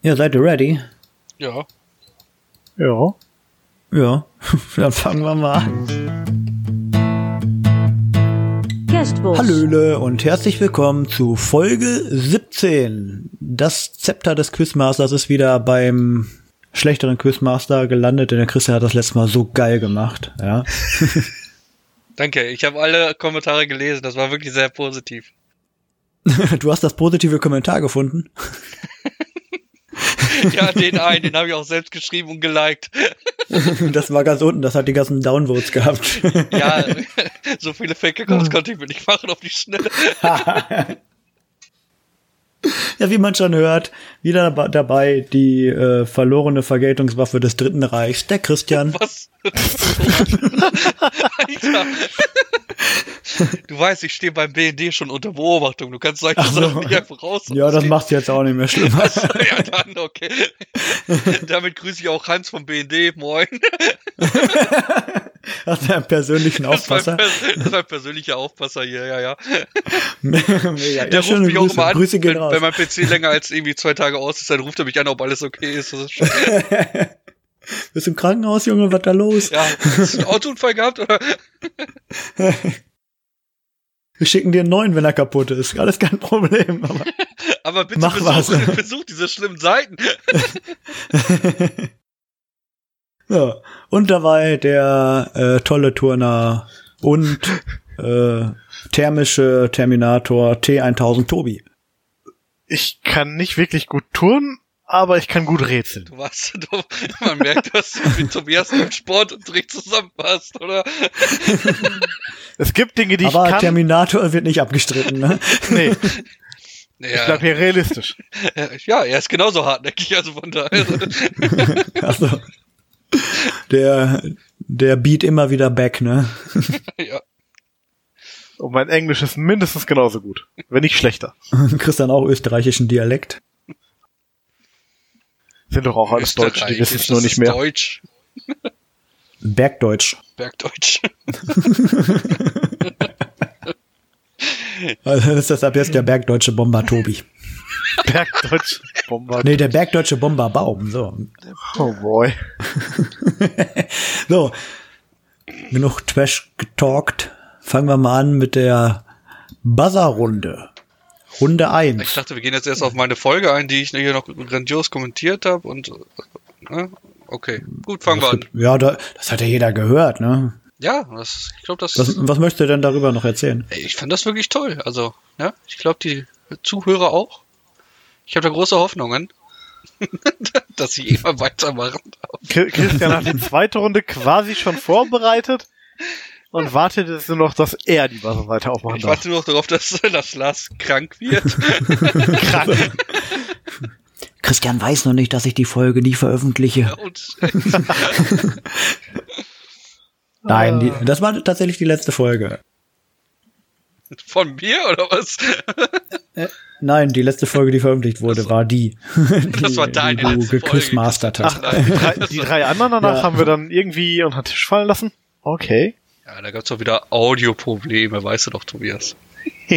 Ja, seid ihr ready? Ja. Ja. Ja, dann fangen wir mal an. Hallöle und herzlich willkommen zu Folge 17. Das Zepter des Quizmasters ist wieder beim schlechteren Quizmaster gelandet, denn der Christian hat das letzte Mal so geil gemacht. Ja. Danke, ich habe alle Kommentare gelesen, das war wirklich sehr positiv. Du hast das positive Kommentar gefunden. Ja, den einen, den habe ich auch selbst geschrieben und geliked. Das war ganz unten, das hat die ganzen Downvotes gehabt. Ja, so viele Fake-Accounts konnte ich mir nicht machen auf die Schnelle. Ja, wie man schon hört, wieder dab- dabei die äh, verlorene Vergeltungswaffe des Dritten Reichs, der Christian. Was? Alter. Du weißt, ich stehe beim BND schon unter Beobachtung. Du kannst solche Ach so. Sachen nicht einfach raus. Ja, das macht's jetzt auch nicht mehr schlimmer. ja, dann, okay. Damit grüße ich auch Hans vom BND. Moin. Das war, Aufpasser? ein pers- das war ein persönlicher Aufpasser hier, ja, ja. Mega. Der Ja, ruft mich auch Grüße. immer an, Grüße gehen wenn, raus. wenn mein PC länger als irgendwie zwei Tage aus ist, dann ruft er mich an, ob alles okay ist. Das ist schon, Bist du im Krankenhaus, Junge? Was da los? ja, hast du einen Autounfall gehabt oder? Wir schicken dir einen neuen, wenn er kaputt ist. Alles kein Problem. Aber Aber bitte Mach besuch, was. besuch diese schlimmen Seiten. ja. Und dabei der äh, tolle Turner und äh, thermische Terminator T1000 Tobi. Ich kann nicht wirklich gut turnen, aber ich kann gut rätseln. Du warst, du, man merkt, dass du mit Tobias im Sportunterricht zusammenpasst, oder? Es gibt Dinge, die Aber ich kann. Terminator wird nicht abgestritten, ne? nee, ich Ja, bleib hier realistisch. ja, er ist genauso hartnäckig, also von daher. Also, der, der beat immer wieder back, ne? ja. Und mein Englisch ist mindestens genauso gut, wenn nicht schlechter. Christian auch österreichischen Dialekt. Sind doch auch alles Deutsche, die wissen es nur nicht mehr. Deutsch, Bergdeutsch. Bergdeutsch. Also das ist das ab jetzt der bergdeutsche Bomber Tobi. Bergdeutsch. Bomber. Nee, der bergdeutsche Bomber Baum. So. Oh boy. So. Genug Trash getalkt. Fangen wir mal an mit der Buzzer-Runde. Runde Ich 1. dachte, wir gehen jetzt erst auf meine Folge ein, die ich hier noch grandios kommentiert habe und äh, okay, gut, fangen wir an. Ja, da, das hat ja jeder gehört, ne? Ja, das, ich glaube, das, Was, was möchtest du denn darüber noch erzählen? ich fand das wirklich toll. Also, ja, ich glaube, die Zuhörer auch. Ich habe da große Hoffnungen, dass sie immer weitermachen. Chri- Christian hat die zweite Runde quasi schon vorbereitet und wartet jetzt nur noch, dass er die Wasserseite aufmachen Ich darf. warte nur noch darauf, dass, dass Lars krank wird. Krank. Christian weiß noch nicht, dass ich die Folge nie veröffentliche. Nein, die, das war tatsächlich die letzte Folge. von mir oder was? Nein, die letzte Folge, die veröffentlicht wurde, war die. die Das war deine die du letzte Folge. gequizmastert hast. Ach, Die drei, die drei anderen danach Ja. haben wir dann irgendwie unter den Tisch fallen lassen. Okay. Ja, da gab's doch wieder Audioprobleme, weißt du doch, Tobias.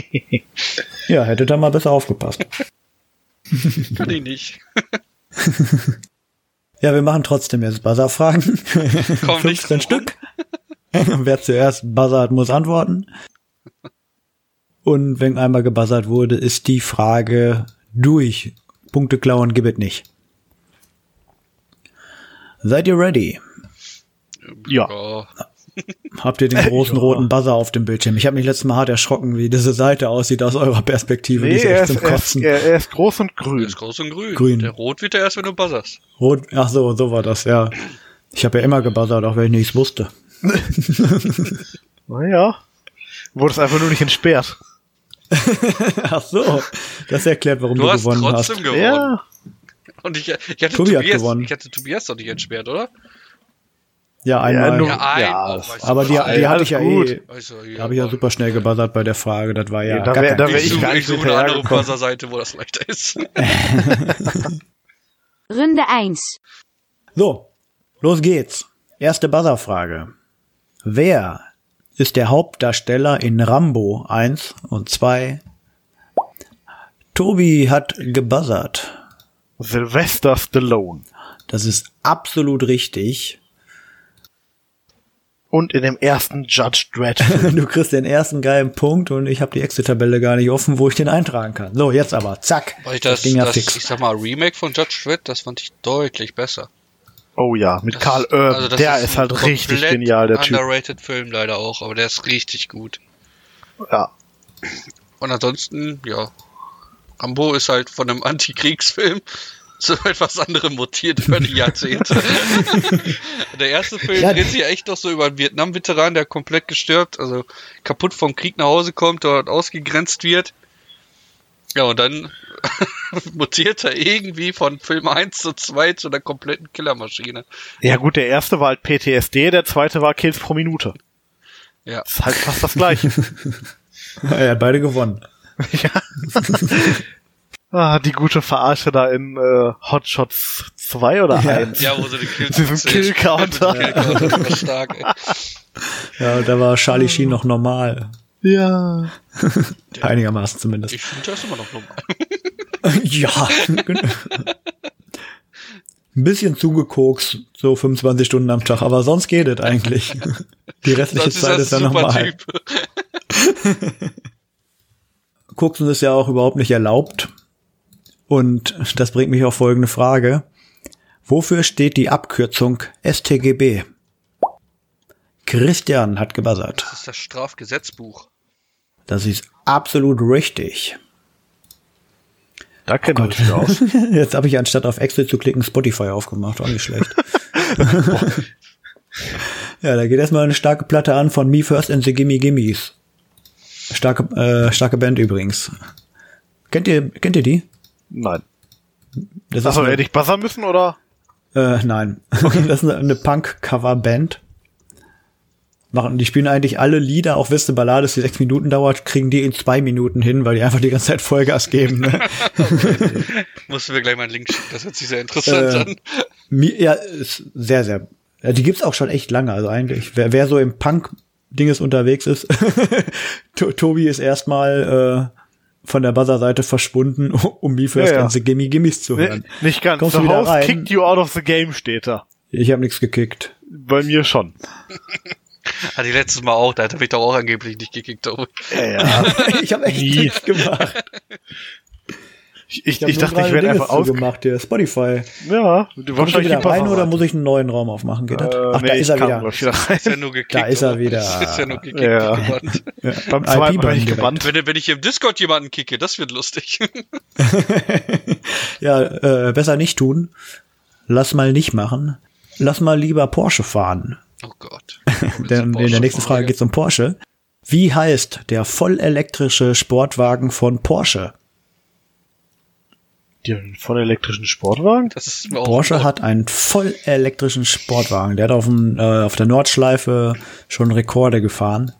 Ja, hätte da mal besser aufgepasst. Kann ich nicht. Ja, wir machen trotzdem jetzt Buzzer-Fragen. Komm nicht 15 drum Stück. Wer zuerst buzzert, muss antworten. Und wenn einmal gebuzzert wurde, ist die Frage durch. Punkte klauen gibt es nicht. Seid ihr ready? Ja. Ja. Habt ihr den großen Ja. roten Buzzer auf dem Bildschirm? Ich habe mich letztes Mal hart erschrocken, wie diese Seite aussieht aus eurer Perspektive. Die Nee, ist er echt ist, zum er, ist, Kotzen. er, er ist groß und grün. ist groß und grün. Grün. Der Rot wird er erst, wenn du buzzerst. Rot, ach so, so war das, ja. Ich habe ja immer gebuzzert, auch wenn ich nichts wusste. Naja. Wurde es einfach nur nicht entsperrt. Ach so, das erklärt, warum du, Du hast gewonnen trotzdem hast. gewonnen. Ja. Und ich, ich hatte Tobi hat Tobias, gewonnen. ich hatte Tobias doch nicht entsperrt, oder? Ja, einmal. nur- Ja, ein. Ja, oh, das- weißt du, aber die, ein. die hatte ich ja gut. eh, Also, da habe ich ja super schnell gebuzzert bei der Frage. Das war ja, Ja, da gar wär- Ich suche, gar ich nicht suche eine andere. Buzzer-Seite, wo das leichter ist. Runde 1. So, los geht's. Erste Buzzerfrage. Wer ist der Hauptdarsteller in Rambo 1 und 2? Tobi hat gebuzzert. Sylvester Stallone. Das ist absolut richtig. Und in dem ersten Judge Dredd. Du kriegst den ersten geilen Punkt und ich habe die Exit-Tabelle gar nicht offen, wo ich den eintragen kann. So, jetzt aber, zack. Weil ich das, ging ja das fix. ich sag mal, Remake von Judge Dredd, das fand ich deutlich besser. Oh ja, mit Das Karl ist- Urban. also das der ein ist halt richtig genial, der Typ. Underrated Film leider auch, aber der ist richtig gut. Ja. Und ansonsten, ja, Rambo ist halt von einem Antikriegsfilm zu etwas anderem mutiert über die Jahrzehnte. der erste Film Ja. dreht sich ja echt noch so über einen Vietnam-Veteran, der komplett gestört, also kaputt vom Krieg nach Hause kommt, dort ausgegrenzt wird. Ja, und dann mutiert er irgendwie von Film 1 zu 2 zu einer kompletten Killermaschine. Ja gut, der erste war halt PTSD, der zweite war Kills pro Minute. Ja. Das ist halt fast das gleiche. Er hat beide gewonnen. Ah, die gute Verarsche da in äh, Hot Shots 2 oder Ja. 1. Ja, wo sie den Kills Diesen erzählt. Kill-Counter. Stark, ey. Ja, da war Charlie Sheen noch normal. Ja. Einigermaßen zumindest. Ich finde das immer noch normal. ja. Ein bisschen zugekokst, so 25 Stunden am Tag, aber sonst geht es eigentlich. Die restliche ist Zeit ist super normal. Koksen ist ja auch überhaupt nicht erlaubt. Und das bringt mich auf folgende Frage. Wofür steht die Abkürzung STGB? Christian hat gebuzzert. Das ist das Strafgesetzbuch. Das ist absolut richtig. Da kennt man sich aus. Jetzt habe ich anstatt auf Excel zu klicken Spotify aufgemacht. Auch nicht schlecht. ja, da geht erstmal eine starke Platte an von Me First and the Gimme Gimmies. Starke, äh, starke Band übrigens. Kennt ihr, kennt ihr die? Nein. Das Achso, hätte ich buzzern müssen oder? Äh, nein. das ist eine, eine Punk-Cover-Band. Machen, die spielen eigentlich alle Lieder, auch wenn es eine Ballade ist, die sechs Minuten dauert, kriegen die in zwei Minuten hin, weil die einfach die ganze Zeit Vollgas geben. Ne? Musst du mir gleich mal einen Link schicken, das hört sich sehr interessant Äh, an. Ja, ist sehr, sehr. Ja, die gibt's auch schon echt lange, also eigentlich. Wer, wer so im Punk-Dinges unterwegs ist, To- Tobi ist erstmal äh, von der Buzzer-Seite verschwunden, um wie für das Ja, ja. ganze Gimme Gimmis zu hören. Nee, nicht ganz. Kommst The rein? kicked you out of the game, steht da. Ich habe nichts gekickt. Bei mir schon. Hatte ich letztes Mal auch, da hat er mich doch auch angeblich nicht gekickt. Ja, ja. ich habe echt Nie. nichts gemacht. Ich, ich, ich dachte, ich werde einfach aus. zugemacht hier, Spotify. Ja, du Kommst du wieder rein oder muss ich einen neuen Raum aufmachen? Geht das? Äh, Ach, nee, da ist er wieder. wieder. Ist ja nur gekickt. Da ist er oh. wieder. Ist ja nur gekickt. Ja. gebannt. Ja, Beim zweiten Mal bin ich gebannt. Wenn, wenn ich im Discord jemanden kicke, das wird lustig. Ja, äh, besser nicht tun. Lass mal nicht machen. Lass mal lieber Porsche fahren. Oh Gott. Denn in der nächsten Frage geht es um Porsche. Wie heißt der vollelektrische Sportwagen von Porsche? Den von elektrischen Sportwagen? Das ist mir auch Porsche hat einen vollelektrischen Sportwagen. Der hat auf, dem, äh, auf der Nordschleife schon Rekorde gefahren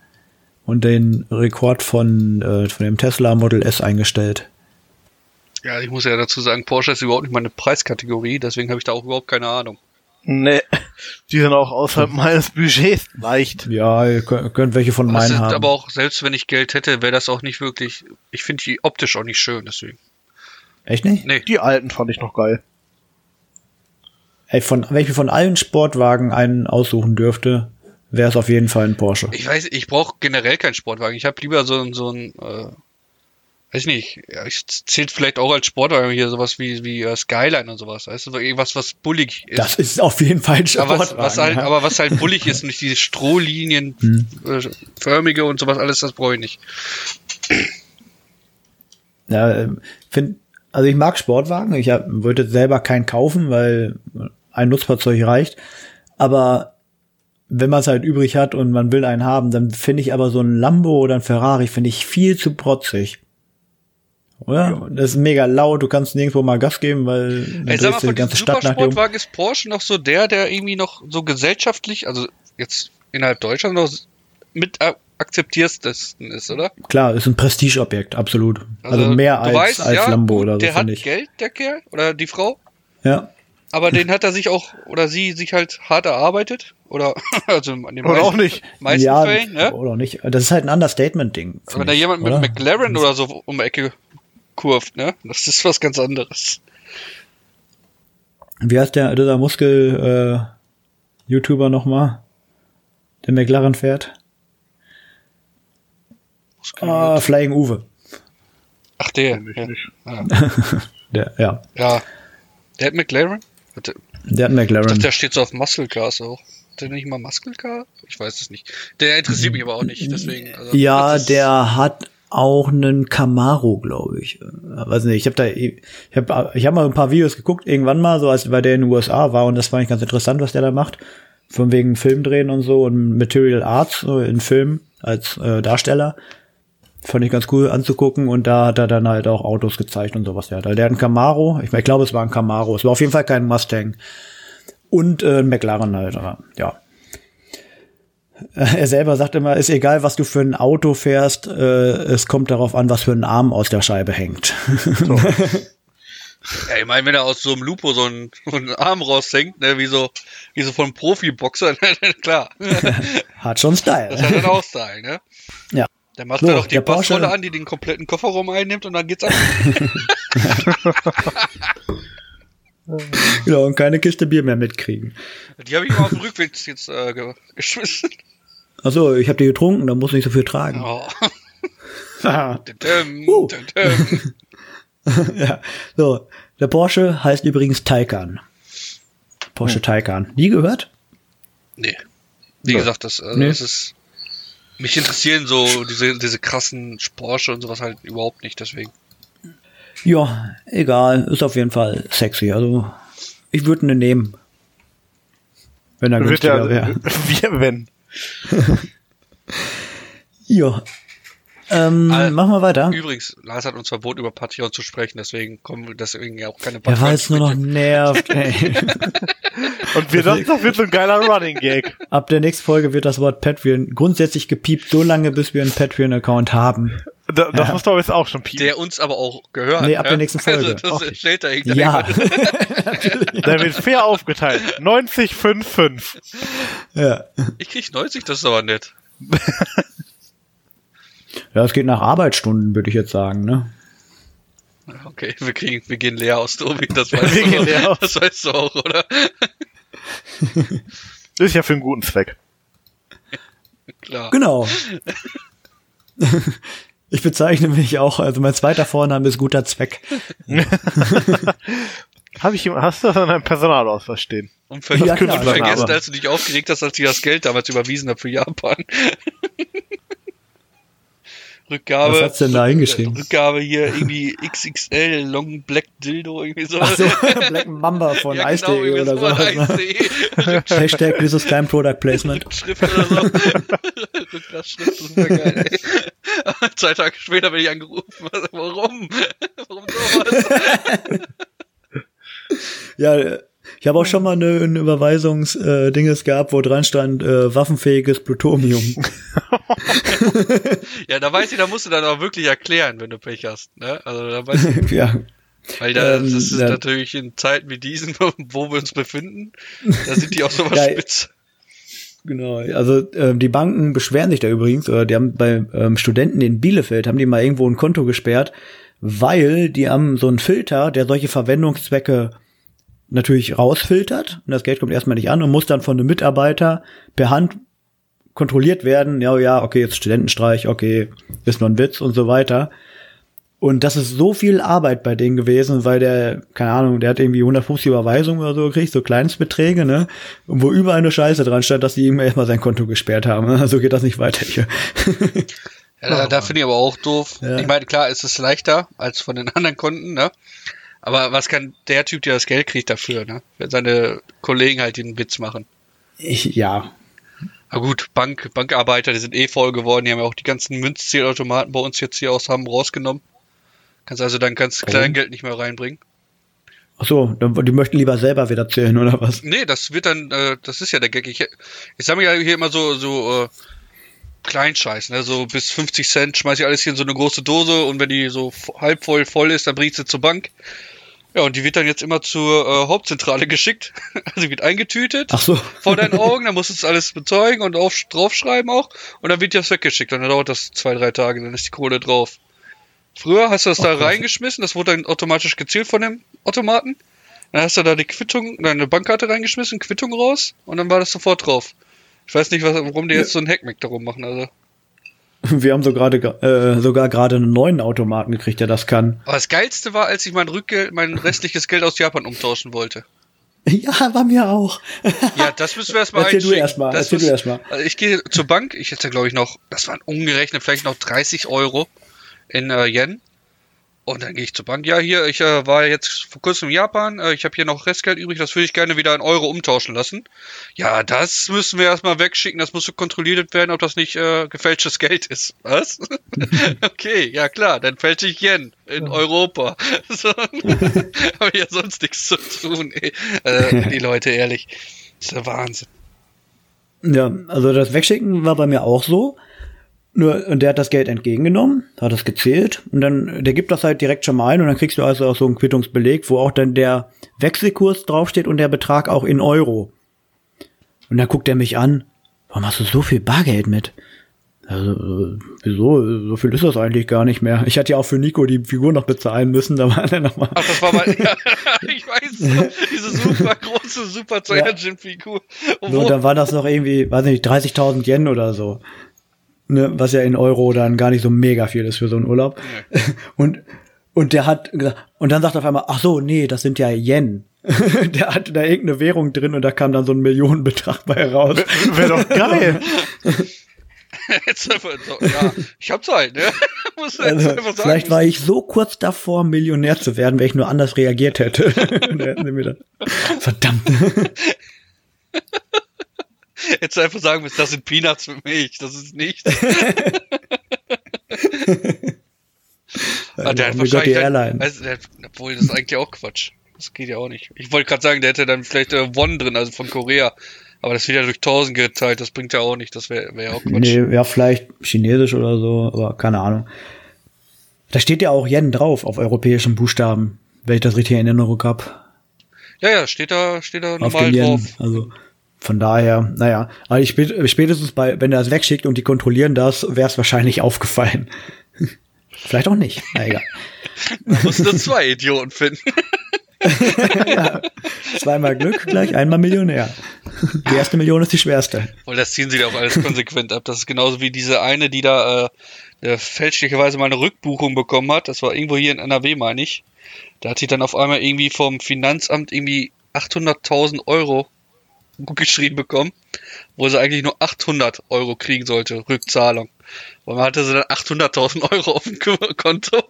und den Rekord von, äh, von dem Tesla Model S eingestellt. Ja, ich muss ja dazu sagen, Porsche ist überhaupt nicht meine Preiskategorie, deswegen habe ich da auch überhaupt keine Ahnung. Nee. Die sind auch außerhalb meines Budgets. Leicht. Ja, ihr könnt, könnt welche von Das meinen sind haben. aber auch, selbst wenn ich Geld hätte, wäre das auch nicht wirklich. Ich finde die optisch auch nicht schön, deswegen. Echt nicht? Nee. Die alten fand ich noch geil. Ey, von, wenn ich mir von allen Sportwagen einen aussuchen dürfte, wäre es auf jeden Fall ein Porsche. Ich weiß, ich brauche generell keinen Sportwagen. Ich habe lieber so, ein- so ein, äh, weiß nicht, ja, ich zählt vielleicht auch als Sportwagen hier sowas wie, wie äh, Skyline und sowas. Weißt du, so irgendwas, was bullig ist. Das ist auf jeden Fall ein aber, Sportwagen. was, was halt, ja. aber was halt bullig ist und nicht diese Strohlinien, Hm. äh, förmige und sowas, alles, das brauche ich nicht. Ja, ähm, find, also ich mag Sportwagen. Ich hab, würde selber keinen kaufen, weil ein Nutzfahrzeug reicht. Aber wenn man es halt übrig hat und man will einen haben, dann finde ich aber so ein Lambo oder ein Ferrari finde ich viel zu protzig. Oder? Das ist mega laut, du kannst nirgendwo mal Gas geben, weil dann Ey, sag mal, von die ganze Stadt nach dir. Supersportwagen ist Porsche noch so der, der irgendwie noch so gesellschaftlich, also jetzt innerhalb Deutschlands noch mit a- akzeptiertesten ist, oder? Klar, ist ein Prestigeobjekt, absolut. Also, mehr du als, als ja, Lambo gut, oder so, Der hat ich. Geld, der Kerl, oder die Frau, Ja. aber den hat er sich auch, oder sie sich halt hart erarbeitet, oder, also an den Oder auch meisten, nicht. meisten ja, Fällen, ne? oder nicht. Das ist halt ein Understatement-Ding. Wenn da jemand mit oder? McLaren oder so um die Ecke kurft, ne? Das ist was ganz anderes. Wie heißt der, dieser Muskel-YouTuber nochmal? Der McLaren fährt? Ah, Flying Uwe. Ach, der. Ich Ja. Ja. Der, ja, ja. Der hat McLaren? Warte, der hat Ich McLaren. dachte, der steht so auf Muscle Cars auch. Hat der nicht mal Muscle Car? Ich weiß es nicht. Der interessiert mich aber auch nicht, deswegen. Also, Ja, der hat auch einen Camaro, glaube ich. Äh, Weiß nicht, ich habe da ich habe ich hab mal ein paar Videos geguckt irgendwann mal, so als bei der in den USA war und das fand ich ganz interessant, was der da macht. Von wegen Filmdrehen und so und Material Arts so in Filmen als äh, Darsteller. Fand ich ganz cool anzugucken und da hat er dann halt auch Autos gezeigt und sowas. Der hat, der hat einen Camaro, ich, ich glaube, es war ein Camaro. Es war auf jeden Fall kein Mustang. Und äh, ein McLaren halt, aber ja. Er selber sagt immer, ist egal, was du für ein Auto fährst, äh, es kommt darauf an, was für ein Arm aus der Scheibe hängt. Ja, ich meine, wenn er aus so einem Lupo so einen, so einen Arm raushängt, ne, wie so, wie so von Profiboxer, klar. Hat schon Style. Das hat dann auch Style, ne? Ja. Dann macht So, doch die der Porsche- Bassrolle an, die den kompletten Kofferraum einnimmt und dann geht's ab. Genau, und keine Kiste Bier mehr mitkriegen. Die habe ich mal auf dem Rückweg jetzt äh, ge geschmissen. Achso, ich habe die getrunken, da muss nicht so viel tragen. Oh. ja. Dum, Uh. dum, dum. So, der Porsche heißt übrigens Taycan. Porsche Taycan. Nie gehört? Nee. Wie Ja. gesagt, das, also Nee. das ist. Mich interessieren so diese, diese krassen Porsche und sowas halt überhaupt nicht, deswegen. Ja, egal, ist auf jeden Fall sexy. Also, ich würde ihn nehmen. Wenn er günstiger wäre. wir, wenn. Ja. Ähm, Al- machen wir weiter. Übrigens, Lars hat uns verboten, über Patreon zu sprechen, deswegen kommen wir deswegen ja auch keine Ja, weil es nur noch nervt, ey. Und wir dachten, das wird so ein geiler Running Gag. Ab der nächsten Folge wird das Wort Patreon grundsätzlich gepiept, so lange, bis wir einen Patreon-Account haben. Da, das Ja. muss doch jetzt auch schon piepen. Der uns aber auch gehört. Nee, ab der nächsten Folge. Also, das Okay. stellt er hinter Ja. Der wird fair aufgeteilt. 90, 5, 5. ja. Ich krieg 90, das ist aber nett. Ja, es geht nach Arbeitsstunden, würde ich jetzt sagen, ne? Okay, wir kriegen, wir gehen leer aus, Tobi, das weißt Wir du. gehen leer aus. Das weißt du auch, oder? Das ist ja für einen guten Zweck. Klar. Genau. Ich bezeichne mich auch, also mein zweiter Vorname ist guter Zweck. Hab ich, hast du das an deinem Personalausweis stehen? Und ver Ja, und vergessen, als du dich aufgeregt hast, als ich das Geld damals überwiesen habe für Japan. Rückgabe. Was hat's denn da hingeschrieben? Rückgabe hier irgendwie XXL Long Black Dildo, irgendwie so. Ach so, Black Mamba von ja, Ice.de irgendwie oder so. Hashtag dieses kein Product Placement. Schrift oder so. Rückglasschrift, super geil. Zwei Tage später bin ich angerufen. Also, warum? Warum sowas? Ja, ich habe auch schon mal eine, eine Überweisungs-Dinges gehabt, wo dran stand, äh, waffenfähiges Plutonium. Ja, da weiß ich, da musst du dann auch wirklich erklären, wenn du Pech hast. Ne? Also da weiß ich, ja, weil da, Ähm, das ist ja. natürlich in Zeiten wie diesen, wo wir uns befinden, da sind die auch sowas Ja, spitz. genau. Also ähm, die Banken beschweren sich da übrigens, oder die haben bei ähm, Studenten in Bielefeld, haben die mal irgendwo ein Konto gesperrt, weil die haben so einen Filter, der solche Verwendungszwecke natürlich rausfiltert und das Geld kommt erstmal nicht an und muss dann von einem Mitarbeiter per Hand kontrolliert werden. Ja, ja, okay, jetzt Studentenstreich, okay, ist nur ein Witz und so weiter. Und das ist so viel Arbeit bei denen gewesen, weil der, keine Ahnung, der hat irgendwie 150 Überweisungen oder so gekriegt, so Kleinstbeträge, ne? Und wo überall eine Scheiße dran stand, dass die ihm erstmal sein Konto gesperrt haben. ne? So geht das nicht weiter hier. Ja, da, da finde ich aber auch doof. Ja. Ich meine, klar, es ist leichter als von den anderen Konten, ne? Aber was kann der Typ, der das Geld kriegt, dafür, ne? Wenn seine Kollegen halt den Witz machen. Ich, ja. Na gut, Bank, Bankarbeiter, die sind eh voll geworden. Die haben ja auch die ganzen Münzzählautomaten bei uns jetzt hier aus Hamm rausgenommen. Kannst also dann ganz? Kleingeld nicht mehr reinbringen. Ach so, die möchten lieber selber wieder zählen, oder was? Nee, das wird dann, äh, das ist ja der Gag. Ich, ich sammle ja hier immer so, so äh, Kleinscheiß, ne? So bis 50 Cent schmeiß ich alles hier in so eine große Dose und wenn die so halb voll voll ist, dann bring ich sie zur Bank. Ja, und die wird dann jetzt immer zur äh, Hauptzentrale geschickt. Also die wird eingetütet Ach so. vor deinen Augen, dann musst du es alles bezeugen und auf, draufschreiben auch. Und dann wird dir das weggeschickt. Und dann dauert das zwei, drei Tage, dann ist die Kohle drauf. Früher hast du das da Okay. reingeschmissen, das wurde dann automatisch gezählt von dem Automaten. Dann hast du da die Quittung, deine Bankkarte reingeschmissen, Quittung raus und dann war das sofort drauf. Ich weiß nicht, was, warum die jetzt so ein Hackmack darum machen. Also. Wir haben so gerade äh, sogar gerade einen neuen Automaten gekriegt, der das kann. Aber das Geilste war, als ich mein Rückgeld, mein restliches Geld aus Japan umtauschen wollte. Ja, bei mir auch. Ja, das müssen wir erstmal Erzähl du erstmal, Das erzähl du erstmal. Also ich gehe zur Bank, ich hätte glaube ich noch, das waren umgerechnet vielleicht noch 30 Euro in äh, Yen. Und dann gehe ich zur Bank. Ja, hier, ich äh, war jetzt vor kurzem in Japan, äh, ich habe hier noch Restgeld übrig, das würde ich gerne wieder in Euro umtauschen lassen. Ja, das müssen wir erstmal wegschicken, das muss so kontrolliert werden, ob das nicht äh, gefälschtes Geld ist. Was? okay, ja klar, dann fälsche ich Yen in Europa. So. Habe ja sonst nichts zu tun. Ey. Äh, die Leute, ehrlich. Das ist der Wahnsinn. Ja, also das Wegschicken war bei mir auch so. Nur, und der hat das Geld entgegengenommen, hat das gezählt und dann, der gibt das halt direkt schon mal ein und dann kriegst du also auch so einen Quittungsbeleg, wo auch dann der Wechselkurs draufsteht und der Betrag auch in Euro. Und dann guckt er mich an, warum hast du so viel Bargeld mit? Also, äh, wieso? So viel ist das eigentlich gar nicht mehr. Ich hatte ja auch für Nico die Figur noch bezahlen müssen, da war dann nochmal. Ach, das war mal, ja, ich weiß, diese super große Super Saiyajin-Figur. So, und dann war das noch irgendwie, weiß nicht, 30.000 Yen oder so. Ne, was ja in Euro dann gar nicht so mega viel ist für so einen Urlaub. Und, und der hat gesagt, und dann sagt er auf einmal, ach so, nee, das sind ja Yen. der hatte da irgendeine Währung drin und da kam dann so ein Millionenbetrag bei raus. Wäre doch geil. Ja, ich hab Zeit, ne? Also, sagen. vielleicht war ich so kurz davor, Millionär zu werden, wenn ich nur anders reagiert hätte. Da Jetzt einfach sagen müssen, das sind Peanuts für mich, das ist nichts. Ah, der hat Oh Gott, die wahrscheinlich dann, Airline. also, der, obwohl, das ist eigentlich auch Quatsch. Das geht ja auch nicht. Ich wollte gerade sagen, der hätte dann vielleicht äh, Won drin, also von Korea. Aber das wird ja durch 1000 geteilt, das bringt ja auch nicht, das wäre wär ja auch Quatsch. Nee, ja, vielleicht Chinesisch oder so, aber keine Ahnung. Da steht ja auch Yen drauf auf europäischen Buchstaben, wenn ich das richtig in Erinnerung hab. Ja, ja, steht da, steht da normal den Yen. drauf. Also von daher, naja. Aber ich spät, spätestens bei, wenn er das wegschickt und die kontrollieren das, wäre es wahrscheinlich aufgefallen. Vielleicht auch nicht. Na egal. Da musst du zwei Idioten finden. Zweimal Glück, gleich einmal Millionär. Die erste Million ist die schwerste. Weil das ziehen sie da auch alles konsequent ab. Das ist genauso wie diese eine, die da äh, fälschlicherweise mal eine Rückbuchung bekommen hat. Das war irgendwo hier in NRW, meine ich. Da hat sie dann auf einmal irgendwie vom Finanzamt irgendwie 800.000 Euro geschrieben bekommen, wo sie eigentlich nur 800 Euro kriegen sollte, Rückzahlung. Und man hatte sie dann 800.000 Euro auf dem Ko- Konto.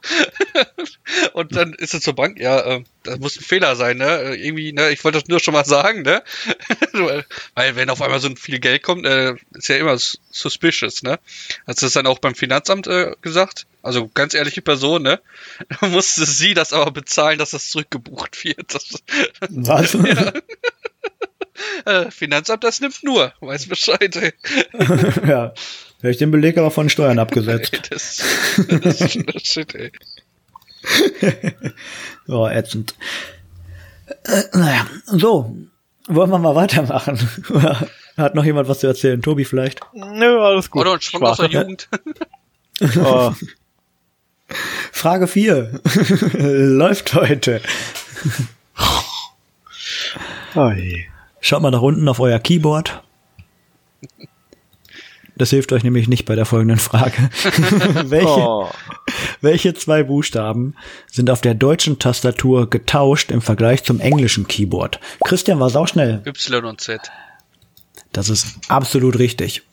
Und dann ist sie zur Bank, ja, äh, das muss ein Fehler sein, ne? Äh, Irgendwie, ne? Ich wollte das nur schon mal sagen, ne? Weil wenn auf einmal so viel Geld kommt, äh, ist ja immer sus- suspicious, ne? Hast du das dann auch beim Finanzamt äh, gesagt? Also ganz ehrliche Person, ne? Dann musste sie das aber bezahlen, dass das zurückgebucht wird. Das, Was? Äh, Finanzamt, das nimmt nur, weiß Bescheid, ey. ja. Hätte ich den Beleg aber von Steuern abgesetzt. Das, das ist schon das Shit, ey. Oh, ätzend. Äh, naja, so. Wollen wir mal weitermachen? Hat noch jemand was zu erzählen? Tobi vielleicht? Nö, alles gut. Oder ein Schwank aus der. Jugend. Oh, Frage 4. Läuft heute. oh je. Schaut mal nach unten auf euer Keyboard. Das hilft euch nämlich nicht bei der folgenden Frage. welche, Oh. welche zwei Buchstaben sind auf der deutschen Tastatur getauscht im Vergleich zum englischen Keyboard? Christian war sauschnell. Y und Z. Das ist absolut richtig.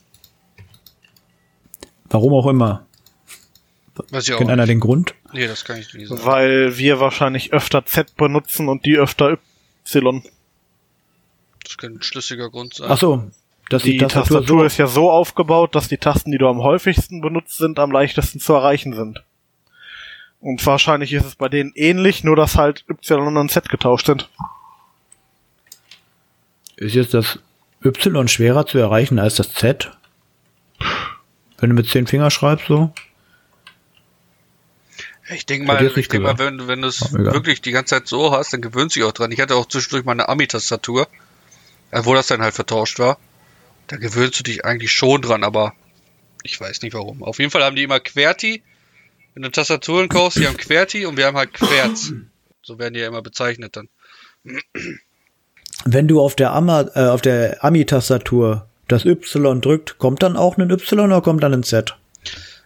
Warum auch immer. Weiß ich auch Kennt einer nicht. den Grund? Nee, das kann ich nicht sagen. Weil wir wahrscheinlich öfter Z benutzen und die öfter Y. Das könnte ein schlüssiger Grund sein. Ach so, dass die, Die Tastatur, Tastatur so ist ja so aufgebaut, dass die Tasten, die du am häufigsten benutzt sind, am leichtesten zu erreichen sind. Und wahrscheinlich ist es bei denen ähnlich, nur dass halt Y und Z getauscht sind. ist jetzt das Y schwerer zu erreichen als das Z? Wenn du mit zehn Finger schreibst, so? Ich denke mal, ich denk mal, wenn, du- wenn du es wirklich die ganze Zeit so hast, dann gewöhnst du dich auch dran. Ich hatte auch zwischendurch mal eine Ami-Tastatur, äh, wo das dann halt vertauscht war. Da gewöhnst du dich eigentlich schon dran, aber ich weiß nicht warum. Auf jeden Fall haben die immer QWERTY. Wenn du Tastaturen kaufst, die haben QWERTY und wir haben halt Querz. So werden die ja immer bezeichnet dann. Wenn du auf der, Ama, äh, auf der Ami-Tastatur das Y drückt, kommt dann auch ein Y oder kommt dann ein Z?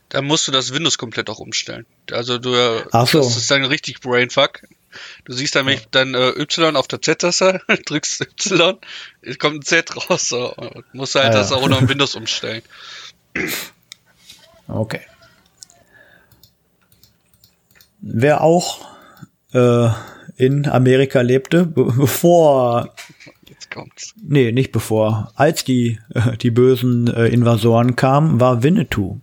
Da musst du das Windows komplett auch umstellen. Also du, Ach so. das ist dann richtig Brainfuck. Du siehst dann, ich dann äh, Y auf der Z-Taste drückst Y, es kommt ein Z raus. So. Und musst halt Ah, das ja. auch noch im Windows umstellen. Okay. Wer auch äh, in Amerika lebte, be bevor, Jetzt kommt's. nee, nicht bevor, als die, äh, die bösen äh, Invasoren kamen, war Winnetou.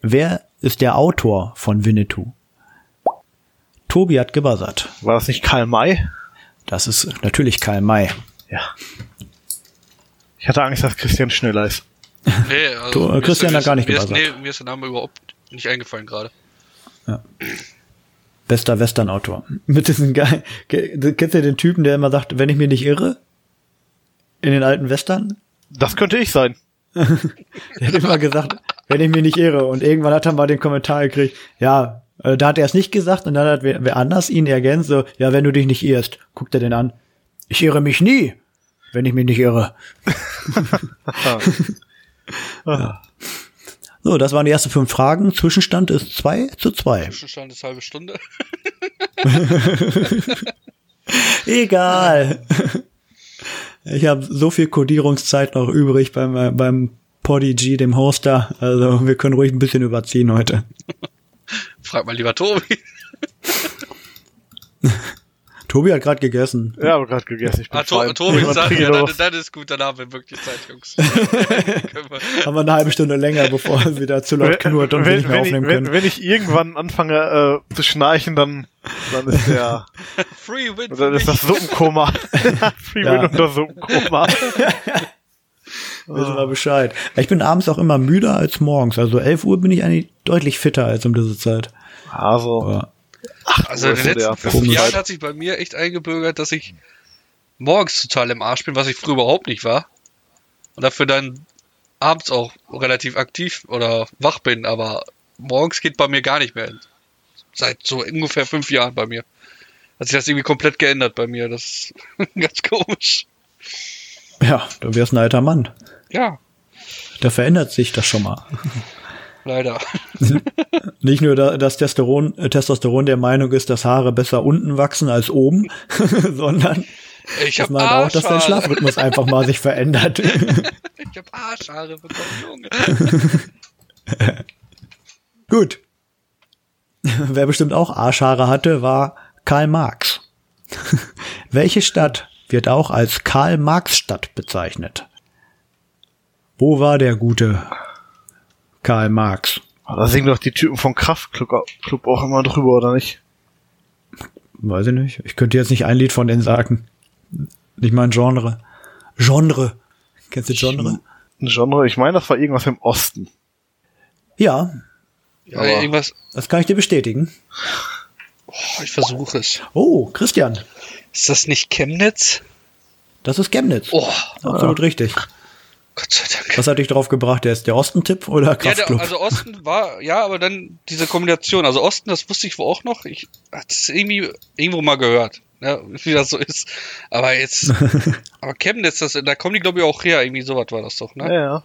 Wer ist der Autor von Winnetou? Tobi hat gebuzzert. War das nicht Karl May? Das ist natürlich Karl May. Ja. Ich hatte Angst, dass Christian schneller ist. Nee, also, Du, äh, mir ist- Christian mir hat gar ist- nicht mir ist, gebuzzert. nee, mir ist der Name überhaupt nicht eingefallen gerade. Bester Western-Autor. Mit diesem geil. Ke- Kennst du den Typen, der immer sagt, wenn ich mich nicht irre? In den alten Western? Das könnte ich sein. Der hat immer gesagt, wenn ich mich nicht irre. Und irgendwann hat er mal den Kommentar gekriegt, ja, äh, da hat er es nicht gesagt und dann hat wer, wer anders ihn ergänzt, so, ja, wenn du dich nicht irrst, guckt er den an. Ich irre mich nie, wenn ich mich nicht irre. So, das waren die ersten fünf Fragen. Zwischenstand ist zwei zu zwei. Zwischenstand ist halbe Stunde. Egal. Ich habe so viel Codierungszeit noch übrig beim, äh, beim Podigy, dem Hoster. Also wir können ruhig ein bisschen überziehen heute. Frag mal lieber Tobi. Tobi hat gerade gegessen. Ja, habe gerade gegessen. Ich bin Ah, to. Tobi trinke ja, was. das ist gut, dann haben wir wirklich Zeit, Jungs. Wir- Haben wir eine halbe Stunde länger, bevor es wieder zu laut knurrt und wir wenn, nicht mehr wenn, ich, aufnehmen wenn, können. wenn ich irgendwann anfange äh, zu schnarchen, dann, dann ist der, Free Win. dann ist das Suppenkoma. Free Ja. Win und das Suppenkoma. Wissen wir Bescheid. Ich bin abends auch immer müder als morgens. Also 11 Uhr bin ich eigentlich deutlich fitter als um diese Zeit. Also, Aber Also Wo in den letzten fünf. Jahren hat sich bei mir echt eingebürgert, dass ich morgens total im Arsch bin, was ich früher überhaupt nicht war. Und dafür dann abends auch relativ aktiv oder wach bin, aber morgens geht bei mir gar nicht mehr. Seit so ungefähr fünf Jahren bei mir. Hat sich das irgendwie komplett geändert bei mir. Das ist ganz komisch. ja, du wirst ein alter Mann. Ja, Da verändert sich das schon mal. Leider. Nicht nur, da- dass Testosteron, äh, Testosteron der Meinung ist, dass Haare besser unten wachsen als oben, sondern Ich dass hab man auch, dass dein. Schlafrhythmus einfach mal sich verändert. Ich hab Arschhaare bekommen, Junge. Gut. Wer bestimmt auch Arschhaare hatte, war Karl Marx. Welche Stadt wird auch als Karl-Marx-Stadt bezeichnet? Wo war der gute Karl Marx? da singen doch die Typen vom Kraftclub Club auch immer drüber, oder nicht? Weiß ich nicht. Ich könnte jetzt nicht ein Lied von denen sagen. Nicht mein Genre. Genre. Kennst du Genre? Ein Genre, ich meine, das war irgendwas im Osten. Ja, Ja, Aber- irgendwas. das kann ich dir bestätigen. Oh, ich versuche es. Oh, Christian. Ist das nicht Chemnitz? Das ist Chemnitz. Oh, Absolut richtig. Gott sei Dank. Was hat dich drauf gebracht? Der ist der Ostentipp oder Ja, Kraftclub? der, also Osten war, ja, aber dann diese Kombination. Also Osten, das wusste ich wohl auch noch. Ich hatte es irgendwie irgendwo mal gehört, ja, wie das so ist. Aber jetzt, aber Chemnitz, das, da kommen die glaube ich auch her. Irgendwie sowas war das doch, Ja, ne? ja.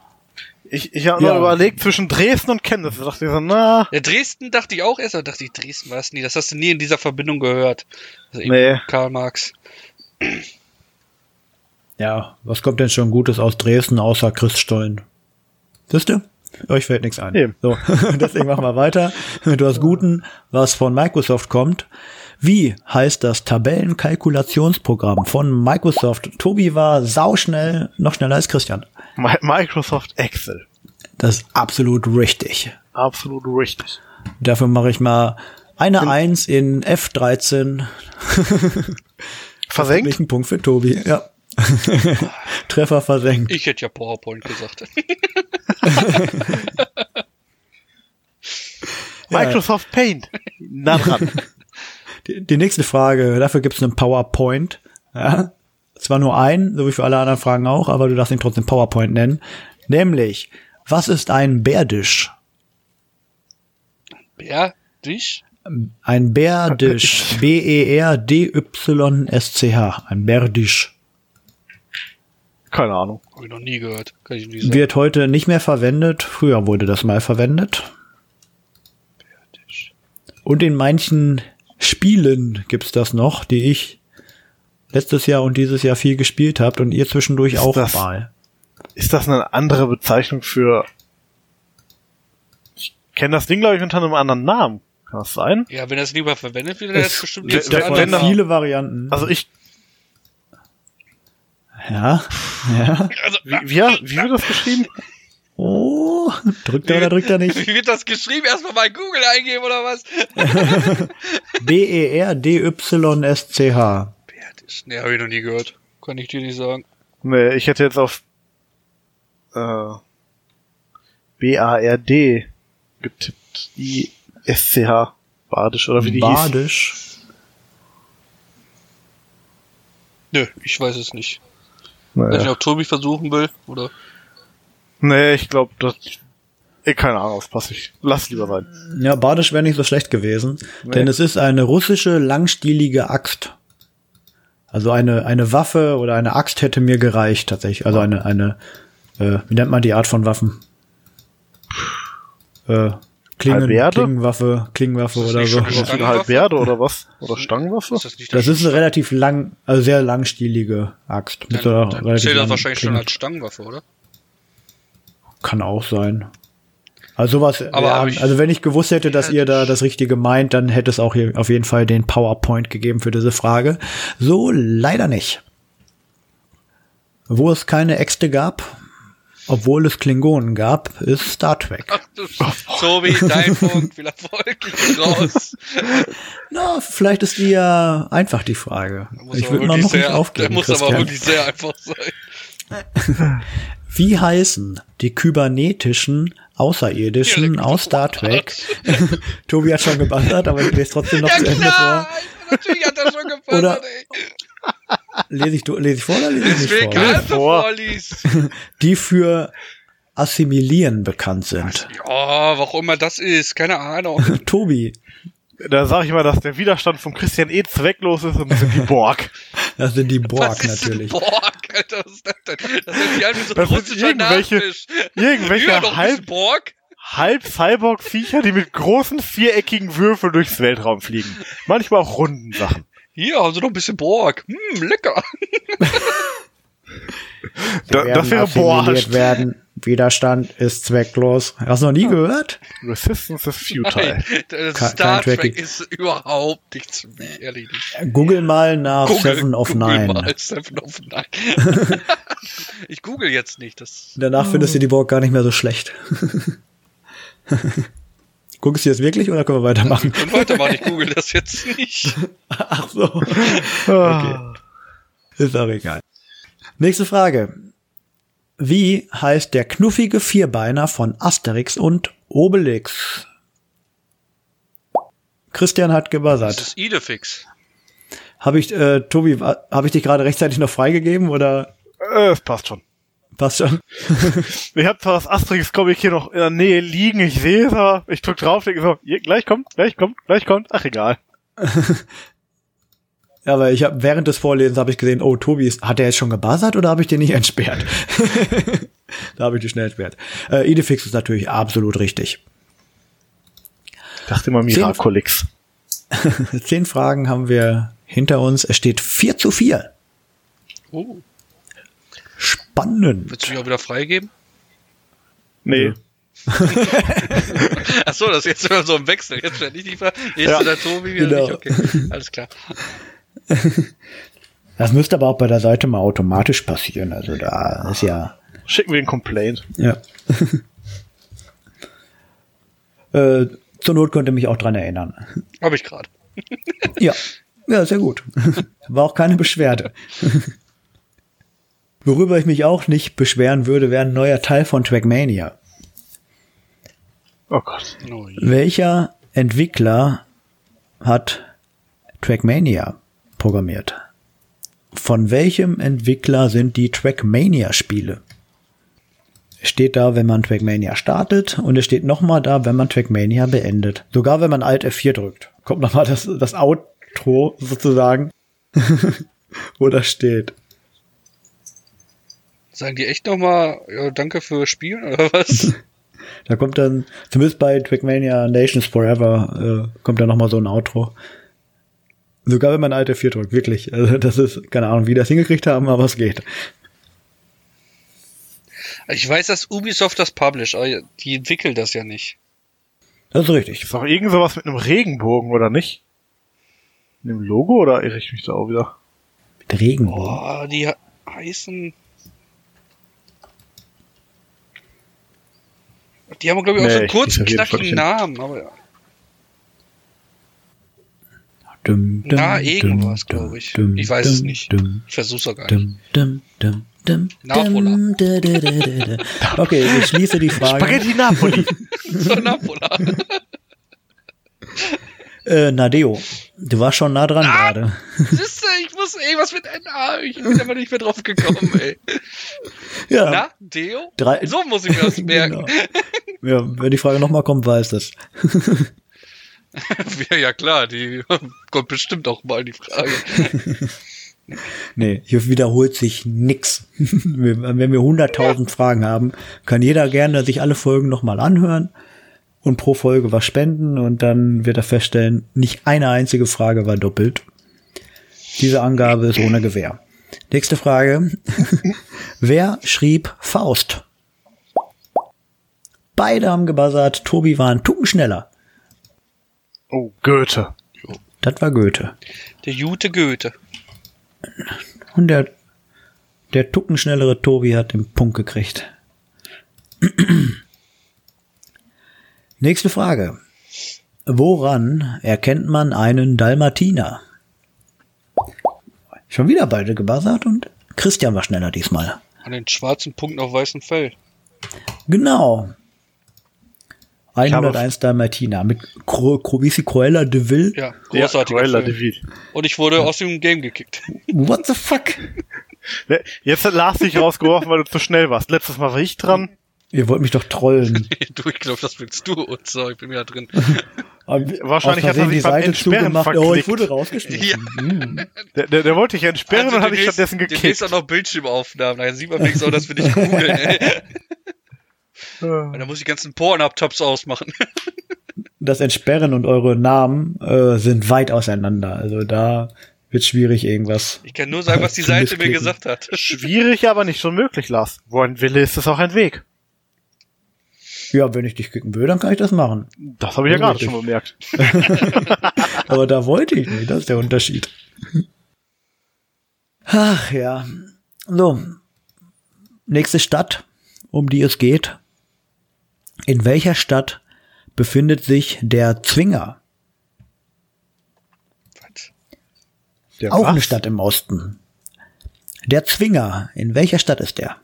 Ich, ich habe Ja. noch überlegt zwischen Dresden und Chemnitz. Da dachte ich so, na, Ja, Dresden dachte ich auch erst, aber dachte ich, Dresden war es nie. Das hast du nie in dieser Verbindung gehört. Also Nee. Karl Marx. Ja, was kommt denn schon Gutes aus Dresden außer Christstollen? Wisst ihr? Euch fällt nichts ein. Eben. So, deswegen machen wir weiter. Du hast Guten, was von Microsoft kommt. Wie heißt das Tabellenkalkulationsprogramm von Microsoft? Tobi war sauschnell, noch schneller als Christian. Mi- Microsoft Excel. Das ist absolut richtig. Absolut richtig. Dafür mache ich mal eine Eins in F13. Versenkt? Ein Punkt für Tobi, ja. Treffer versenkt. Ich hätte ja PowerPoint gesagt. Microsoft Paint. Na dran. Die, die nächste Frage, dafür gibt es einen PowerPoint. Ja? Zwar nur ein, so wie für alle anderen Fragen auch, aber du darfst ihn trotzdem PowerPoint nennen. Nämlich, was ist ein Bärdisch? Ja, dich? Ein Berdisch. E B-E-R-D-Y-S-C-H. Ein Berdisch. Keine Ahnung. Habe ich noch nie gehört. Kann ich nicht sagen. Wird heute nicht mehr verwendet. Früher wurde das mal verwendet. Und in manchen Spielen gibt's das noch, die ich letztes Jahr und dieses Jahr viel gespielt habt und ihr zwischendurch Ist auch das- mal. Ist das eine andere Bezeichnung für. Ich kenne das Ding, glaube ich, unter einem anderen Namen. Kann das sein? Ja, wenn das lieber verwendet wird, dann ist Es es bestimmt gibt viele Varianten. Also ich. Ja, ja. Also, Wie, wie, wie wird das geschrieben? Oh, drückt er oder drückt er nicht? wie wird das geschrieben? Erstmal bei Google eingeben oder was? E B-E-R-D-Y-S-C-H. Berdisch. Nee, habe ich noch nie gehört. Kann ich dir nicht sagen. Nee, ich hätte jetzt auf äh, B-A-R-D getippt. I-S-C-H. Badisch oder wie die hieß. Badisch. Nö, ich weiß es nicht. Weiß nicht, Naja. ob Tobi versuchen will, oder? Nee, ich glaube, das. Eh, keine Ahnung, das passt nicht. Lass lieber sein. Ja, Badisch wäre nicht so schlecht gewesen, Nee. denn es ist eine russische langstielige Axt. Also eine, eine Waffe oder eine Axt hätte mir gereicht tatsächlich. Also eine, eine, äh, wie nennt man die Art von Waffen? Äh, Klingen, Halberde? Klingenwaffe, Klingenwaffe Ist das oder so. schon Was für eine? Halberde oder was? Oder Stangenwaffe? Ist das nicht Das ist eine relativ lang, also sehr langstielige Axt. Mit dann, dann relativ zählt das wahrscheinlich schon Klinge. als Stangenwaffe, oder? Kann auch sein. Also sowas, Aber ja, also wenn ich gewusst hätte, dass ihr da das Richtige meint, dann hätte es auch hier auf jeden Fall den PowerPoint gegeben für diese Frage. So leider nicht. Wo es keine Äxte gab, obwohl es Klingonen gab, ist Star Trek. Tobi, dein Punkt, viel Erfolg, ich bin raus. Na, vielleicht ist die ja einfach die Frage. Ich aber würde noch, noch nicht sehr- aufgeben. Der muss aber Christian. wirklich sehr einfach sein. Wie heißen die kybernetischen Außerirdischen Ja, aus Star Trek? Tobi hat schon gebuzzert, aber ich lese trotzdem noch Ja zu Ende vor. natürlich hat er schon gefallen, Oder- ey. Lese ich, lese ich vor oder lese ich nicht Deswegen vor? du Vor. vorliest. Die für Assimilieren bekannt sind. Ja, warum immer das ist, keine Ahnung. Tobi, Da sage ich mal, dass der Widerstand von Christian eh zwecklos ist und das sind die Borg. das sind die Was Borg ist natürlich. Borg, Alter, was ist das denn? Das sind die halt wie so Das sind irgendwelche- Nachtisch. irgendwelche Ja, halb- Borg. Halb Cyborg-Viecher, die mit großen viereckigen Würfeln durchs Weltraum fliegen. Manchmal auch runden Sachen. Hier haben sie noch ein bisschen Borg. Hm, lecker. Da, Werden das wäre assimiliert Borg. werden. Widerstand ist zwecklos. Hast du noch nie gehört? Resistance is futile. Nein, Star Trek Tracking. ist überhaupt nichts für mich, ehrlich nicht. Google mal nach Google- Seven of Google Nine. Mal Seven of Nine. ich google jetzt nicht. Das Danach findest du die Borg gar nicht mehr so schlecht. Guckst du jetzt wirklich oder können wir weitermachen? und weitermachen. Ich google das jetzt nicht. Ach so. Ah. Ist auch egal. Nächste Frage. Wie heißt der knuffige Vierbeiner von Asterix und Obelix? Christian hat Das gebuzzert. ist Idefix. Habe ich, äh, Tobi, habe ich dich gerade rechtzeitig noch freigegeben oder Äh, es passt schon. passt schon? Ich habe zwar das Asterix-Comic hier noch in der Nähe liegen, ich sehe es, aber ich drück drauf, denke so, gleich kommt, gleich kommt, gleich kommt. Ach, egal. Ja, aber ich habe während des Vorlesens habe ich gesehen, oh, Tobi, ist, hat er jetzt schon gebuzzert oder habe ich den nicht entsperrt? da habe ich die schnell entsperrt. Äh, Idefix ist natürlich absolut richtig. Ich dachte immer Miraculix. Zehn Fragen haben wir hinter uns. Es steht 4 zu 4. Oh, Spannend. willst du mich auch wieder freigeben? Nee. Ach so, das ist jetzt immer so im Wechsel. Jetzt stelle ich die Frage. Jetzt ja, der Tobi wieder genau. nicht. Okay, alles klar. Das müsste aber auch bei der Seite mal automatisch passieren. Also da ist ja, Schicken wir einen Complaint. ja. äh, zur Not könnt ihr mich auch dran erinnern. Habe ich gerade. Ja, ja, sehr gut. War auch keine Beschwerde. Worüber ich mich auch nicht beschweren würde, wäre ein neuer Teil von Trackmania. Oh Gott. Oh. Welcher Entwickler hat Trackmania programmiert? Von welchem Entwickler sind die Trackmania-Spiele? Es steht da, wenn man Trackmania startet und es steht nochmal da, wenn man Trackmania beendet. Sogar wenn man Alt F4 drückt, kommt nochmal das, das Outro sozusagen, wo das steht. Sagen die echt nochmal, ja, danke für Spielen oder was? Da kommt dann, zumindest bei Trackmania Nations Forever, äh, kommt da nochmal so ein Outro. Sogar wenn man alte 4 drückt, wirklich. Also das ist, keine Ahnung, wie die das hingekriegt haben, aber es geht. Ich weiß, dass Ubisoft das published, aber die entwickeln das ja nicht. Das ist richtig. Ist doch irgend sowas mit einem Regenbogen, oder nicht? Mit dem Logo, oder irre ich mich da auch wieder? Mit Regenbogen. Boah, die heißen. Die haben, glaube ich, auch Nee, so einen kurzen, knackigen. Namen, aber ja. Dum, dum, Na, irgendwas, dum, glaub ich. dum, Ich weiß dum, es nicht. dum, Ich versuch's auch gar nicht. dum, dum, dum, dum, Napola. dum, da, da, da, da, da. Okay, ich schließe die Frage. Spaghetti Napoli. So Napola. Äh, Nadeo, du warst schon nah dran Ah! gerade. Siehste, ich muss irgendwas mit NA. Ich bin aber nicht mehr drauf gekommen, ey. Ja, Na, Deo? Drei- So muss ich mir das merken. ja, wenn die Frage nochmal kommt, weiß das. ja, ja, klar, die kommt bestimmt auch mal die Frage. Nee, hier wiederholt sich. Wir- Wenn wir 100.000 Fragen haben, kann jeder gerne sich alle Folgen nochmal anhören und pro Folge was spenden und dann wird er feststellen, nicht eine einzige Frage war doppelt. Diese Angabe ist ohne Gewähr. Nächste Frage. Wer schrieb Faust? Beide haben gebuzzert, Tobi war ein Tucken schneller. Oh, Goethe. Das war Goethe. Der Jute Goethe. Und der, der tuckenschnellere Tobi hat den Punkt gekriegt. Nächste Frage. Woran erkennt man einen Dalmatiner? Schon wieder beide gebuzzert und Christian war schneller diesmal. An den schwarzen Punkten auf weißem Fell. Genau. Habe- 101 Dalmatiner mit Cro Cro wie ist die Cruella de Vil. Ja, Ja, großartiger Cruella de Vil. Und ich wurde aus dem Game gekickt. What the fuck? Ne, Jetzt hat Lars dich rausgeworfen, weil du zu schnell warst. Letztes Mal war ich dran. Ihr wollt mich doch trollen. du, ich glaube, das willst du. Und so, ich bin ja drin. Wahrscheinlich hat er sich beim Entsperren Oh, ich verklickt. wurde rausgeschmissen. Ja. Hm. Der, der, der wollte dich entsperren und hat dich stattdessen demnächst gekickt. auch noch Bildschirmaufnahmen. Dann sieht man wenigstens auch, dass wir nicht googeln. Und dann muss ich die ganzen Porn-Up-Tops ausmachen. das Entsperren und eure Namen äh, sind weit auseinander. Also da wird schwierig irgendwas. Ich kann nur sagen, was die Seite mir gesagt hat. Schwierig, aber nicht so möglich, Lars. Wo ein Wille ist, ist auch ein Weg. Ja, wenn ich dich kicken will, dann kann ich das machen. Das habe ich ja gerade schon bemerkt. Aber da wollte ich nicht. Das ist der Unterschied. Ach ja. So. Nächste Stadt, um die es geht. In welcher Stadt befindet sich der Zwinger? Was? Der Auch was? eine Stadt im Osten. Der Zwinger, in welcher Stadt ist der?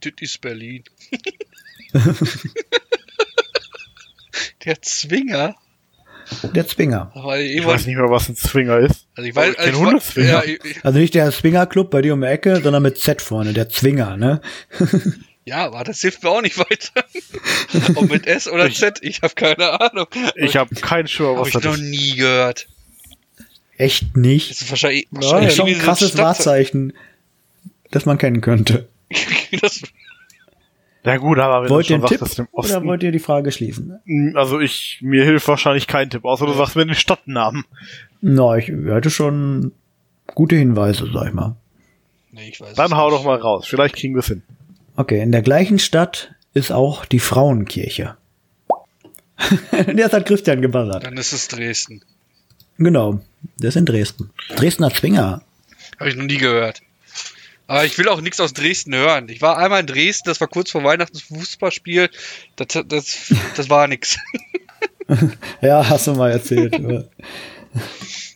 Das ist Berlin. Der Zwinger. Der Zwinger. Ich ich weiß nicht mehr, was ein Zwinger ist. Also ich weiß, also ich, Hundezwinger. ja, ich, Also nicht der Swingerclub bei dir um die Ecke, sondern mit Z vorne, der Zwinger, ne? ja, aber das hilft mir auch nicht weiter. Ob mit S oder Z, ich habe keine Ahnung. Ich habe keinen Schimmer, Habe was ich das noch ist. nie gehört. Echt nicht. Das ist wahrscheinlich, wahrscheinlich ist schon ein krasses Stadt- Wahrzeichen, das man kennen könnte. das, Na gut, aber wenn Wollt du ihr schon einen sagst, Tipp dass im oder Osten... wollt ihr die Frage schließen? Also ich, mir hilft wahrscheinlich kein Tipp, außer du sagst mir den Stadtnamen. Na, ich hatte schon gute Hinweise, sag ich mal. nee, ich weiß Dann hau nicht. doch mal raus. Vielleicht kriegen wir es hin. Okay, in der gleichen Stadt ist auch die Frauenkirche. Jetzt hat Christian gebuzzert. Dann ist es Dresden. Genau, der ist in Dresden. Dresdner Zwinger. Habe ich noch nie gehört. Aber ich will auch nichts aus Dresden hören. Ich war einmal in Dresden, das war kurz vor Weihnachten das Fußballspiel. Das, das, das war nix. Ja, hast du mal erzählt.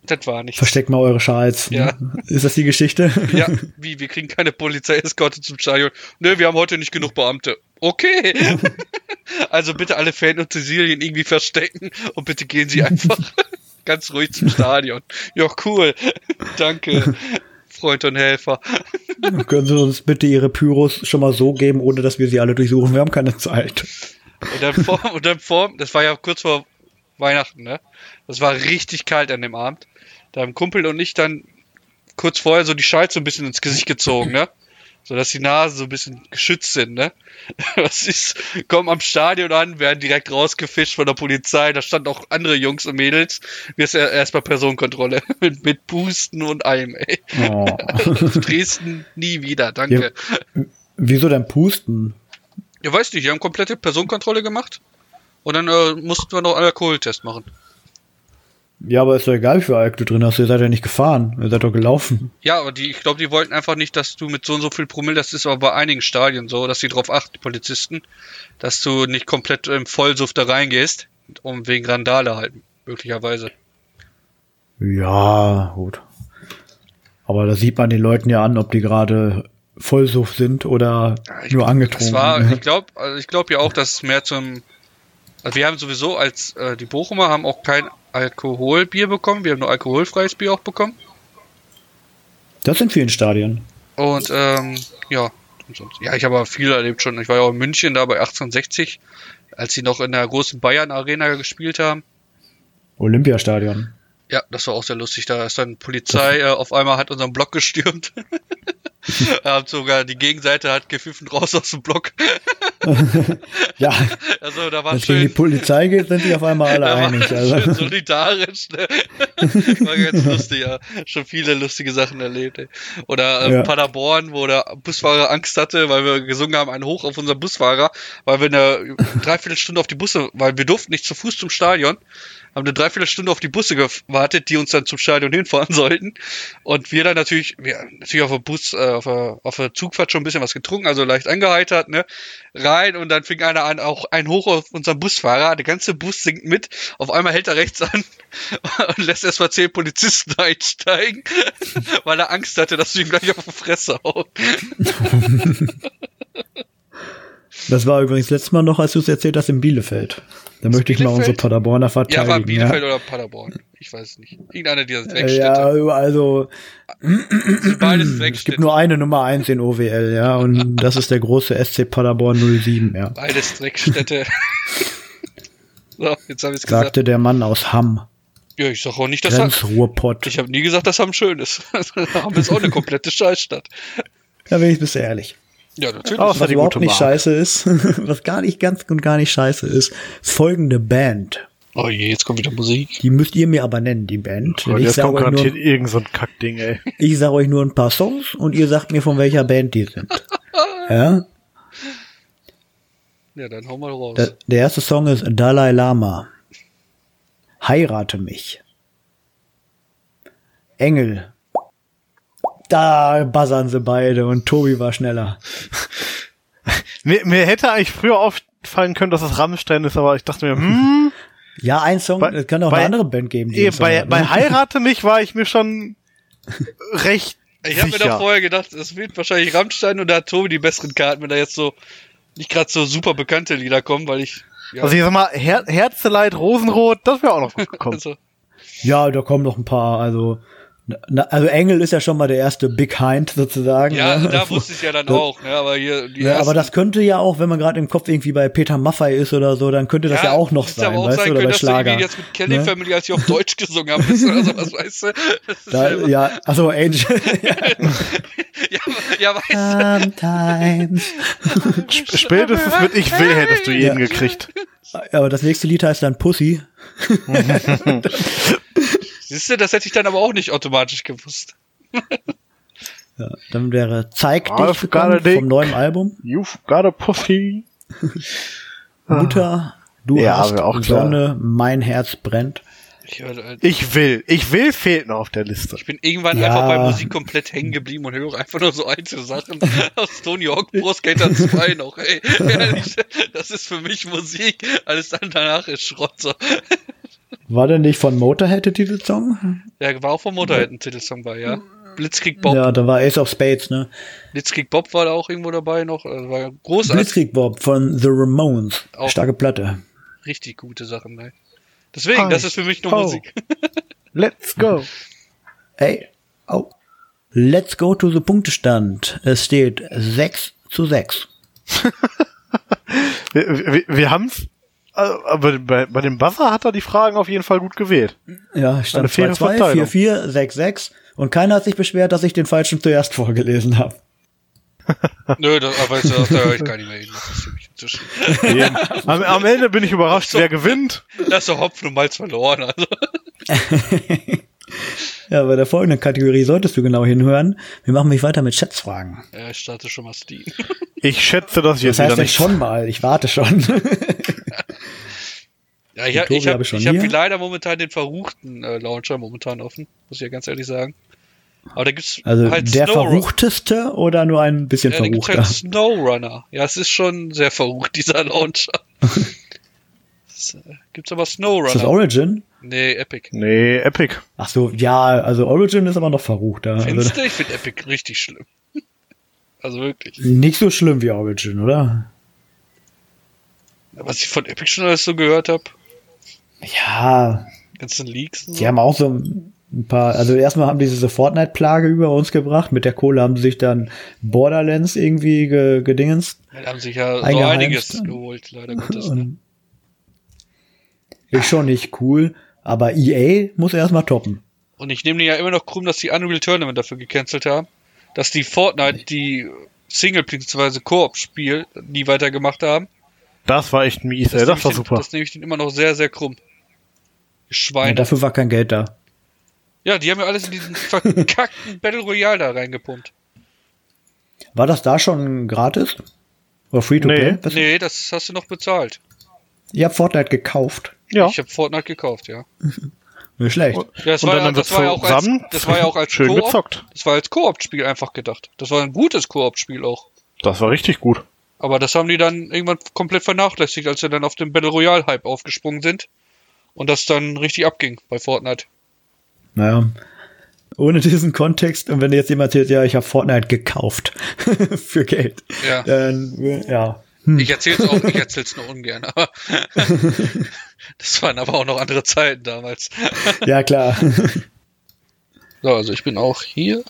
Das war nichts. Versteckt mal eure Schals. Ja. Ist das die Geschichte? Ja, wie, wir kriegen keine Polizeieskorte zum Stadion. Nö, wir haben heute nicht genug Beamte. Okay. Also bitte alle Fanutensilien irgendwie verstecken und bitte gehen Sie einfach ganz ruhig zum Stadion. Ja, cool. Danke, Freund und Helfer. Können Sie uns bitte Ihre Pyros schon mal so geben, ohne dass wir sie alle durchsuchen? Wir haben keine Zeit. Und dann vor, und dann vor, das war ja kurz vor Weihnachten, ne? Das war richtig kalt an dem Abend. Da haben Kumpel und ich dann kurz vorher so die Scheiße so ein bisschen ins Gesicht gezogen, ne? So dass die Nasen so ein bisschen geschützt sind, ne? Was ist, kommen am Stadion an, werden direkt rausgefischt von der Polizei. Da standen auch andere Jungs und Mädels. Wir ist erstmal Personenkontrolle mit, mit Pusten und allem, ey. Oh. Dresden nie wieder, danke. Ja. Wieso denn Pusten? Ja, weiß nicht, die haben komplette Personenkontrolle gemacht. Und dann äh, mussten wir noch einen Alkoholtest machen. Ja, aber ist doch egal, wie viel Alk du drin hast. Ihr seid ja nicht gefahren. Ihr seid doch gelaufen. Ja, aber die, ich glaube, die wollten einfach nicht, dass du mit so und so viel Promille, das ist aber bei einigen Stadien so, dass die drauf achten, die Polizisten, dass du nicht komplett im Vollsuff da reingehst, um wegen Randale halt, möglicherweise. Ja, gut. Aber da sieht man den Leuten ja an, ob die gerade Vollsuff sind oder Ja, nur angetrunken. Das war, ich glaube, also ich glaube ja auch, dass es mehr zum, also wir haben sowieso als, äh, die Bochumer haben auch kein Alkoholbier bekommen, wir haben nur alkoholfreies Bier auch bekommen. Das in vielen Stadien. Und ähm, ja, und sonst, ja, ich habe aber viel erlebt schon. Ich war ja auch in München da bei 1860, als sie noch in der großen Bayern Arena gespielt haben. Olympiastadion. Ja, das war auch sehr lustig. Da ist dann Polizei äh, auf einmal hat unseren Block gestürmt. hat sogar die Gegenseite hat gepfiffen raus aus dem Block. Ja, Also da war wenn es gegen die schön, Polizei geht, sind sich auf einmal alle einig. schön Also. solidarisch. Ne? War ganz lustig, ja. Schon viele lustige Sachen erlebt. Ey. Oder äh, Ja. Paderborn, wo der Busfahrer Angst hatte, weil wir gesungen haben, ein Hoch auf unseren Busfahrer, weil wir eine Dreiviertelstunde auf die Busse, weil wir durften nicht zu Fuß zum Stadion, haben eine Dreiviertelstunde auf die Busse gewartet, die uns dann zum Stadion hinfahren sollten. Und wir dann natürlich, wir natürlich auf der Bus, äh, auf der, auf der Zugfahrt schon ein bisschen was getrunken, also leicht angeheitert, ne? Rein und dann fing einer an, auch ein Hoch auf unseren Busfahrer, der ganze Bus sinkt mit, auf einmal hält er rechts an und lässt erstmal zehn Polizisten einsteigen, weil er Angst hatte, dass du ihm gleich auf die Fresse hauen. Das war übrigens letztes Mal noch, als du es erzählt hast, in Bielefeld. Da möchte ich mal Bielefeld? unsere Paderborner Ja, verteidigen. war Bielefeld oder Paderborn. Ich weiß es nicht. Irgendeiner dieser Ja, Dreckstädte. ja also Sind beides es gibt Dreckstädte. nur eine Nummer eins in OWL, ja, und das ist der große SC Paderborn 07, ja. Beides Dreckstädte. so, jetzt habe ich es gesagt. Sagte der Mann aus Hamm, Ja, ich sag auch nicht, dass Hamm, Grenzruhrpott. ich habe nie gesagt, dass Hamm schön ist. Hamm ist auch eine komplette Scheißstadt. Da bin ich bist du ehrlich. Ja, natürlich. Außer Was die überhaupt gute nicht Mark. scheiße ist, was gar nicht ganz und gar nicht scheiße ist, ist folgende Band. Oh je, jetzt kommt wieder Musik. Die müsst ihr mir aber nennen, die Band. Und ich jetzt sage kommt euch, garantiert nur, irgend so ein Kackding, ey. ich sag euch nur ein paar Songs und ihr sagt mir, von welcher Band die sind. Ja? Ja, dann hau mal raus. Der, der erste Song ist Dalai Lama. Heirate mich. Engel. Da buzzern sie beide und Tobi war schneller. Mir, mir hätte eigentlich früher auffallen können, dass es Rammstein ist, aber ich dachte mir, hm, Ja, ein Song, es kann auch bei- eine andere Band geben. die eh, einen Song bei, hat, bei ne? Heirate mich war ich mir schon recht ich habe mir da vorher gedacht, es wird wahrscheinlich Rammstein und da hat Tobi die besseren Karten, wenn da jetzt so nicht gerade so super bekannte Lieder kommen, weil ich. Ja, Also ich sag mal, Her Herzeleid, Rosenrot, das wäre auch noch gut gekommen. also, Ja, da kommen noch ein paar, also, na, also Engel ist ja schon mal der erste Big Hind sozusagen. ja, ne? da wusste ich ja dann auch, ne? Aber hier die Ja, aber das könnte ja auch, wenn man gerade im Kopf irgendwie bei Peter Maffay ist oder so, dann könnte das ja, auch noch sein, auch weißt du, oder können, bei dass du Schlager. irgendwie jetzt mit Kelly ne? Family, als sie auf Deutsch gesungen haben, ist oder sowas, weißt du? Das Da, selber- ja, also Angel. ja, ja, weißt Sometimes. Spätestens mit Ich will hättest du jeden gekriegt. Aber das nächste Lied heißt dann Pussy. siehst du, das hätte ich dann aber auch nicht automatisch gewusst. Ja, dann wäre Zeig dich gekommen vom neuen Album. You've got a pussy. Mutter, du Ja, hast aber auch klar. Sonne, mein Herz brennt. Ich, äh, Ich will. Ich will fehlt noch auf der Liste. ich bin irgendwann Ja. einfach bei Musik komplett hängen geblieben und höre einfach nur so einzelne Sachen aus Tony Hawk Pro Skater 2 noch, ey. Ehrlich, das ist für mich Musik. Alles dann danach ist Schrott. So. War denn nicht von Motorhead der Titelsong? Der war auch vom Motorhead ein Titelsong bei, ja. Blitzkrieg Bob. Ja, da war Ace of Spades, ne? Blitzkrieg Bob war da auch irgendwo dabei noch. Also war großartig. Blitzkrieg Bob von The Ramones. Auch. Starke Platte. Richtig gute Sachen, ne? Deswegen, das ist für mich nur Oh. Musik. Let's go. Ey, oh. Let's go to the Punktestand. Es steht 6 zu 6. Wir, wir, wir haben's. Also, aber bei, bei dem Buzzer hat er die Fragen auf jeden Fall gut gewählt. Ja, stand Eine faire 2, 2, Verteilung. 4, 4, 6, 6 und keiner hat sich beschwert, dass ich den falschen zuerst vorgelesen habe. Nö, das, aber du, da höre ich gar nicht mehr hin. Das ist für mich inzwischen. Eben. am, am Ende bin ich überrascht, wer gewinnt. Das ist so Hopfen und Malz verloren. Also. Ja, bei der folgenden Kategorie solltest du genau hinhören. Wir machen mich weiter mit Schätzfragen. Ja, ich starte schon mal Steam. Ich schätze, dass ich Das jetzt wieder heißt ja nicht. schon mal, ich warte schon. Ja, ich, hab- ich hab habe hab hier. leider momentan den verruchten äh, Launcher momentan offen, muss ich ja ganz ehrlich sagen. Aber da gibt's Also halt der Snow verruchteste oder nur ein bisschen ja, da gibt's verruchter? halt Snowrunner. Ja, es ist schon sehr verrucht, dieser Launcher. es, äh, gibt's aber Ist das Snowrunner. Origin? Nee, Epic. Nee, Epic. Ach so, ja, also Origin ist aber noch verruchter. Also, Findest du? Ich finde Epic richtig schlimm. Also wirklich. nicht so schlimm wie Origin, oder? Was ich von Epic schon alles so gehört habe, Ja, ganzen Leaks die haben auch so ein paar, also erstmal haben die diese Fortnite-Plage über uns gebracht. Mit der Kohle haben sie sich dann Borderlands irgendwie ge gedingens. Die haben sich ja so einiges geholt, leider Gottes. Ne? Ist schon nicht cool, aber EA muss erstmal toppen. Und ich nehme dir ja immer noch krumm, dass die Unreal Tournament dafür gecancelt haben, dass die Fortnite die Single- bzw. Koop-Spiel nie weitergemacht haben. Das war echt mies, ey. nehme Das ich war den- super. Das nehme ich denen immer noch sehr, sehr krumm. Die Ja, Schweine. dafür war kein Geld da. Ja, die haben ja alles in diesen verkackten Battle Royale da reingepumpt. War das da schon gratis? Oder free to Nee. play? Was- Nee, das hast du noch bezahlt. Ihr habt Fortnite gekauft. Ja. Ich habe Fortnite gekauft, ja. Nicht schlecht. Ja, das Und war, dann ja- wird das war ja auch als, zusammen das war ja auch als schön gezockt. Das war als Koop-Spiel einfach gedacht. Das war ein gutes Koop-Spiel auch. Das war richtig gut. Aber das haben die dann irgendwann komplett vernachlässigt, als sie dann auf den Battle Royale Hype aufgesprungen sind. Und das dann richtig abging bei Fortnite. Naja. Ohne diesen Kontext, und wenn jetzt jemand erzählt, ja, ich habe Fortnite gekauft für Geld, Ja. dann, ja. Ich erzähl's auch, ich erzähl's nur ungern, aber das waren aber auch noch andere Zeiten damals. Ja, klar. So, also ich bin auch hier.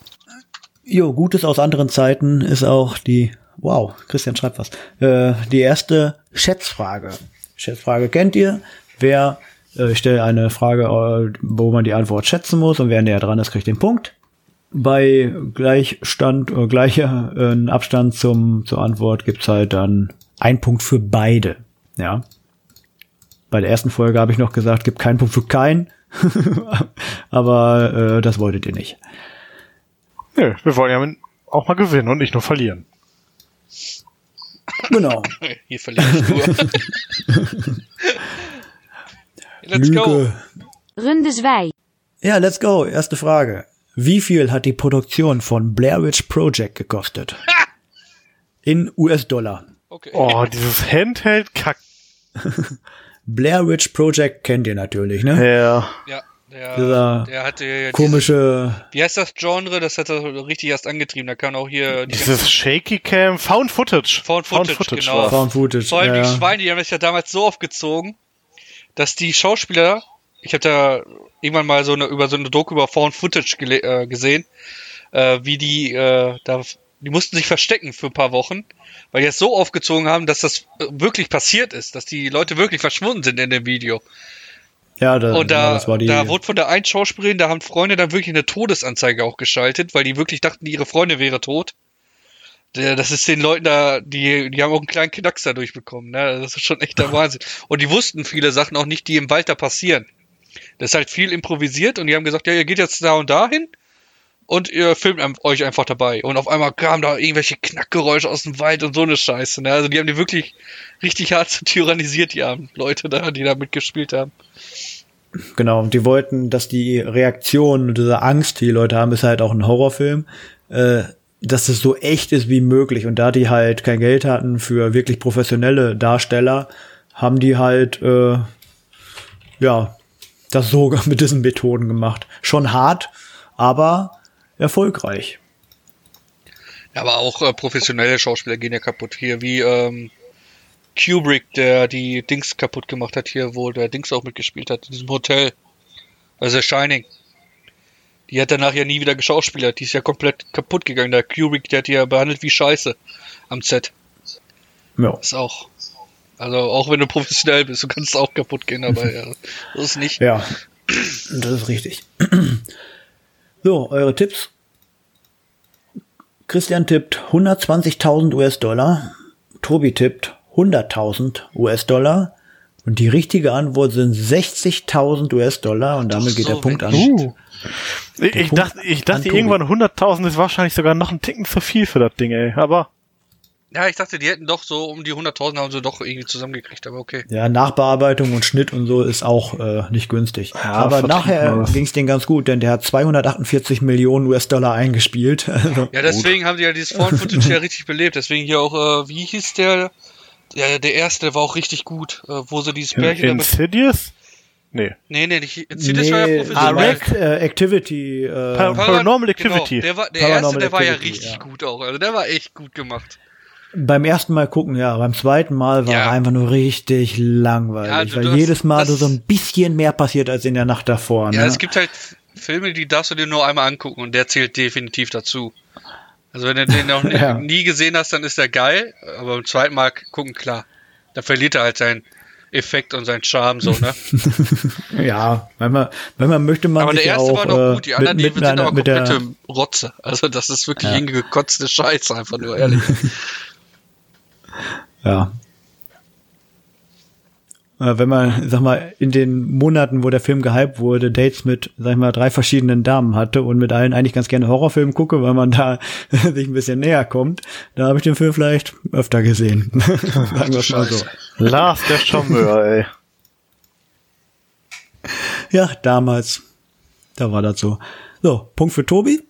Jo, Gutes aus anderen Zeiten ist auch die, wow, Christian schreibt was, äh, die erste Schätzfrage. Schätzfrage kennt ihr. Wer, äh, ich stelle eine Frage, äh, wo man die Antwort schätzen muss und wer näher dran ist, kriegt den Punkt. Bei Gleichstand, äh, gleicher äh, Abstand zum, zur Antwort gibt's halt dann ein Punkt für beide. Ja. Bei der ersten Folge habe ich noch gesagt, gibt keinen Punkt für keinen. Aber äh, das wolltet ihr nicht. Nö, wir wollen ja auch mal gewinnen und nicht nur verlieren. Genau. Hier verliere ich nur. Let's go. Lüge. Runde 2. Ja, let's go. Erste Frage. Wie viel hat die Produktion von Blair Witch Project gekostet? In US-Dollar. Okay. Oh, dieses Handheld-Kack. Blair Blair Witch Project kennt ihr natürlich, ne? Ja. Ja, der, Dieser der hatte ja diese, Komische, Wie heißt das Genre? Das hat er richtig erst angetrieben. Da kann auch hier die Dieses Shaky Cam, Found Footage. Found Footage, genau. war's. Found Footage. Vor allem ja. die Schweine, die haben das ja damals so aufgezogen, dass die Schauspieler, ich habe da irgendwann mal so eine über so eine Doku über Found Footage äh, gesehen, äh, wie die äh, da die mussten sich verstecken für ein paar Wochen, weil die das so aufgezogen haben, dass das äh, wirklich passiert ist, dass die Leute wirklich verschwunden sind in dem Video. Ja, da, Und ja, da, das war die. da wurde von der einen Schauspielerin, da haben Freunde dann wirklich eine Todesanzeige auch geschaltet, weil die wirklich dachten, ihre Freundin wäre tot. Das ist den Leuten da, die, die haben auch einen kleinen Knacks dadurch bekommen. Ne? Das ist schon echt der Wahnsinn. Und die wussten viele Sachen auch nicht, die im Wald da passieren. Das ist halt viel improvisiert und die haben gesagt, ja, ihr geht jetzt da und dahin und ihr filmt euch einfach dabei. Und auf einmal kamen da irgendwelche Knackgeräusche aus dem Wald und so eine Scheiße. Ne? Also die haben die wirklich richtig hart tyrannisiert, die armen Leute da, die da mitgespielt haben. Genau, und die wollten, dass die Reaktion und diese Angst, die die Leute haben, ist halt auch ein Horrorfilm, äh, dass es so echt ist wie möglich. Und da die halt kein Geld hatten für wirklich professionelle Darsteller, haben die halt, äh, ja, das so mit diesen Methoden gemacht. Schon hart, aber erfolgreich. Ja, aber auch äh, professionelle Schauspieler gehen ja kaputt. Hier wie ähm, Kubrick, der die Dings kaputt gemacht hat, hier, wo der Dings auch mitgespielt hat, in diesem Hotel. Also Shining. Die hat danach ja nie wieder geschauspielert. Die ist ja komplett kaputt gegangen. Der Kubrick, der hat die ja behandelt wie Scheiße am Set. Ja. Ist auch Also auch wenn du professionell bist, du kannst auch kaputt gehen, aber ja, das ist nicht. Ja, das ist richtig. So, eure Tipps. Christian tippt 120.000 US-Dollar. Tobi tippt 100.000 US-Dollar. Und die richtige Antwort sind 60.000 US-Dollar. Und damit Ach geht so der Punkt an. Uh. Ich, ich Punkt dachte, ich dachte irgendwann 100.000 ist wahrscheinlich sogar noch ein Ticken zu viel für das Ding, ey. Aber Ja, ich dachte, die hätten doch so um die 100.000 haben sie doch irgendwie zusammengekriegt, aber okay. Ja, Nachbearbeitung und Schnitt und so ist auch äh, nicht günstig. Ja, Aber nachher ging es denen ganz gut, denn der hat 248 Millionen US-Dollar eingespielt. Also, Ja, deswegen haben sie ja dieses Found-Footage ja richtig belebt. Deswegen hier auch, äh, wie hieß der? Ja, der erste, war auch richtig gut, äh, wo sie dieses Pärchen damit. Insidious? Nee. Nee, nee, nicht. Insidious war ja ah, professionell. Act, äh, Activity. Äh, Par- Paranormal Activity. Genau, der war, der Paranormal erste, der war ja richtig ja. gut auch. Also der war echt gut gemacht. beim ersten Mal gucken, ja. Beim zweiten Mal war Ja. er einfach nur richtig langweilig, Ja, du- weil jedes Mal so ein bisschen mehr passiert als in der Nacht davor. Ja, ne? es gibt halt Filme, die darfst du dir nur einmal angucken und der zählt definitiv dazu. Also wenn du den noch nie, Ja. nie gesehen hast, dann ist der geil, aber beim zweiten Mal gucken, klar. Da verliert er halt seinen Effekt und seinen Charme so, ne? ja, wenn man, wenn man möchte, man aber der erste auch war noch äh, gut, die anderen, mit, die mit, sind aber mit der, komplette Rotze. Also das ist wirklich Ja. hingekotzte Scheiße, einfach nur ehrlich. Ja. Äh, Wenn man, sag mal, in den Monaten, wo der Film gehypt wurde, Dates mit, sag ich mal, drei verschiedenen Damen hatte und mit allen eigentlich ganz gerne Horrorfilme gucke, weil man da sich ein bisschen näher kommt, da habe ich den Film vielleicht öfter gesehen. Sagen wir mal so. Lars, der Charmeur, ey. Ja, damals. Da war das so. So, Punkt für Tobi.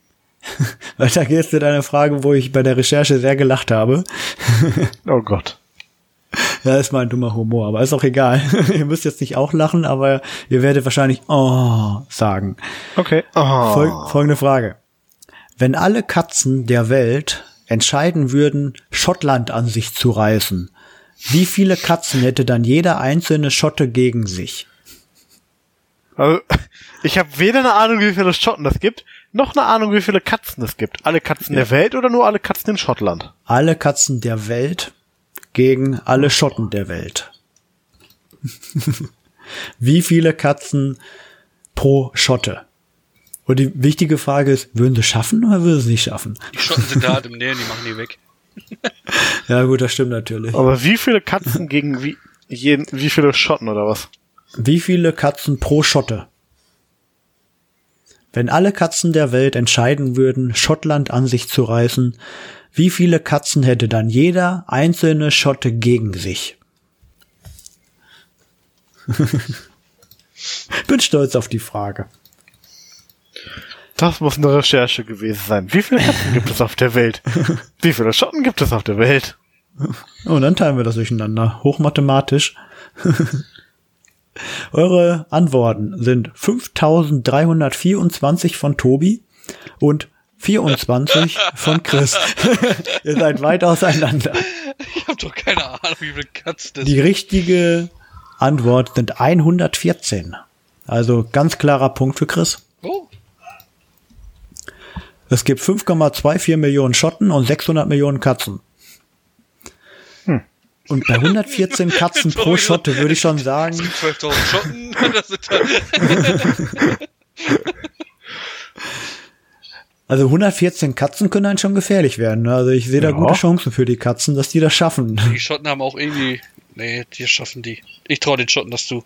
Weiter geht's mit einer Frage, wo ich bei der Recherche sehr gelacht habe. Oh Gott. Ja, ist mal ein dummer Humor, aber ist auch egal. ihr müsst jetzt nicht auch lachen, aber ihr werdet wahrscheinlich oh sagen. Okay. Oh. Fol folgende Frage. Wenn alle Katzen der Welt entscheiden würden, Schottland an sich zu reißen, wie viele Katzen hätte dann jeder einzelne Schotte gegen sich? Also, ich habe weder eine Ahnung, wie viele Schotten es gibt, noch eine Ahnung, wie viele Katzen es gibt. Alle Katzen der Welt oder nur alle Katzen in Schottland? Alle Katzen der Welt gegen alle Schotten der Welt. wie viele Katzen pro Schotte? Und die wichtige Frage ist, würden sie schaffen oder würden sie es nicht schaffen? Die Schotten sind da halt im Nähen, die machen die weg. Ja gut, das stimmt natürlich. Aber wie viele Katzen gegen wie, jeden, wie viele Schotten oder was? Wie viele Katzen pro Schotte? Wenn alle Katzen der Welt entscheiden würden, Schottland an sich zu reißen, wie viele Katzen hätte dann jeder einzelne Schotte gegen sich? Bin stolz auf die Frage. Das muss eine Recherche gewesen sein. Wie viele Katzen gibt es auf der Welt? Wie viele Schotten gibt es auf der Welt? Und dann teilen wir das durcheinander. Hochmathematisch. Eure Antworten sind 5324 von Tobi und 24 von Chris. Ihr seid weit auseinander. Ich habe doch keine Ahnung, wie viele Katzen das Die richtige Antwort sind 114. Also ganz klarer Punkt für Chris. Oh, Es gibt 5,24 Millionen Schotten und 600 Millionen Katzen. Und bei 114 Katzen pro Schotte würde ich schon sagen, es gibt 12.000 Schotten. Also 114 Katzen können dann schon gefährlich werden. ne? Also ich sehe da Ja. gute Chancen für die Katzen, dass die das schaffen. die Schotten haben auch irgendwie. Nee, die schaffen die. Ich traue den Schotten das zu.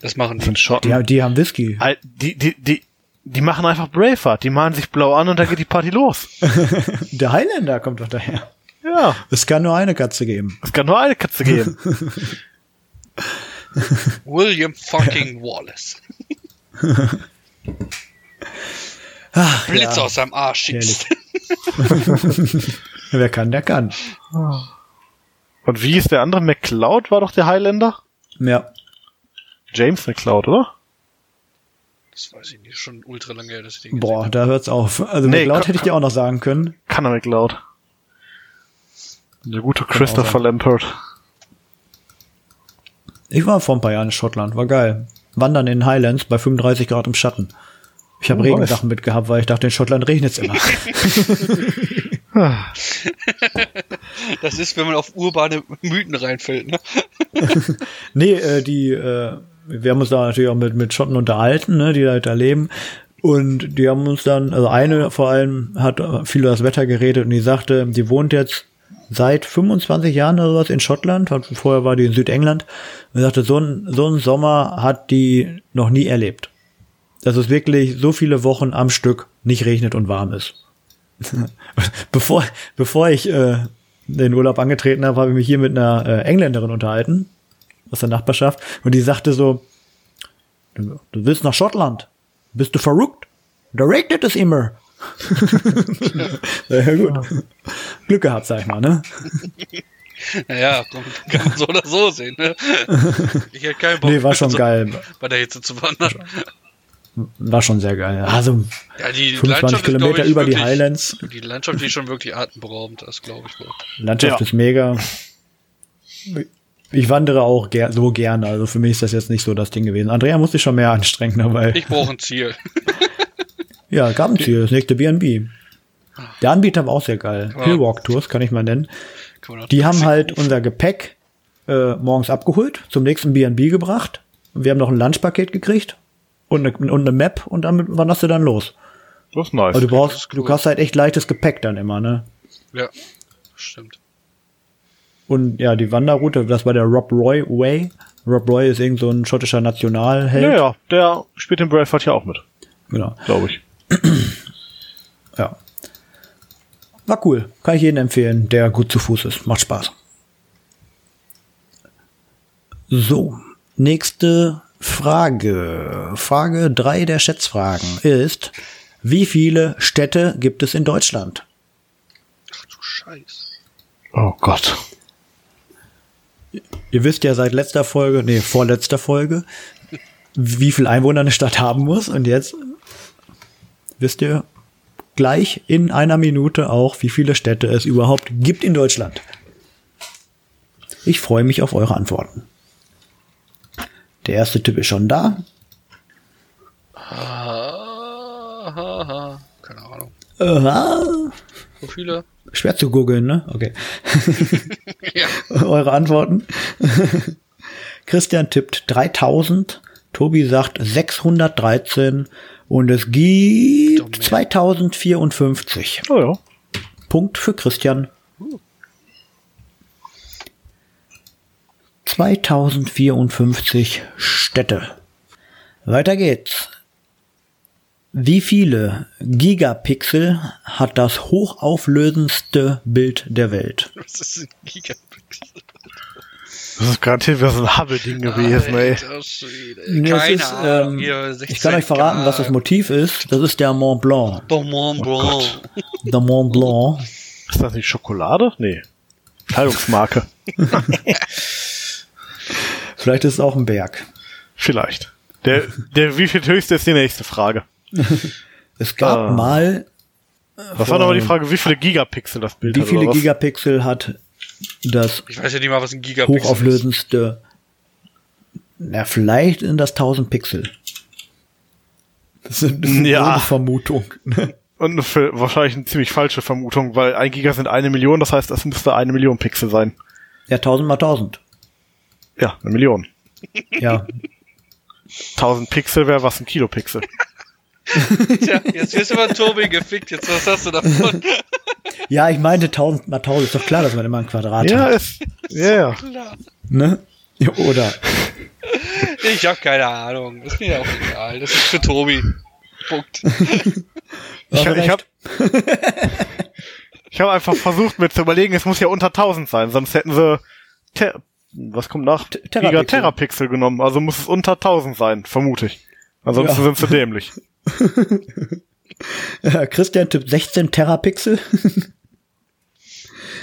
Das machen die. Schotten. Die, die haben Whisky. Die, die, die, die machen einfach Braveheart. Die malen sich blau an und da geht die Party los. Der Highlander kommt doch daher. Ja, Es kann nur eine Katze geben. es kann nur eine Katze geben. William fucking Wallace. Ach, Blitz ja. aus seinem Arsch schießt. Wer kann, der kann. Und wie ist der andere? McCloud war doch der Highlander? Ja. James McCloud, oder? Das weiß ich nicht. Schon ultra lange her, dass ich den Boah, da hört's auf. Also Nee, komm- hätte ich dir auch noch sagen können. Kanner McCloud. Der gute Christopher Lampert. Ich war vor ein paar Jahren in Schottland, war geil. Wandern in Highlands bei 35 Grad im Schatten. Ich habe Oh, Regensachen mitgehabt, weil ich dachte, in Schottland regnet's immer. Das ist, wenn man auf urbane Mythen reinfällt, ne? Nee, äh, die, äh, wir haben uns da natürlich auch mit, mit Schotten unterhalten, ne, die da, da leben. Und die haben uns dann, also eine vor allem hat viel über das Wetter geredet und die sagte, die wohnt jetzt seit 25 Jahren oder sowas in Schottland, vorher war die in Südengland und sagte, so ein, so ein Sommer hat die noch nie erlebt. Dass es wirklich so viele Wochen am Stück nicht regnet und warm ist. bevor, bevor ich äh, den Urlaub angetreten habe, habe ich mich hier mit einer äh, Engländerin unterhalten, aus der Nachbarschaft, und die sagte so, du, du willst nach Schottland? Bist du verrückt? Da regnet es immer. ja, gut. Glück gehabt, sag ich mal, ne? Naja, kann, kann man so oder so sehen, ne? Ich hätte keinen Bock, Nee, war schon so geil. bei der Hitze zu wandern. War schon sehr geil. Also Ja, die 25 Landschaft ist, Kilometer über die wirklich- Highlands. Die Landschaft ist schon wirklich atemberaubend, das glaube ich wohl. Landschaft Ja. ist mega. Ich wandere auch ger so gerne, also für mich ist das jetzt nicht so das Ding gewesen. Andrea musste sich schon mehr anstrengen dabei. Ich brauche ein Ziel. Ja, gab ein Ziel, das nächste B&B. Der Anbieter war auch sehr geil. Ja. Hillwalk Tours, kann ich mal nennen. Die haben halt unser Gepäck äh, morgens abgeholt, zum nächsten B&B gebracht. Wir haben noch ein Lunchpaket gekriegt und eine, und eine Map und damit wanderst du dann los. Das ist nice. Also du brauchst, du hast halt echt leichtes Gepäck dann immer, ne? Ja, stimmt. Und ja, die Wanderroute, das war der Rob Roy Way. Rob Roy ist irgend so ein schottischer Nationalheld. ja, ja, der spielt in Braveheart ja auch mit, Genau. glaube ich. Ja. War cool. Kann ich jedem empfehlen, der gut zu Fuß ist. Macht Spaß. So. Nächste Frage. Frage drei der Schätzfragen ist, wie viele Städte gibt es in Deutschland? Ach du Scheiße. Oh Gott. Ihr wisst ja seit letzter Folge, nee, vorletzter Folge, wie viel Einwohner eine Stadt haben muss. Und jetzt wisst ihr gleich in einer Minute auch, wie viele Städte es überhaupt gibt in Deutschland. Ich freue mich auf eure Antworten. Der erste Tipp ist schon da. Ah. Keine Ahnung. Aha. So viele? Schwer zu googeln, ne? Okay. Ja. eure Antworten. Christian tippt 3000, Tobi sagt 613 und es gibt Doch mehr. 2054. Oh ja. Punkt für Christian. 2054 Städte. Weiter geht's. Wie viele Gigapixel hat das hochauflösendste Bild der Welt? Was ist ein Gigapixel? Das ist garantiert wieder so ein Hubble-Ding gewesen, ey. Nee, ist, Ahnung. ähm, Hier, Ich 16 kann euch verraten, was das. Motiv ist. Das ist der Mont Blanc. Doch, Mont Blanc. Der Mont Blanc. Ist das nicht Schokolade? Nee. Kleidungsmarke. Vielleicht ist es auch ein Berg. Vielleicht. Der, der wie viel höchste ist die nächste Frage. Es gab Ah. mal, Was war nochmal die Frage, wie viele Gigapixel das Bild wie hat? viele oder was? Gigapixel hat das Ich weiß ja nicht mal, was ein Gigapixel hochauflösendste? Na, vielleicht sind das 1000 Pixel. Das ist, ist Ja. eine Vermutung. Und eine, wahrscheinlich eine ziemlich falsche Vermutung, weil ein Giga sind eine Million, das heißt, das müsste eine Million Pixel sein. Ja, 1000 mal 1000. Ja, eine Million. Ja, 1000 Pixel wäre was, ein Kilopixel. ist. Tja, jetzt wirst du mal Tobi gefickt. Jetzt, was hast du davon? ja, ich meinte 1000 mal 1000. Ist doch klar, dass man immer ein Quadrat Ja, hat. ist, ja, ja. Klar. Ne? Ja, Oder? Ich habe keine Ahnung. Ist mir auch egal. Das ist für Tobi. Punkt. Ich, ich habe ich hab einfach versucht, mir zu überlegen, es muss ja unter 1000 sein, sonst hätten sie, was kommt nach? Terapixel. Giga Terapixel genommen, also muss es unter 1000 sein, vermute ich. Ansonsten Ja. sind sie dämlich. Ja, Christian tippt 16 Terapixel.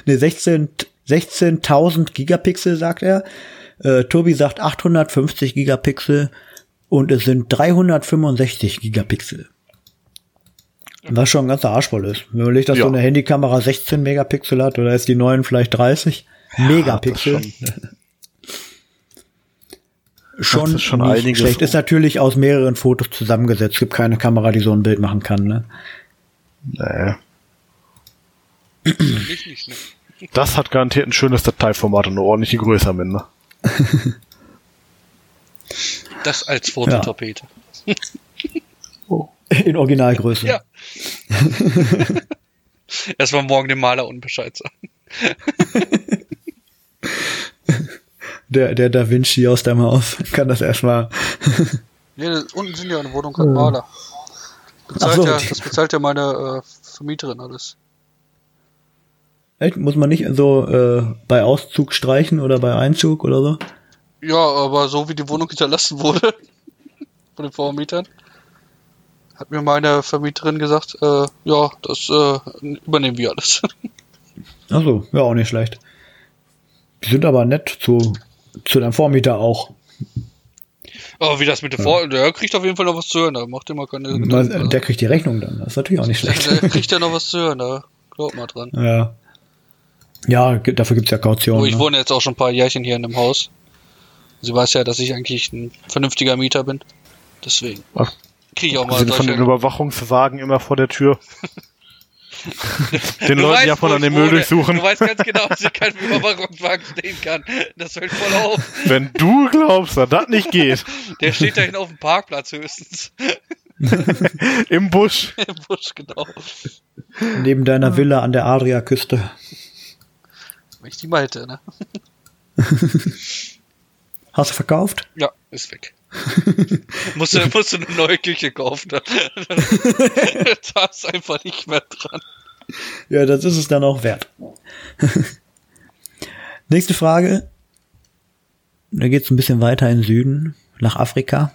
ne, 16 16.000 Gigapixel, sagt er. Äh, Tobi sagt 850 Gigapixel und es sind 365 Gigapixel. Was schon ein ganzer Arsch voll ist. Wenn man überlegt, dass Ja. so eine Handykamera 16 Megapixel hat oder ist die neuen vielleicht 30 Megapixel. schon, schon nicht einiges. schlecht. Ist natürlich aus mehreren Fotos zusammengesetzt. Gibt keine Kamera, die so ein Bild machen kann. Ne? Nicht, ne? Das hat garantiert ein schönes Dateiformat und eine ordentliche Größe am Ende. Das als Fototapete. In Originalgröße. Ja. Erstmal morgen dem Maler und Bescheid sagen. Der, der Da Vinci aus deinem Haus kann das erstmal. Nee, das- unten sind ja eine Wohnung kein Maler. Bezahlt so, ja, das bezahlt ja meine äh, Vermieterin alles. Echt? Muss man nicht so äh, bei Auszug streichen oder bei Einzug oder so? Ja, aber so wie die Wohnung hinterlassen wurde von den Vermietern, hat mir meine Vermieterin gesagt, äh, ja, das äh, übernehmen wir alles. Ach so, ja, auch nicht schlecht. Die sind aber nett zu, zu deinem Vormieter auch. Aber wie das mit dem Vor... Der kriegt auf jeden Fall noch was zu hören, da macht immer keine Gedanken. Weil, Der kriegt die Rechnung dann. Das ist natürlich auch nicht schlecht. der kriegt ja noch was zu hören, da glaubt mal dran. Ja. Ja, dafür gibt's ja Kaution. Oh, ich ne? wohne jetzt auch schon ein paar Jährchen hier in dem Haus. Sie weiß ja, dass ich eigentlich ein vernünftiger Mieter bin. Deswegen Ach, kriege ich auch mal sind von den. Überwachungswagen immer vor der Tür. Den Du Leuten weißt, ja von an den Müll durchsuchen. Du weißt ganz genau, dass ich keinen Überwachungswagen stehen kann. Das fällt voll auf. Wenn du glaubst, dass das nicht geht, Der steht da hinten auf dem Parkplatz höchstens. im Busch. Im Busch, genau. Neben deiner Villa an der Adriaküste. Wenn ich die mal hätte, ne? Hast du verkauft? Ja, ist weg. Musst, du, musst du eine neue Küche kaufen. Da, da ist einfach nicht mehr dran. Ja, das ist es dann auch wert. Nächste Frage. Da geht's ein bisschen weiter in den Süden, nach Afrika.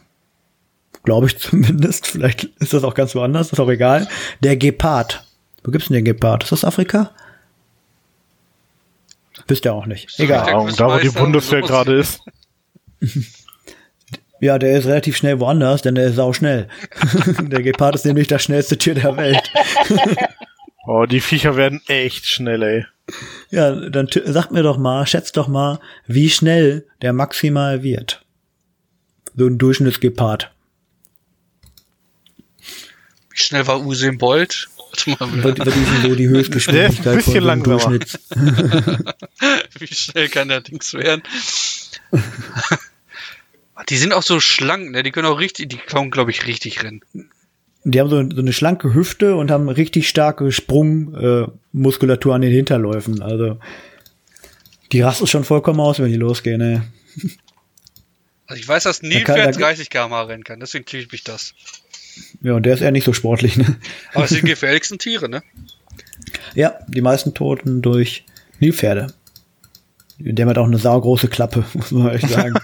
Glaube ich zumindest. Vielleicht ist das auch ganz woanders, ist auch egal. Der Gepard. Wo gibt's denn den Gepard? Ist das Afrika? Wisst ihr auch nicht. Egal. Ja, da, wo die Bundeswehr gerade ist. Ja, der ist relativ schnell woanders, denn der ist sau schnell. der Gepard ist nämlich das schnellste Tier der Welt. Oh, die Viecher werden echt schnell, ey. Ja, dann sagt mir doch mal, schätzt doch mal, wie schnell der maximal wird. So ein Durchschnittsgepard. Wie schnell war Usain Bolt? Warte mal, Wird, wird diesem so die Höchstgeschwindigkeit Der ist ein bisschen von so. Durchschnitts. wie schnell kann der Dings werden? Die sind auch so schlank, ne? Die können auch richtig, die können, glaube ich, richtig rennen. Die haben so, so eine schlanke Hüfte und haben richtig starke Sprungmuskulatur äh, an den Hinterläufen. Also die rasten schon vollkommen aus, wenn die losgehen. Ne? Also ich weiß, dass Nilpferd da- 30 km/h rennen kann, deswegen kriege ich mich das. Ja, und der ist eher nicht so sportlich. Ne? Aber es sind die gefährlichsten Tiere, ne? Ja, die meisten Toten durch Nilpferde. Der hat auch eine saugroße Klappe, muss man echt sagen.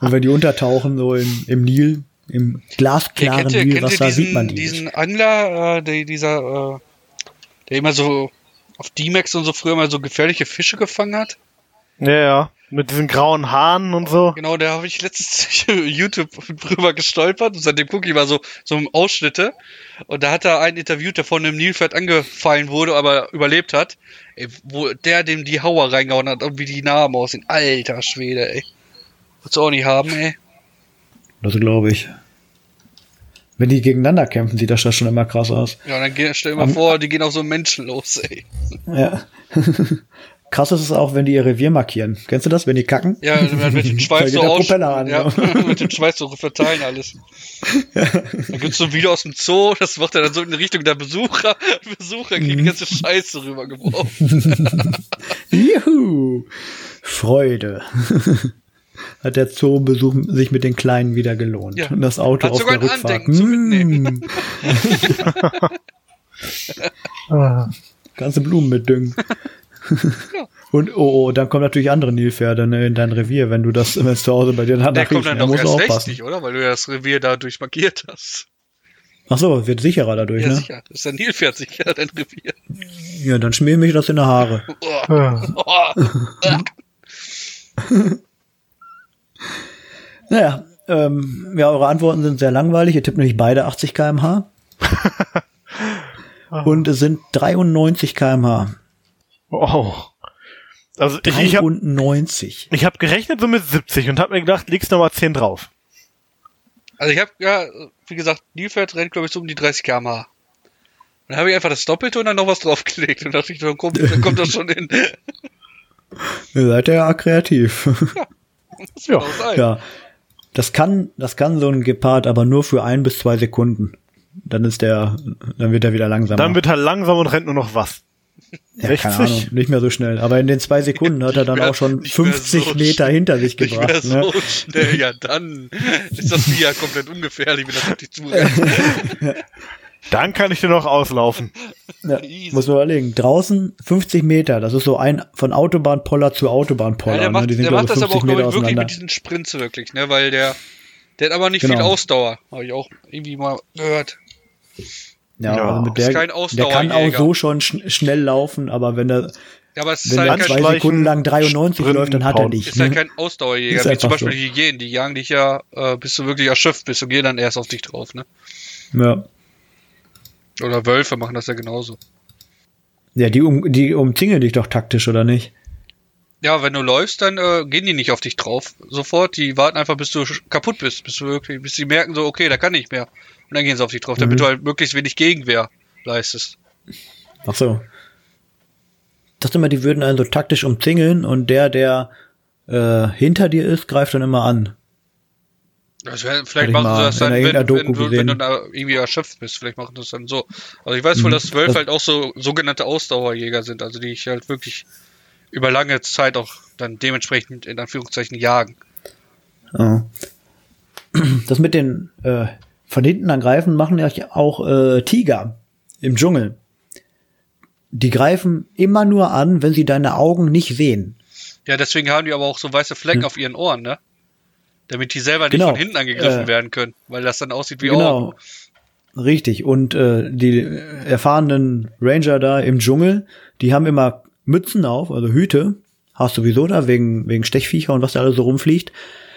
und wenn die untertauchen, so im, im Nil, im Ja, glasklaren ihr Nilwasser, sieht man diesen, die diesen nicht. Angler, äh, der, dieser, äh, der immer so auf D-Max und so früher mal so gefährliche Fische gefangen hat? Ja, ja. Mit diesen grauen Haaren und so. Genau, da habe ich letztens YouTube drüber gestolpert und seitdem gucke ich mal so, so Ausschnitte. Und da hat er einen interviewt, der von einem Nilpferd angefallen wurde, aber überlebt hat. Ey, wo der dem die Hauer reingehauen hat und wie die Namen aussehen. Alter Schwede, ey. Willst du auch nicht haben, ey. Das glaube ich. Wenn die gegeneinander kämpfen, sieht das schon immer krass aus. Ja, dann stell dir mal vor, die gehen auf so einen Menschen los, ey. Ja. Krass ist es auch, wenn die ihr Revier markieren. Kennst du das, wenn die kacken? Ja, mit dem geht so aus. An, ja, ja. mit dem Schweif so verteilen alles. Da gibt's so ein Video aus dem Zoo, das macht er dann so in Richtung der Besucher. Besucher kriegen Mhm. die ganze Scheiße rübergeworfen. Juhu! Freude. Hat der Zoobesuch sich mit den Kleinen wieder gelohnt. Ja. Und das Auto Hat auf sogar der ein Rückfahrt. Andenken Mm. Ganze Blumen Und oh, oh, dann kommen natürlich andere Nilpferde ne, in dein Revier, wenn du das wenn es zu Hause bei dir Der danach kommt dann da doch du erst recht aufpassen. nicht, oder? Weil du ja das Revier dadurch markiert hast. Ach so, wird sicherer dadurch, Ja, ne? sicher. Das ist ein Nilpferd sicher, dein Revier. Ja, dann schmier mich das in die Haare. Ja. oh. Naja, ähm, ja, eure Antworten sind sehr langweilig. Ihr tippt nämlich beide 80 km/h. Und es sind 93 km/h. Oh. Also ich, ich habe 93. ich hab gerechnet so mit 70 und habe mir gedacht, legst noch mal 10 drauf. Also ich habe ja, wie gesagt, Nilpferd rennt, glaube ich, so um die 30 km/h. Dann habe ich einfach das Doppelte und dann noch was draufgelegt und dachte ich, dann kommt, dann kommt das schon hin. Ihr seid ja kreativ. Das wird auch sein. ja. Das kann, das kann so ein Gepard aber nur für ein bis zwei Sekunden. Dann ist der, dann wird er wieder langsamer. Dann wird er langsam und rennt nur noch was. Ja, 60? keine Ahnung, nicht mehr so schnell. Aber in den zwei Sekunden hat er dann mehr- auch schon nicht mehr 50 so Meter schnell. hinter sich gebracht. so Ne? schnell, ja dann ist das ja komplett ungefährlich, wenn das auf dich zurennt. Dann kann ich dir noch auslaufen. Ja, muss man überlegen. Draußen 50 Meter, das ist so ein von Autobahnpoller zu Ja, Autobahnpoller. der macht, ne? Die sind der macht das aber auch, 50 glaube ich, wirklich mit diesen Sprints wirklich, ne, weil der, der hat aber nicht viel Genau. Ausdauer. Habe ich auch irgendwie mal gehört. Ja, Ja, also mit ist der, kein der kann auch so schon schn schnell laufen, aber wenn er, Ja, aber es ist wenn halt er kein, zwei Sekunden lang 93 Sprinten, läuft, dann hat er nicht. ist halt Ne? kein Ausdauerjäger, Ist wie zum Beispiel so. die Hyänen. Die jagen dich ja, äh, bis du wirklich erschöpft bist und gehen dann erst auf dich drauf, ne? Ja. Oder Wölfe machen das ja genauso. ja, die, um, die umzingeln dich doch taktisch, oder nicht? Ja, wenn du läufst, dann äh, gehen die nicht auf dich drauf sofort. Die warten einfach, bis du kaputt bist, bis du wirklich, bis sie merken so, okay, da kann nicht mehr. Und dann gehen sie auf dich drauf, damit Mhm. du halt möglichst wenig Gegenwehr leistest. Ach so. Ich dachte immer, die würden einen so taktisch umzingeln und der, der äh, hinter dir ist, greift dann immer an. Also, vielleicht ich machen sie das dann, wenn, wenn, wenn du da irgendwie erschöpft bist. Vielleicht machen sie das dann so. Also ich weiß wohl, Mhm. dass Wölfe Das- halt auch so sogenannte Ausdauerjäger sind, also die ich halt wirklich über lange Zeit auch dann dementsprechend in Anführungszeichen jagen. Ja. Das mit den äh, von hinten angreifen machen ja auch äh, Tiger im Dschungel. Die greifen immer nur an, wenn sie deine Augen nicht sehen. Ja, deswegen haben die aber auch so weiße Flecken Hm. auf ihren Ohren, ne? Damit die selber nicht Genau. von hinten angegriffen Äh, werden können, weil das dann aussieht wie Ohren. Genau. Richtig. Und äh, die erfahrenen Ranger da im Dschungel, die haben immer Mützen auf, also Hüte. Hast du sowieso da, wegen, wegen Stechviecher und was da alles so rumfliegt.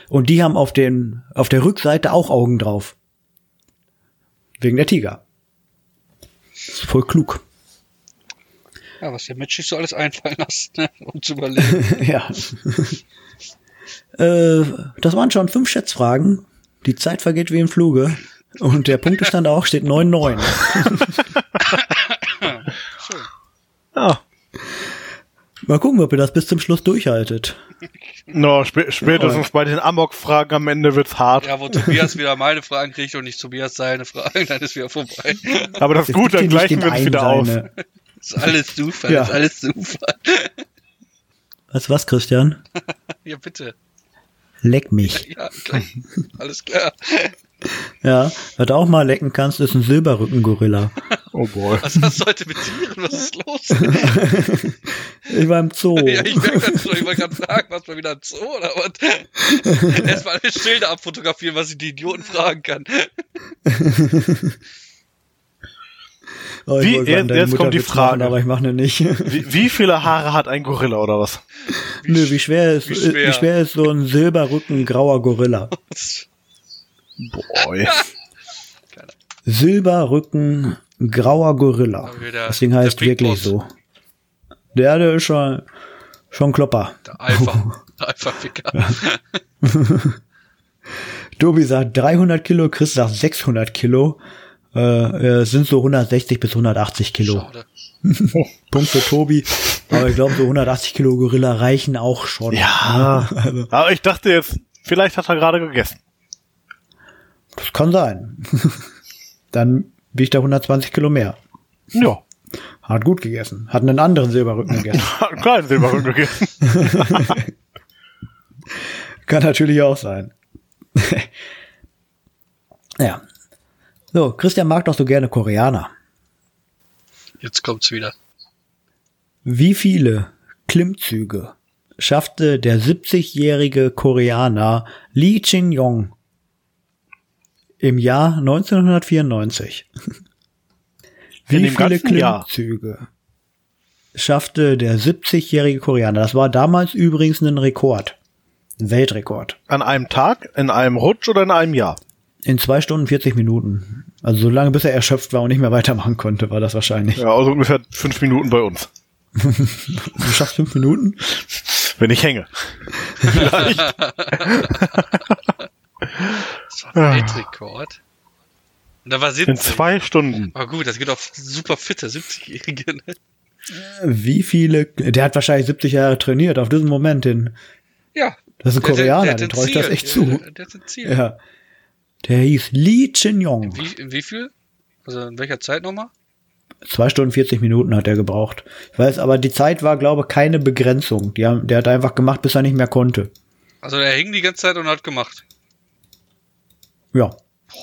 Und die haben auf den, auf der Rückseite auch Augen drauf. Wegen der Tiger. Ist voll klug. Ja, was der Mensch sich so alles einfallen lässt, ne? um zu überleben. ja. äh, das waren schon fünf Schätzfragen. Die Zeit vergeht wie im Fluge. Und der Punktestand auch steht 9-9. Ja. Mal gucken, ob ihr das bis zum Schluss durchhaltet. No, spä spätestens bei den Amok-Fragen am Ende wird's hart. Ja, wo Tobias wieder meine Fragen kriegt und nicht Tobias seine Fragen, dann ist wieder vorbei. Aber das ist gut, dann gleichen wir uns wieder aus. seine- ist alles Zufall, Ja. ist alles Zufall. Weißt du was, Christian? Ja, bitte. Leck mich. Ja, klar. alles klar. Ja, was du auch mal lecken kannst, ist ein Silberrückengorilla. Oh boy. Was hast du heute mit Tieren? Was ist los? Ich war im Zoo. Ja, ich merke schon. Ich wollte gerade fragen, was mal wieder ein Zoo oder was? Erstmal alle Schilder abfotografieren, was ich die Idioten fragen kann. Oh, Wie- jetzt- jetzt kommt die Frage. Aber ich mache ne nicht. Wie, wie viele Haare hat ein Gorilla oder was? Nö, wie schwer ist, wie schwer? wie schwer ist so ein Silberrücken grauer Gorilla? Boy. Silberrücken grauer Gorilla. Der heißt Big wirklich Boss. so. Der, der ist schon, schon Klopper. Der Alpha. Der Alpha-Ficker. Tobi sagt 300 Kilo, Chris sagt 600 Kilo. Äh, äh, sind so 160 bis 180 Kilo. Punkt für Tobi. Aber ich glaube, so 180 Kilo Gorilla reichen auch schon. Ja. Also, Aber ich dachte jetzt, vielleicht hat er gerade gegessen. das kann sein. Dann wiegt er 120 Kilo mehr. Ja. Hat gut gegessen. Hat einen anderen Silberrücken gegessen. Hat einen kleinen Silberrücken gegessen. Kann natürlich auch sein. ja. So, Christian mag doch so gerne Koreaner. Jetzt kommt's wieder. Wie viele Klimmzüge schaffte der 70-jährige Koreaner Lee Chin-yong im Jahr 1994? Wie In dem viele ganzen Jahr? Klimmzüge schaffte der 70-jährige Koreaner? Das war damals übrigens ein Rekord. Ein Weltrekord. An einem Tag, in einem Rutsch oder in einem Jahr? In zwei Stunden 40 Minuten. Also so lange, bis er erschöpft war und nicht mehr weitermachen konnte, war das wahrscheinlich. Ja, also ungefähr fünf Minuten bei uns. Du schaffst fünf Minuten? Wenn ich hänge. Das war ein Weltrekord. Und da war In 70. zwei Stunden. Aber gut, das geht auf super fitte 70-Jährige. Ne? Wie viele, der hat wahrscheinlich 70 Jahre trainiert, auf diesen Moment hin. Ja. Das ist ein Der- der- Koreaner, der traue ich das echt zu. Der, der hat ein Ziel. Ja. Der hieß Lee Chin-Yong. Wie, in wie viel? Also in welcher Zeit nochmal? Zwei Stunden 40 Minuten hat er gebraucht. Ich weiß, aber die Zeit war, glaube ich, keine Begrenzung. Die haben, der hat einfach gemacht, bis er nicht mehr konnte. Also er hing die ganze Zeit und hat gemacht. Ja.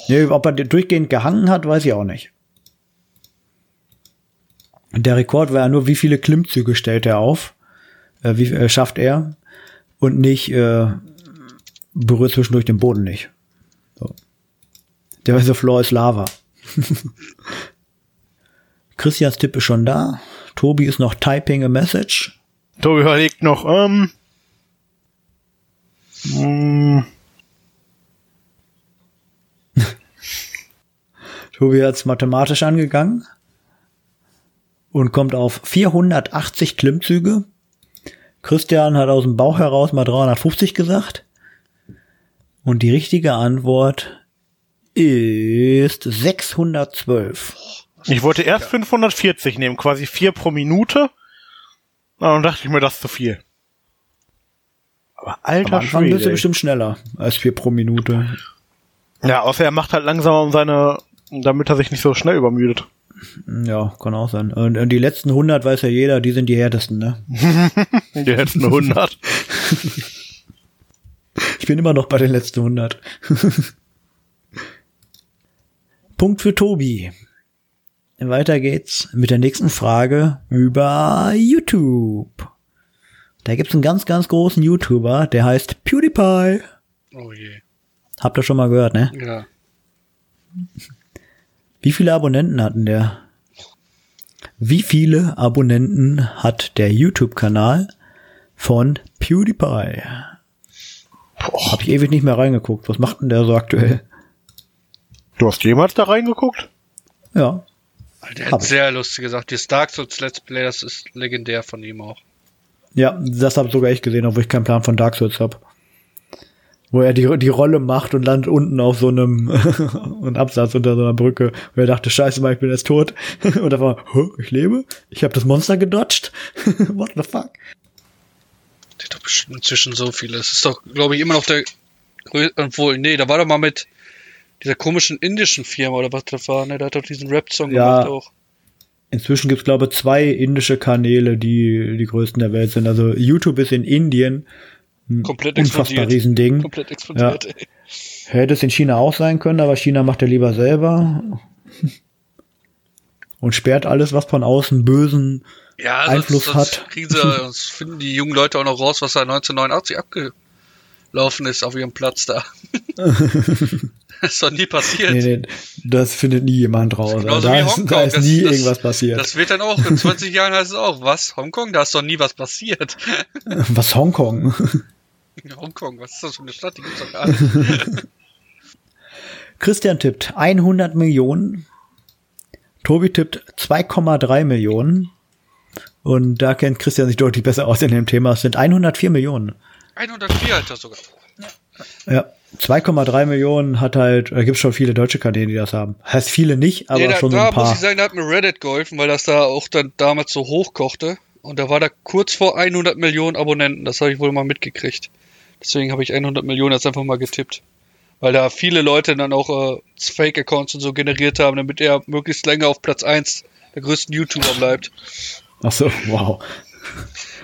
Nee, ob er durchgehend gehangen hat, weiß ich auch nicht. Der Rekord war ja nur, wie viele Klimmzüge stellt er auf, äh, wie äh, schafft er und nicht äh, berührt zwischendurch den Boden nicht. So. Der weiße Floor ist Lava. Christians Tipp ist schon da. Tobi ist noch typing a message. Tobi überlegt noch, ähm. mm, Tobi hat's mathematisch angegangen und kommt auf 480 Klimmzüge. Christian hat aus dem Bauch heraus mal 350 gesagt. Und die richtige Antwort ist 612. Ich wollte erst 540 nehmen, quasi vier pro Minute. Dann dachte ich mir, das ist zu viel. Aber Am alter Anfang bist du Schwede. bestimmt schneller als 4 pro Minute. Ja, außer er macht halt langsamer um seine, damit er sich nicht so schnell übermüdet. Ja, kann auch sein. Und, und die letzten 100 weiß ja jeder, die sind die härtesten, ne? Die letzten 100. Ich bin immer noch bei den letzten 100. Punkt für Tobi. Weiter geht's mit der nächsten Frage über YouTube. Da gibt's einen ganz, ganz großen YouTuber, der heißt PewDiePie. Oh je. Habt ihr schon mal gehört, ne? Ja. Wie viele Abonnenten hatten der? Wie viele Abonnenten hat der YouTube-Kanal von PewDiePie? Hab ich ewig nicht mehr reingeguckt. Was macht denn der so aktuell? Du hast jemals da reingeguckt? Ja. Der hat ich. sehr lustig gesagt. Die Dark Souls Let's Play, das ist legendär von ihm auch. Ja, das habe sogar ich gesehen, obwohl ich keinen Plan von Dark Souls hab. Wo er die, die Rolle macht und landet unten auf so einem einen Absatz unter so einer Brücke. Und er dachte, scheiße mal, ich bin jetzt tot. Und da war, "Hä, ich lebe? Ich habe das Monster gedodged? What the fuck? Der hat doch bestimmt inzwischen so viele. Das ist doch, glaube ich, immer noch der größte. Obwohl, nee, da war doch mal mit dieser komischen indischen Firma oder was das war, ne? Der hat doch diesen Rap-Song Ja. gemacht auch. Inzwischen gibt's glaube ich, zwei indische Kanäle, die die größten der Welt sind. Also YouTube ist in Indien Komplett unfassbar explodiert. Riesending. Komplett explodiert, ey. Hätte es in China auch sein können, aber China macht er lieber selber. Und sperrt alles, was von außen bösen Ja, Einfluss sonst hat. Kriegen sie, sonst finden die jungen Leute auch noch raus, was da 1989 abgelaufen ist auf ihrem Platz da. das ist doch nie passiert. Nee, nee, das findet nie jemand raus. Genauso da, ist, da ist Das- nie das- irgendwas passiert. Das wird dann auch, in 20 Jahren heißt es auch, was? Hongkong? Da ist doch nie was passiert. was Hongkong? Hongkong, was ist das für eine Stadt? Die gibt's doch gar nicht. Christian tippt 100 Millionen. Tobi tippt 2,3 Millionen. Und da kennt Christian sich deutlich besser aus in dem Thema. Es sind 104 Millionen. 104 hat das sogar. Ja, 2,3 Millionen hat halt, da gibt's schon viele deutsche Kanäle, die das haben. Heißt viele nicht, aber nee, da, schon da ein paar. muss ich sagen, da hat mir Reddit geholfen, weil das da auch dann damals so hochkochte. Und da war da kurz vor 100 Millionen Abonnenten. Das habe ich wohl mal mitgekriegt. Deswegen habe ich 100 Millionen jetzt einfach mal getippt. Weil da viele Leute dann auch äh, Fake-Accounts und so generiert haben, damit er möglichst länger auf Platz 1 der größten YouTuber bleibt. Ach so, wow.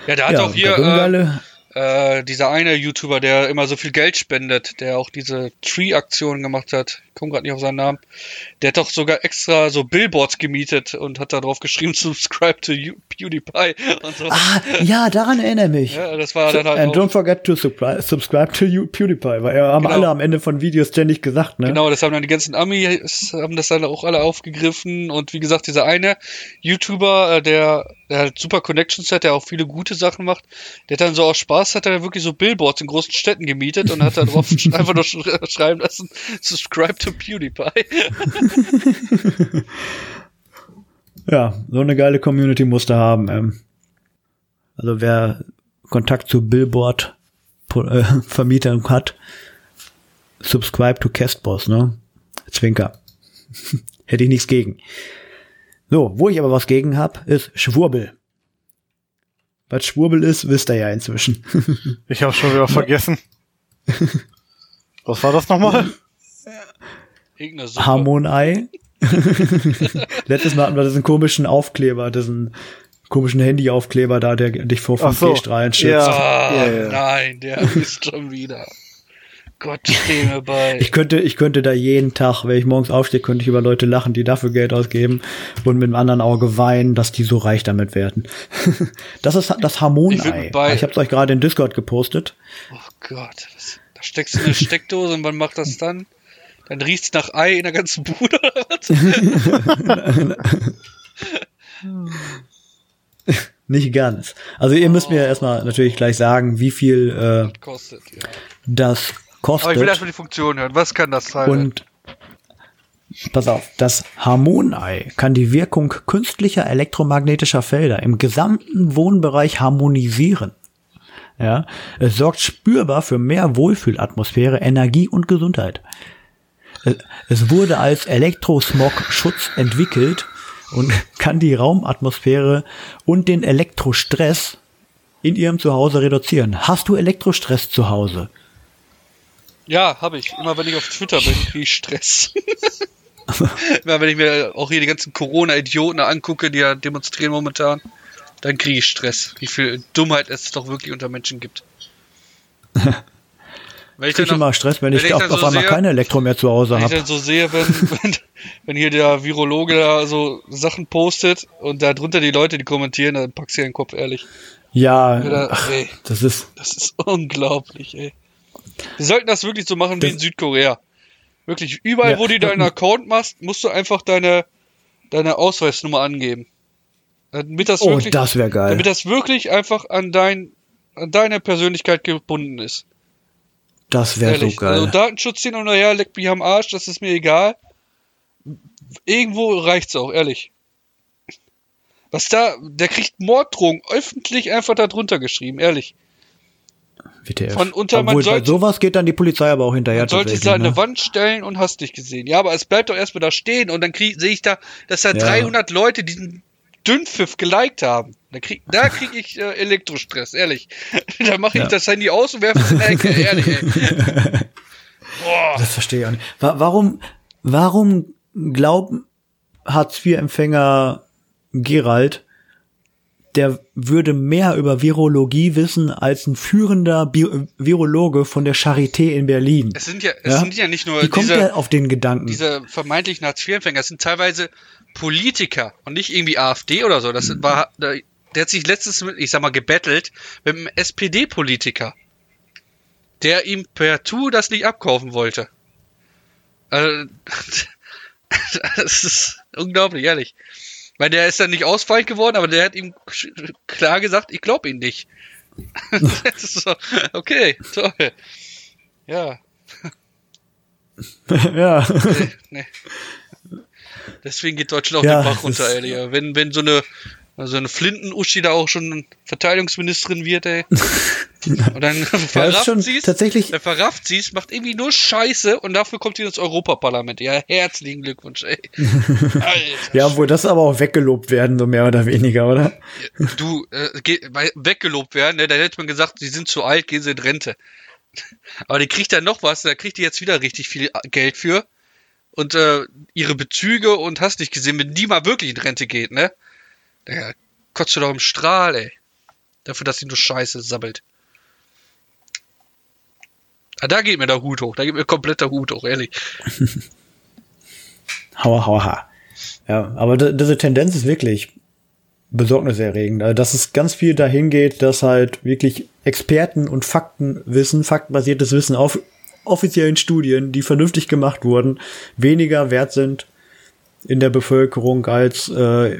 Ja, der hat ja, auch hier äh, äh, dieser eine YouTuber, der immer so viel Geld spendet, der auch diese Tree-Aktion gemacht hat. Komme gerade nicht auf seinen Namen. Der hat doch sogar extra so Billboards gemietet und hat da drauf geschrieben, subscribe to PewDiePie und so. ah, ja, daran erinnere ich mich. Ja, das war dann halt And don't forget to subscribe, to you, PewDiePie, weil er haben Genau. alle am Ende von Videos ständig gesagt, ne? Genau, das haben dann die ganzen Amis, haben das dann auch alle aufgegriffen und wie gesagt, dieser eine YouTuber, äh, der, der halt super Connections hat, der auch viele gute Sachen macht, der hat dann so aus Spaß, hat er wirklich so Billboards in großen Städten gemietet und hat da drauf einfach nur sch schreiben lassen, subscribe to PewDiePie. Ja, so eine geile Community musste haben. Ähm. Also wer Kontakt zu Billboard äh, Vermietern hat, subscribe to Castboss, ne? Zwinker. Hätte ich nichts gegen. So, wo ich aber was gegen hab, ist Schwurbel. Was Schwurbel ist, wisst ihr ja inzwischen. Ich habe schon wieder vergessen. Was war das nochmal? Harmonei. Letztes Mal hatten wir diesen komischen Aufkleber, diesen komischen Handy-Aufkleber da, der dich vor Ach so. 5G-Strahlen schützt. Ja. Ah, Ja, ja. nein, der ist schon wieder. Gott, steh mir bei. Ich könnte, ich könnte da jeden Tag, wenn ich morgens aufstehe, könnte ich über Leute lachen, die dafür Geld ausgeben und mit dem anderen Auge weinen, dass die so reich damit werden. das ist das Ich Harmonei. bei- Ich habe es euch gerade in Discord gepostet. Oh Gott, das, da steckst du in eine Steckdose und wann macht das dann? Dann riecht's nach Ei in der ganzen Bude? Nicht ganz. Also ihr müsst mir erstmal natürlich gleich sagen, wie viel äh, Kostet, ja. das Aber ich will kostet. erstmal die Funktion hören. Was kann das sein? Und pass auf, das Harmonei kann die Wirkung künstlicher elektromagnetischer Felder im gesamten Wohnbereich harmonisieren. Ja, es sorgt spürbar für mehr Wohlfühlatmosphäre, Energie und Gesundheit. Es- wurde als Elektrosmog-Schutz entwickelt und kann die Raumatmosphäre und den Elektrostress in ihrem Zuhause reduzieren. Hast du Elektrostress zu Hause? Ja, habe ich. Immer wenn ich auf Twitter bin, kriege ich Stress. Immer wenn ich mir auch hier die ganzen Corona-Idioten angucke, die ja demonstrieren momentan, dann kriege ich Stress. Wie viel Dummheit es doch wirklich unter Menschen gibt. Wenn Ich kriege immer Stress, wenn, wenn ich, ich auf, dann auf so einmal sehe- keine Elektro mehr zu Hause Wenn ich habe. dann so sehe, wenn, wenn, wenn hier der Virologe da so Sachen postet und da drunter die Leute, die kommentieren, dann packst du dir den Kopf ehrlich. Ja, Oder, ach, ey, das ist, das ist unglaublich, ey. Wir sollten das wirklich so machen wie in Südkorea. Wirklich, überall, Ja. wo du deinen Account machst, musst du einfach deine, deine Ausweisnummer angeben. Damit das oh, wirklich, das wäre geil. damit das wirklich einfach an dein, an deine Persönlichkeit gebunden ist. Das wäre so geil. Also Datenschutz hin und her, leck mich am Arsch, das ist mir egal. Irgendwo reicht's auch, ehrlich. Was da, der kriegt Morddrohungen öffentlich einfach da drunter geschrieben, ehrlich. WTF. von unter- man Obwohl, bei sollte- sowas geht dann die Polizei aber auch hinterher Man sollte es an eine ne? Wand stellen und hast dich gesehen. Ja, aber es bleibt doch erstmal da stehen und dann sehe ich da, dass da Ja. 300 Leute diesen Dünnpfiff geliked haben. Da krieg, da krieg ich äh, Elektrostress, ehrlich. da mache ich Ja. das Handy aus und werfe es in die Ecke, ehrlich, ey. Boah. Das verstehe ich auch nicht. Wa warum, warum glauben Hartz-IV-Empfänger Gerald, der würde mehr über Virologie wissen als ein führender Bio Virologe von der Charité in Berlin? Es sind ja, es Ja? sind ja nicht nur Wie kommt diese, auf den Gedanken? diese vermeintlichen Hartz-IV-Empfänger, es sind teilweise Politiker und nicht irgendwie AfD oder so. Das war, der, der hat sich letztens mit, ich sag mal, gebettelt mit einem SPD-Politiker, der ihm per Tu das nicht abkaufen wollte. Also, das ist unglaublich, ehrlich. Weil der ist dann nicht ausfallend geworden, aber der hat ihm klar gesagt, ich glaube ihn nicht. so, okay, toll. Ja, ja. nee. Deswegen geht Deutschland auch Ja, den Bach runter. Digga. Wenn, wenn so eine, so eine Flinten-Uschi da auch schon Verteidigungsministerin wird, ey. Und dann Ja, verrafft schon sie es, tatsächlich, dann verrafft sie es, macht irgendwie nur Scheiße und dafür kommt sie ins Europaparlament. Ja, herzlichen Glückwunsch, ey. Ja, obwohl das aber auch weggelobt werden, so mehr oder weniger, oder? du, äh, geh, weggelobt werden, ne? Da hätte man gesagt, sie sind zu alt, gehen sie in Rente. Aber die kriegt dann noch was, da kriegt die jetzt wieder richtig viel Geld für. Und äh, ihre Bezüge und hast nicht gesehen, wenn die mal wirklich in Rente geht, ne? Da kotzt du doch im Strahl, ey. Dafür, dass sie nur Scheiße sammelt. Ah, da geht mir der Hut hoch, da geht mir komplett der Hut hoch, ehrlich. Hauer, hauer, ha. Ja, aber diese Tendenz ist wirklich besorgniserregend. Also, dass es ganz viel dahin geht, dass halt wirklich Experten und Faktenwissen, faktenbasiertes Wissen auf offiziellen Studien, die vernünftig gemacht wurden, weniger wert sind in der Bevölkerung als äh,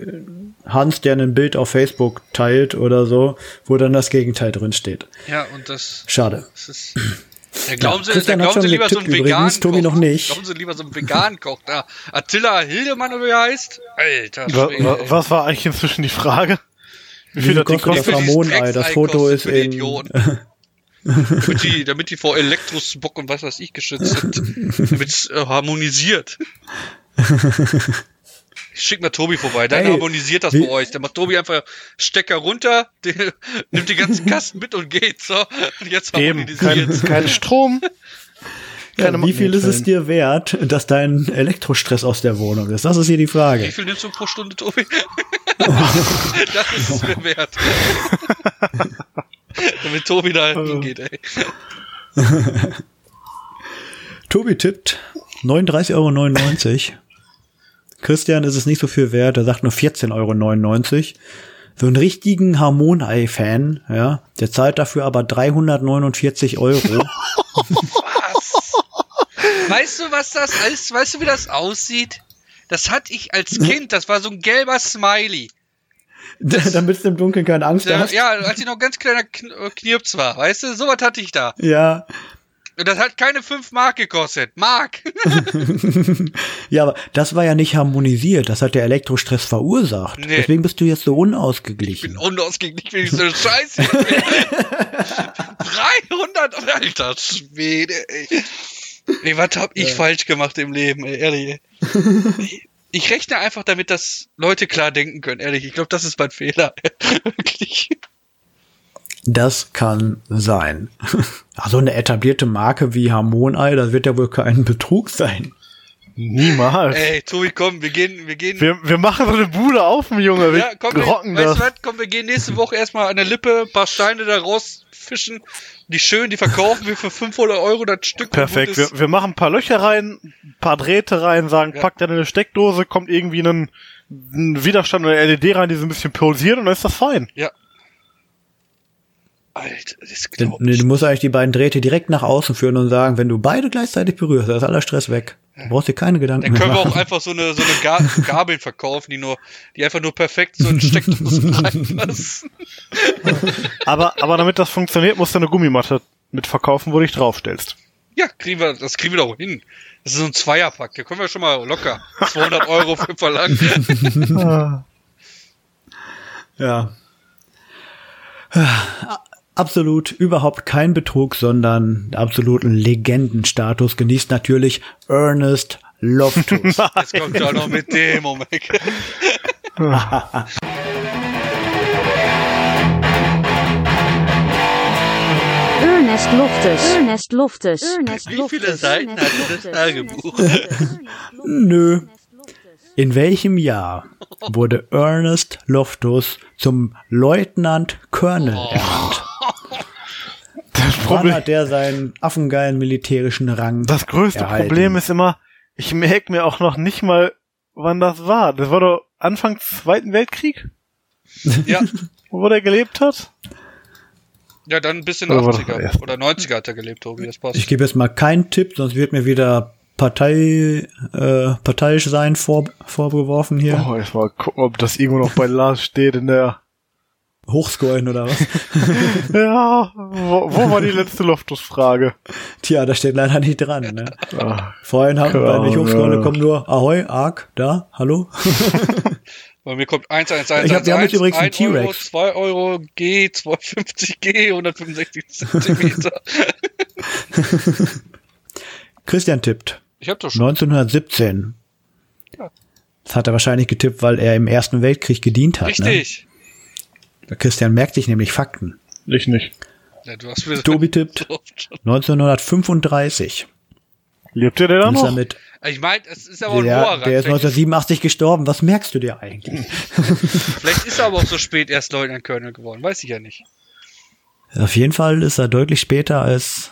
Hans, der ein Bild auf Facebook teilt oder so, wo dann das Gegenteil drin steht. Ja, und das, Schade. das ist. Ja, glauben Sie, hat glauben Sie lieber so einen übrigens, veganen Tobi noch nicht. Glauben Sie lieber so einen veganen Koch da. Attila Hildemann oder wie er heißt? Alter, Wa Schwede, wa ey. was war eigentlich inzwischen die Frage? Wie viel hat die kostet das Hormonei? Das Foto ist in, Idioten? damit, die, damit die vor Elektrosmog und was weiß ich geschützt sind. damit es äh, harmonisiert. Ich schick mal Tobi vorbei, dann Ey, harmonisiert das wie- bei euch. Dann macht Tobi einfach Stecker runter, den, nimmt die ganzen Kasten mit und geht. So, und jetzt Eben, kein, harmonisiert. kein Strom. Ja, wie viel ist es dir wert, dass dein Elektrostress aus der Wohnung ist? Das ist hier die Wie Frage. viel nimmst du pro Stunde, Tobi? das ist es mir wert. Damit Tobi da hingeht, ey. Tobi tippt 39,99 Euro. Christian ist es nicht so viel wert, er sagt nur 14,99 Euro. Für einen richtigen Harmonei-Fan, ja, der zahlt dafür aber 349 Euro. Weißt du, was das ist? Weißt du, wie das aussieht? Das hatte ich als Kind. Das war so ein gelber Smiley. Damit du im Dunkeln keine Angst Ja, hast. ja, als ich noch ganz kleiner äh, Knirps war. Weißt du, sowas hatte ich da. Ja. Und das hat keine 5 Mark gekostet. Mark! Ja, aber das war ja nicht harmonisiert. Das hat der Elektrostress verursacht. Nee. Deswegen bist du jetzt so Ich bin unausgeglichen. unausgeglichen, wenn ich so Scheiße. 300, alter Schwede, ey. Ey, was hab ich falsch gemacht im Leben, ey, ehrlich. Ey. Ich rechne einfach damit, dass Leute klar denken können, ehrlich. Ich glaube, das ist mein Fehler. Wirklich. Das kann sein. Also eine etablierte Marke wie Harmonei, das wird ja wohl kein Betrug sein. Niemals. Ey, Tobi, komm, wir gehen, wir gehen. Wir, wir machen so eine Bude auf, Junge. Wir ja, komm, wir, rocken weißt das. du was? Komm, wir gehen nächste Woche erstmal an der Lippe, ein paar Steine da rausfischen. Die schön, die verkaufen wir für 500 Euro das Stück. Perfekt. Wir, wir machen ein paar Löcher rein, ein paar Drähte rein, sagen, Ja. packt dann in eine Steckdose, kommt irgendwie ein, ein Widerstand oder LED rein, die so ein bisschen pulsiert und dann ist das fein. Ja. Alter, das Du, glaubt nee, du musst eigentlich die beiden Drähte direkt nach außen führen und sagen, wenn du beide gleichzeitig berührst, dann ist aller Stress weg. Du brauchst dir keine Gedanken Dann mehr können wir machen. auch einfach so eine, so eine Ga Gabeln verkaufen, die nur, die einfach nur perfekt so in Steckdosen reinpassen. Aber, aber damit das funktioniert, musst du eine Gummimatte mit verkaufen, wo du dich draufstellst. Ja, kriegen wir, das kriegen wir doch hin. Das ist so ein Zweierpack, da können wir schon mal locker 200 Euro für verlangen. Ja. Absolut überhaupt kein Betrug, sondern absoluten Legendenstatus genießt natürlich Ernest Loftus. Jetzt kommt er noch mit dem, Gott. Ernest Loftus. Ernest Loftus. Wie viele Seiten hatte das Tagebuch? Nö. In welchem Jahr wurde Ernest Loftus zum Leutnant Colonel ernannt? Das Wann Problem, hat der seinen affengeilen militärischen Rang das größte erhalten? Problem ist immer, ich merke mir auch noch nicht mal, wann das war. Das war doch Anfang Zweiten Weltkrieg, Ja, wo der gelebt hat. ja, dann bis in das 80er erst? oder 90er hat er gelebt, Tobi, das passt. Ich gebe jetzt mal keinen Tipp, sonst wird mir wieder Partei, äh, parteiisch sein vor, vorgeworfen hier. Oh, ich mal gucken, ob das irgendwo noch bei Lars steht in der. Hochscoren oder was? Ja, wo, wo war die letzte Loftus-Frage? Tja, da steht leider nicht dran. Ne? Ah, Vorhin haben bei nicht Ahnung, hochscrollen, ja. kommt nur Ahoi, Arc, da, hallo. Bei mir kommt 1, 1, 1, Ich hab- wir haben jetzt übrigens einen 1 Euro, T-Rex. 2 Euro, G, 250 G, 165 Zentimeter. Christian tippt. Ich hab doch schon. 1917. Ja. Das hat er wahrscheinlich getippt, weil er im Ersten Weltkrieg gedient hat. Richtig. Ne? Christian merkt sich nämlich Fakten. ich nicht. Ja, du hast wieder Tobi tippt 1935. Lebt ihr der da er noch? mit, Ich meine, es ist aber ein der, hoher Rang. der ist Vielleicht, 1987 gestorben. Was merkst du dir eigentlich? vielleicht ist er aber auch so spät erst Leutnant Colonel geworden. Weiß ich ja nicht. Auf jeden Fall ist er deutlich später als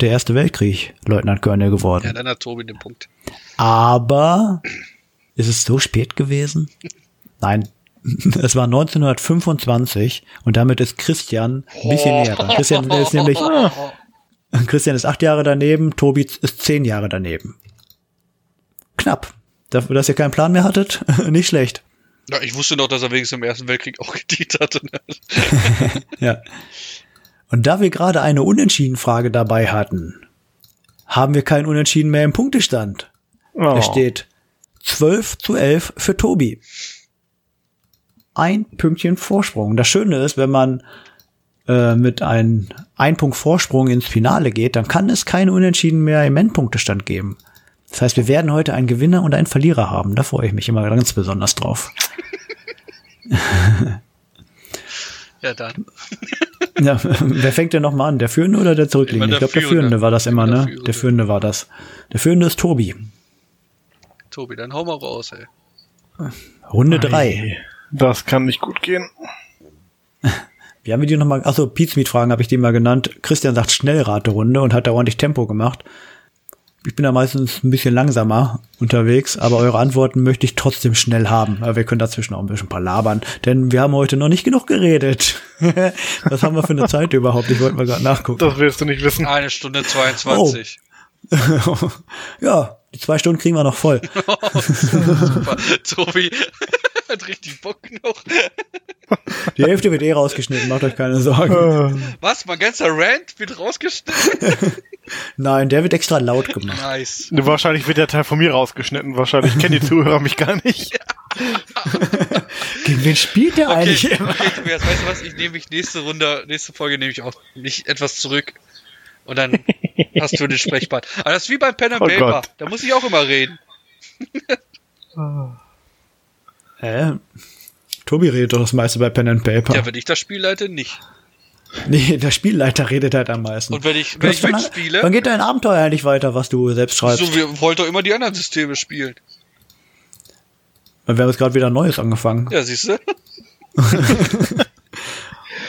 der Erste Weltkrieg Leutnant Colonel geworden. Ja, dann hat Tobi den Punkt. Aber ist es so spät gewesen? Nein. Es war 1925 und damit ist Christian ein bisschen näher dran. Christian ist nämlich, Christian ist acht Jahre daneben, Tobi ist zehn Jahre daneben. Knapp. Dafür, dass ihr keinen Plan mehr hattet, nicht schlecht. Ja, ich wusste noch, dass er wenigstens im Ersten Weltkrieg auch gedient hatte. Ja. Und da wir gerade eine Unentschieden-Frage dabei hatten, haben wir keinen Unentschieden mehr im Punktestand. Oh. Es steht 12 zu 11 für Tobi. Ein Pünktchen Vorsprung. Das Schöne ist, wenn man äh, mit einem ein Punkt Vorsprung ins Finale geht, dann kann es keinen Unentschieden mehr im Endpunktestand geben. Das heißt, wir werden heute einen Gewinner und einen Verlierer haben. Da freue ich mich immer ganz besonders drauf. Ja, dann. Ja, wer fängt denn nochmal an? Der Führende oder der Zurückliegende? Ich glaube, der Führende. War das immer, Immer der ne? Führende. Der Führende war das. Der Führende ist Tobi. Tobi, dann hau mal raus, ey. Runde drei. Das kann nicht gut gehen. Wie haben wir die nochmal? Achso, Pizmeet-Fragen habe ich die mal genannt. Christian sagt Schnellraterunde und hat da ordentlich Tempo gemacht. Ich bin da meistens ein bisschen langsamer unterwegs, aber eure Antworten möchte ich trotzdem schnell haben. Aber wir können dazwischen auch ein bisschen palabern, denn wir haben heute noch nicht genug geredet. Was haben wir für eine Zeit überhaupt? Ich wollte mal gerade nachgucken. Das willst du nicht wissen. Eine Stunde 22. ja, die zwei Stunden kriegen wir noch voll. Super. Tobi hat richtig Bock noch. Die Hälfte wird eh rausgeschnitten, macht euch keine Sorgen. Was? Mein ganzer Rant wird rausgeschnitten? Nein, der wird extra laut gemacht. Nice. Wahrscheinlich wird der Teil von mir rausgeschnitten. Wahrscheinlich kennen die Zuhörer mich gar nicht. Gegen wen spielt der Okay, eigentlich okay immer? Tobias, weißt du was? Ich nehme mich nächste Runde, nächste Folge nehme ich auch nicht etwas zurück. Und dann hast du den Sprechbart. Aber das ist wie beim Pen and Oh Paper. Gott. Da muss ich auch immer reden. Hä? Tobi redet doch das meiste bei Pen and Paper. Ja, wenn ich das Spiel leite, nicht. Nee, der Spielleiter redet halt am meisten. Und wenn ich, wenn hast ich mitspiele, Wann geht dein Abenteuer eigentlich weiter, was du selbst schreibst? so, wir wollen doch immer die anderen Systeme spielen. Wir haben jetzt gerade wieder ein Neues angefangen. Ja, siehst du?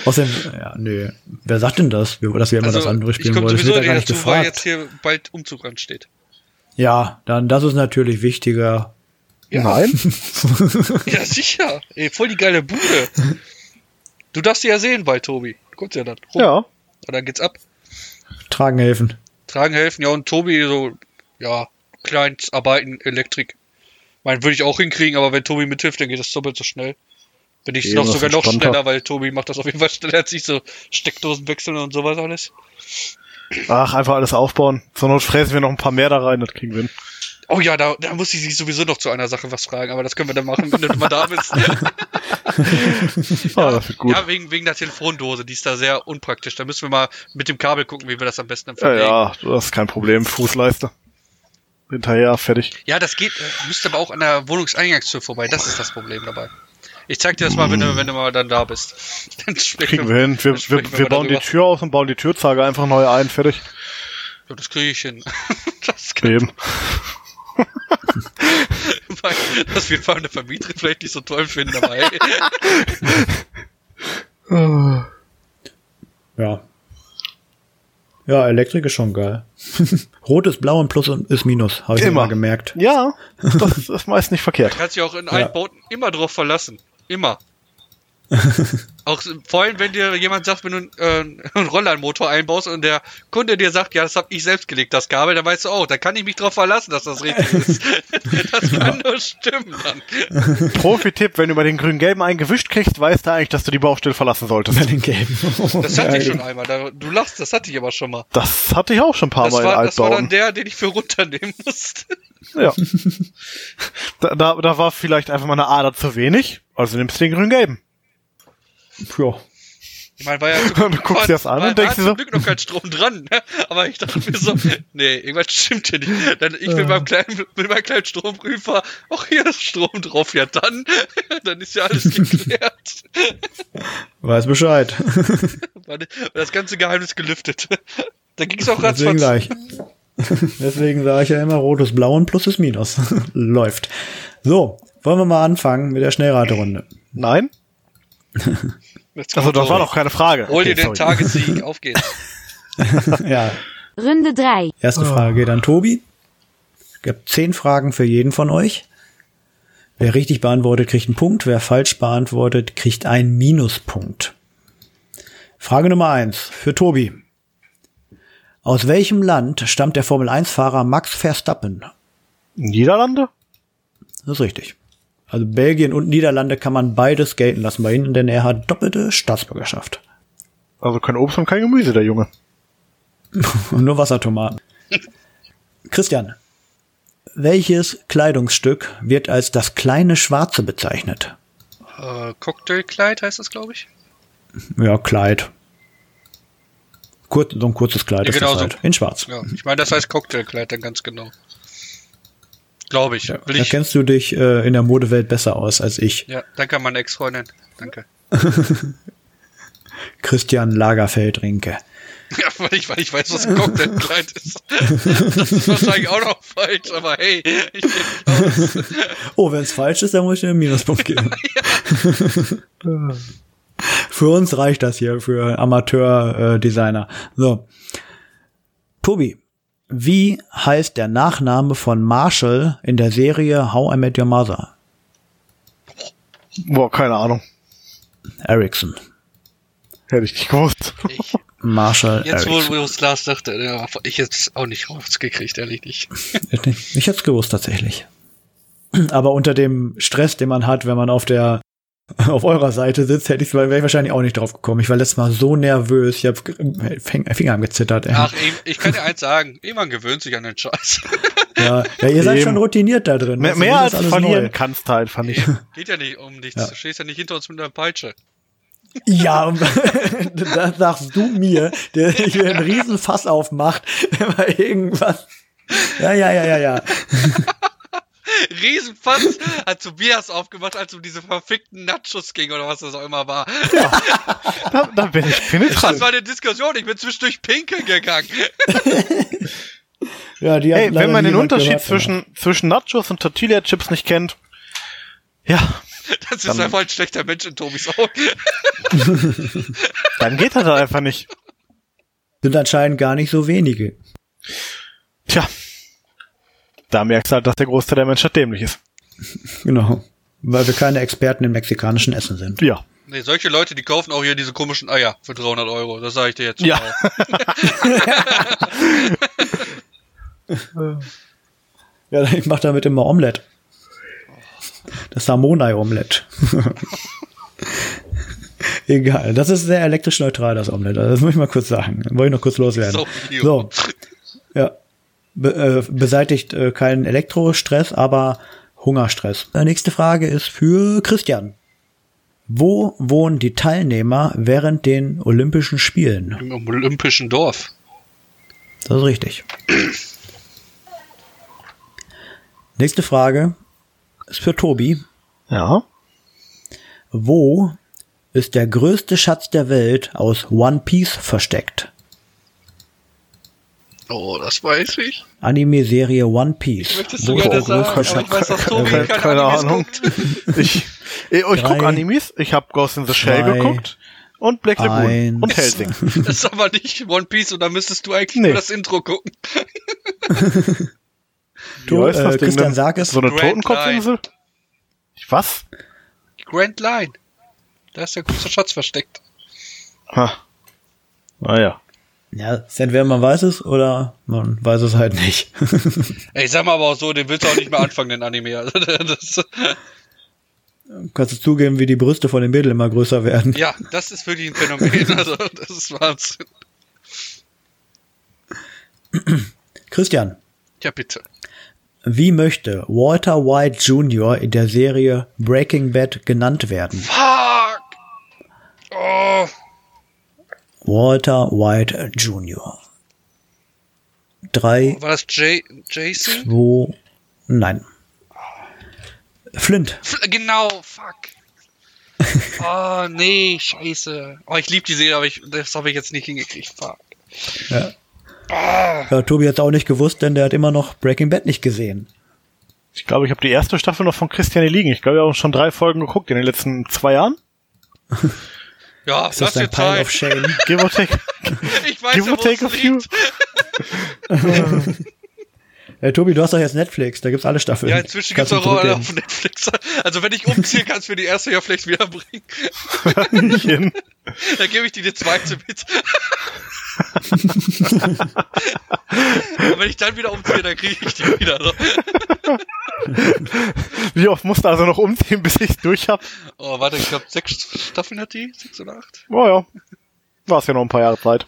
Außerdem, ja, nee. Wer sagt denn das, dass wir immer das andere Also, ich spielen komme wollen? Das sowieso wird ja gar nicht dazu, weil gefragt. jetzt hier bald Umzug ansteht. Ja, dann, das ist natürlich wichtiger. Ja. Nein? Ja, sicher. Ey, voll die geile Bude. Du darfst sie ja sehen bald, Tobi. Du kommst ja dann rum. Ja. Und dann geht's ab. Tragen helfen. Tragen helfen, ja, und Tobi so, ja, Kleinstarbeiten, Elektrik. Mein, würde ich auch hinkriegen, aber wenn Tobi mithilft, dann geht das doppelt so schnell. Wenn ich noch sogar noch schneller, weil Tobi macht das auf jeden Fall schneller als ich, so Steckdosen wechseln und sowas alles. Ach, einfach alles aufbauen. Zur Not fräsen wir noch ein paar mehr da rein, das kriegen wir hin. Oh ja, da, da muss ich sie sowieso noch zu einer Sache was fragen, aber das können wir dann machen, wenn du mal da bist. Das wird gut. Ja, wegen, wegen der Telefondose, die ist da sehr unpraktisch. Da müssen wir mal mit dem Kabel gucken, wie wir das am besten Ja, verlegen. ja, das ist kein Problem. Fußleiste. Hinterher, fertig. Ja, das geht, äh, müsste aber auch an der Wohnungseingangstür vorbei. Das ist das Problem dabei. Ich zeig dir das mal, wenn du, wenn du mal dann da bist. Dann Kriegen wir hin. Wir, sprechen wir, wir bauen die. Tür aus und bauen die Türzage einfach neu ein, fertig. Ja, das kriege ich hin. Das, Eben. Das wird von der Vermieterin vielleicht nicht so toll finden, aber hey. Ja. Ja, Elektrik ist schon geil. Rot ist blau und Plus ist Minus, habe ich Immer. gemerkt. Ja, das ist meist nicht verkehrt. kannst dich auch in Ja. allen Bauten immer drauf verlassen. Immer. auch vor allem, wenn dir jemand sagt, wenn du äh, einen Rollladenmotor einbaust und der Kunde dir sagt, ja, das habe ich selbst gelegt, das Kabel, dann weißt du, oh, da kann ich mich drauf verlassen, dass das richtig ist. das kann nur stimmen dann. Profi-Tipp, wenn du bei den grün-gelben einen gewischt kriegst, weißt du eigentlich, dass du die Baustelle verlassen solltest. Bei den gelben. Das hatte ich schon einmal. Du lachst, das hatte ich aber schon mal. Das hatte ich auch schon ein paar Das Mal in war, das war dann Altbauen. der, den ich für runternehmen musste. Ja. da, da, da war vielleicht einfach mal eine Ader zu wenig, also nimmst du den grün-gelben. Ja. Ich meine, war ja zum Du guckst war- dir das an war, und denkst war dir zum so- Glück noch kein Strom dran. Ne? Aber ich dachte mir so, nee, irgendwas stimmt hier nicht. Dann ich mit meinem kleinen, mit meinem kleinen Stromprüfer, ach hier ist Strom drauf, ja dann, dann ist ja alles geklärt. Weiß Bescheid. Das ganze Geheimnis gelüftet. Da ging es auch Deswegen ratzfatz. sage ich. Deswegen sage ich ja immer, Rot ist blau und Plus ist Minus. Läuft. So, wollen wir mal anfangen mit der Schnellraterunde. Nein? Also das war doch keine Frage. Hol dir Okay, den sorry. Tagessieg, auf geht's. ja, Runde 3. erste Frage geht an Tobi. Es gibt zehn Fragen für jeden von euch. Wer richtig beantwortet, kriegt einen Punkt. Wer falsch beantwortet, kriegt einen Minuspunkt. Frage Nummer eins für Tobi. Aus welchem Land stammt der Formel-1-Fahrer Max Verstappen? Niederlande? Das ist richtig. Also Belgien und Niederlande kann man beides gelten lassen bei Ihnen, denn er hat doppelte Staatsbürgerschaft. Also kein Obst und kein Gemüse, der Junge. Und nur Wassertomaten. Christian, welches Kleidungsstück wird als das kleine Schwarze bezeichnet? Äh, Cocktailkleid heißt das, glaube ich. Ja, Kleid. Kurz, so ein kurzes Kleid Ja, ist genau das so. halt. In schwarz. Ja, ich meine, das heißt Cocktailkleid dann ganz genau. Glaube ich. Da ich. kennst du dich äh, in der Modewelt besser aus als ich. Ja, danke an meine Ex-Freundin. Danke. Christian Lagerfeld-Rinke. Ja, weil ich, weil ich weiß, was ein Cocktailkleid ist. Das ist wahrscheinlich auch noch falsch, aber hey, ich aus. Oh, wenn es falsch ist, dann muss ich dir einen Minuspunkt geben. für uns reicht das hier, für Amateur-Designer. So. Tobi, wie heißt der Nachname von Marshall in der Serie How I Met Your Mother? Boah, keine Ahnung. Erickson. Hätte ich nicht gewusst. Ich, Marshall jetzt, wo, Erickson. wo es Lars sagte, ja, ich jetzt auch nicht rausgekriegt, ehrlich nicht. Ich, ich hätte es gewusst tatsächlich. Aber unter dem Stress, den man hat, wenn man auf der auf eurer Seite sitzt, hätte ich wäre ich wahrscheinlich auch nicht drauf gekommen. Ich war letztes Mal so nervös, ich habe Finger am gezittert. Ey. Ach, ich, kann dir eins sagen, jemand gewöhnt sich an den Scheiß. Ja, ja, ihr seid Eben. schon routiniert da drin. Mehr, Also, mehr als verlieren neu. kannst halt, fand ich. Geht ja nicht um nichts. Ja. Du stehst ja nicht hinter uns mit einer Peitsche. Ja, das sagst du mir, der hier einen riesen Fass aufmacht, wenn man irgendwas. Ja, ja, ja, ja, ja. Riesenfass hat Tobias aufgemacht, als um diese verfickten Nachos ging oder was das auch immer war. Da, da bin ich Das penetrant. war eine Diskussion, ich bin zwischendurch pinkeln gegangen. Ja, die hat Hey, wenn man den Unterschied gehört, zwischen, zwischen Nachos und Tortilla-Chips nicht kennt, ja, Das ist einfach ein schlechter Mensch in Tobis Augen. dann geht das halt einfach nicht. sind anscheinend gar nicht so wenige. Tja. Da merkst du halt, dass der Großteil der Menschheit dämlich ist. Genau. Weil wir keine Experten im mexikanischen Essen sind. Ja. Nee, solche Leute, die kaufen auch hier diese komischen Eier für 300 Euro. Das sage ich dir jetzt schon Ja. mal. Ja, ich mache damit immer Omelette. Das Samonai-Omelette. Egal, das ist sehr elektrisch neutral, das Omelette. Das muss ich mal kurz sagen. Wollte ich noch kurz loswerden. So. So. Ja. Be äh, beseitigt äh, keinen Elektrostress, aber Hungerstress. Äh, nächste Frage ist für Christian. Wo wohnen die Teilnehmer während den Olympischen Spielen? Im olympischen Dorf. Das ist richtig. Nächste Frage ist für Tobi. Ja. Wo ist der größte Schatz der Welt aus One Piece versteckt? Oh, das weiß ich. Anime-Serie One Piece. Möchtest Wo du ist gerne der sagen, aber ich weiß, dass Tobi Keine, keine, keine Animes Ahnung. guckt. Ich, ich, ich Drei, guck Animes. Ich habe Ghost in the Shell zwei, geguckt und Black Lagoon eins. und Helsing. Das ist aber nicht One Piece und da müsstest du eigentlich Nee. nur das Intro gucken. Du, das äh, Ding Christian, sag es. So eine Grand Totenkopfinsel? Was? Grand Line. Da ist der große Schatz versteckt. Ha. Naja. Ja, entweder man weiß es oder man weiß es halt nicht. Ey, sag mal aber auch so, den willst du auch nicht mehr anfangen, den Anime. Also, das, Kannst du zugeben, wie die Brüste von den Mädel immer größer werden? ja, das ist wirklich ein Phänomen. Also, das ist Wahnsinn. Christian, Ja, bitte. wie möchte Walter White Jr. in der Serie Breaking Bad genannt werden? Fuck! Oh, Walter White Jr. Drei, war das Jay, Jason? zwei, nein. Flint. F genau, fuck. Oh, nee, scheiße. Oh, ich liebe die Serie, aber ich, das habe ich jetzt nicht hingekriegt. Fuck. Ja. Ah, Ja, Tobi hat auch nicht gewusst, denn der hat immer noch Breaking Bad nicht gesehen. Ich glaube, ich habe die erste Staffel noch von Christiane liegen. Ich glaube, wir haben schon drei Folgen geguckt in den letzten zwei Jahren. ja, Ist das dein dir Pile Zeit. of Shame? Give or take. Ich weiß Give or take a few. Äh, Tobi, du hast doch jetzt Netflix, da gibt's alle Staffeln. Ja, inzwischen Kannst gibt's auch alle auf Netflix. Also wenn ich umziehe, kannst du mir die erste ja vielleicht wiederbringen. Dann gebe ich dir die zweite mit. Und wenn ich dann wieder umziehe, dann kriege ich die wieder. So. Wie oft musst du also noch umziehen, bis ich durch hab? Oh, warte, ich glaube sechs Staffeln hat die? Sechs oder acht? Oh ja. War es ja noch ein paar Jahre Zeit.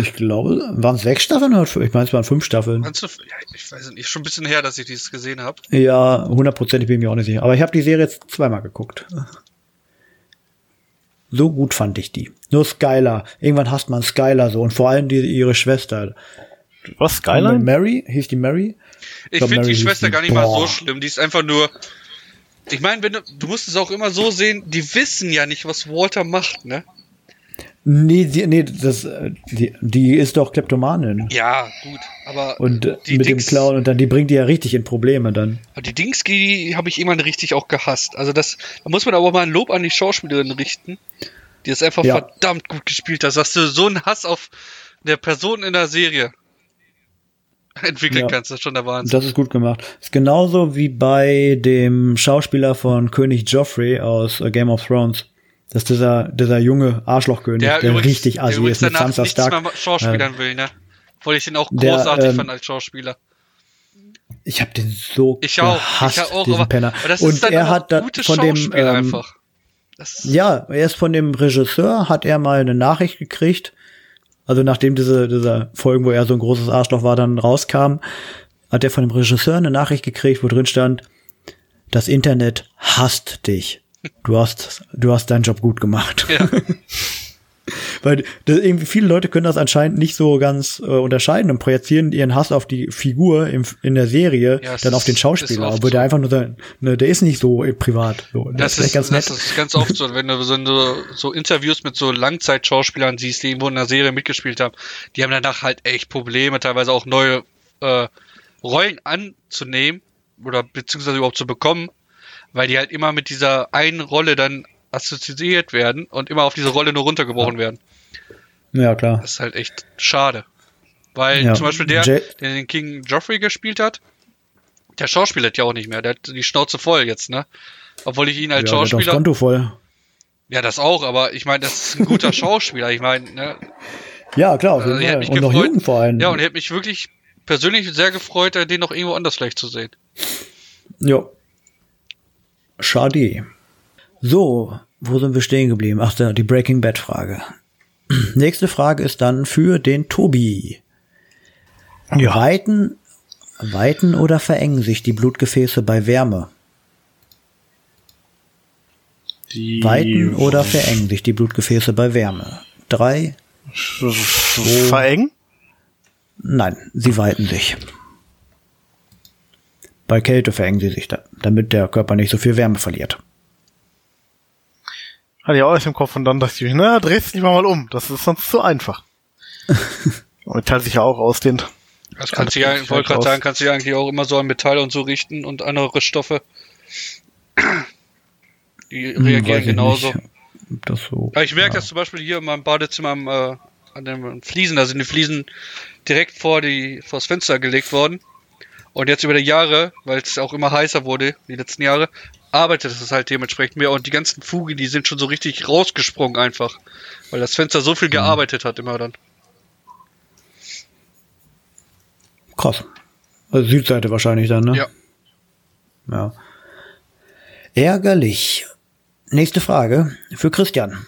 Ich glaube, waren es sechs Staffeln oder fünf? Ich meine, es waren fünf Staffeln. Du, ja, ich weiß nicht, schon ein bisschen her, dass ich dieses gesehen habe. Ja, hundertprozentig bin ich mir auch nicht sicher. Aber ich habe die Serie jetzt zweimal geguckt. So gut fand ich die. Nur Skylar. Irgendwann hasst man Skylar so und vor allem die, ihre Schwester. Was? Skyline? Mary, hieß die Mary? Ich glaub, finde die Schwester die. gar nicht mal so Boah. schlimm. Die ist einfach nur. Ich meine, wenn du, du musst es auch immer so sehen, die wissen ja nicht, was Walter macht, ne? Nee, die, nee, das, die, die ist doch Kleptomanin. Ja, gut, aber Und die mit Dings, dem Clown und dann, die bringt die ja richtig in Probleme dann. die Dings, die habe ich irgendwann richtig auch gehasst. Also das, da muss man aber mal ein Lob an die Schauspielerin richten, die es einfach Ja. verdammt gut gespielt hat, dass du so einen Hass auf der Person in der Serie entwickeln Ja. kannst. Das ist schon der Wahnsinn. Das ist gut gemacht. Ist genauso wie bei dem Schauspieler von König Joffrey aus Game of Thrones. Das ist dieser, dieser junge Arschlochkönig, der, übrigens- richtig der assi ist mit Sansa Stark. mehr Schauspielern will, ne? Obwohl ich den auch Der, großartig ähm, fand als Schauspieler. Ich habe den so Ich auch, gehasst, ich auch, diesen aber, Penner. aber das und er auch hat da von dem ähm, Ja, er ist von dem Regisseur, hat er mal eine Nachricht gekriegt. Also nachdem diese, diese Folgen, wo er so ein großes Arschloch war, dann rauskam, hat er von dem Regisseur eine Nachricht gekriegt, wo drin stand, das Internet hasst dich. Du hast, du hast deinen Job gut gemacht. ja. Weil das, irgendwie viele Leute können das anscheinend nicht so ganz äh, unterscheiden und projizieren ihren Hass auf die Figur im, in der Serie Ja, dann auf den Schauspieler, obwohl der einfach nur sein, ne, der ist nicht so privat. So. Das, vielleicht ist, das ist ganz oft so, wenn du so, so, so Interviews mit so Langzeitschauspielern siehst, die irgendwo in der Serie mitgespielt haben, die haben danach halt echt Probleme, teilweise auch neue äh, Rollen anzunehmen oder beziehungsweise überhaupt zu bekommen, weil die halt immer mit dieser einen Rolle dann assoziiert werden und immer auf diese Rolle nur runtergebrochen werden. ja, klar. Das ist halt echt schade. Weil Ja. zum Beispiel der, der den King Joffrey gespielt hat, der schauspielert ja auch nicht mehr. Der hat die Schnauze voll jetzt, ne? Obwohl ich ihn als ja, der hat Schauspieler. Konto voll. Ja, das auch, aber ich meine, das ist ein guter Schauspieler. Ich meine, ne? Ja, klar, auf Also, jeden ich Fall. mich Und noch gefreut- jung vor allem. Ja, und ich hätte mich wirklich persönlich sehr gefreut, den noch irgendwo anders vielleicht zu sehen. Ja. Schade. So, wo sind wir stehen geblieben? Ach, die Breaking Bad Frage. Nächste Frage ist dann für den Tobi. Ja. Weiten, weiten oder verengen sich die Blutgefäße bei Wärme? Die Weiten oder verengen sich die Blutgefäße bei Wärme? Drei? Verengen? Nein, sie weiten sich. Bei Kälte verengen sie sich, da, damit der Körper nicht so viel Wärme verliert. Hatte ich auch erst im Kopf und dann dachte ich, na, drehst dich mal um. Das ist sonst zu einfach. und teilt sich ja auch aus den. Das kannst du Ja, ja, ich wollte gerade raus. sagen, kannst du ja eigentlich auch immer so an Metall und so richten und andere Stoffe. Die Hm, reagieren genauso. nicht, Das so. Ich merke das zum Beispiel hier in meinem Badezimmer am, äh, an den Fliesen, da sind die Fliesen direkt vor die vors Fenster gelegt worden. Und jetzt über die Jahre, weil es auch immer heißer wurde, die letzten Jahre, arbeitet es halt dementsprechend mehr und die ganzen Fugen, die sind schon so richtig rausgesprungen einfach. Weil das Fenster so viel Mhm. gearbeitet hat immer dann. Krass. Also Südseite wahrscheinlich dann, ne? Ja. Ja. Ärgerlich. Nächste Frage für Christian.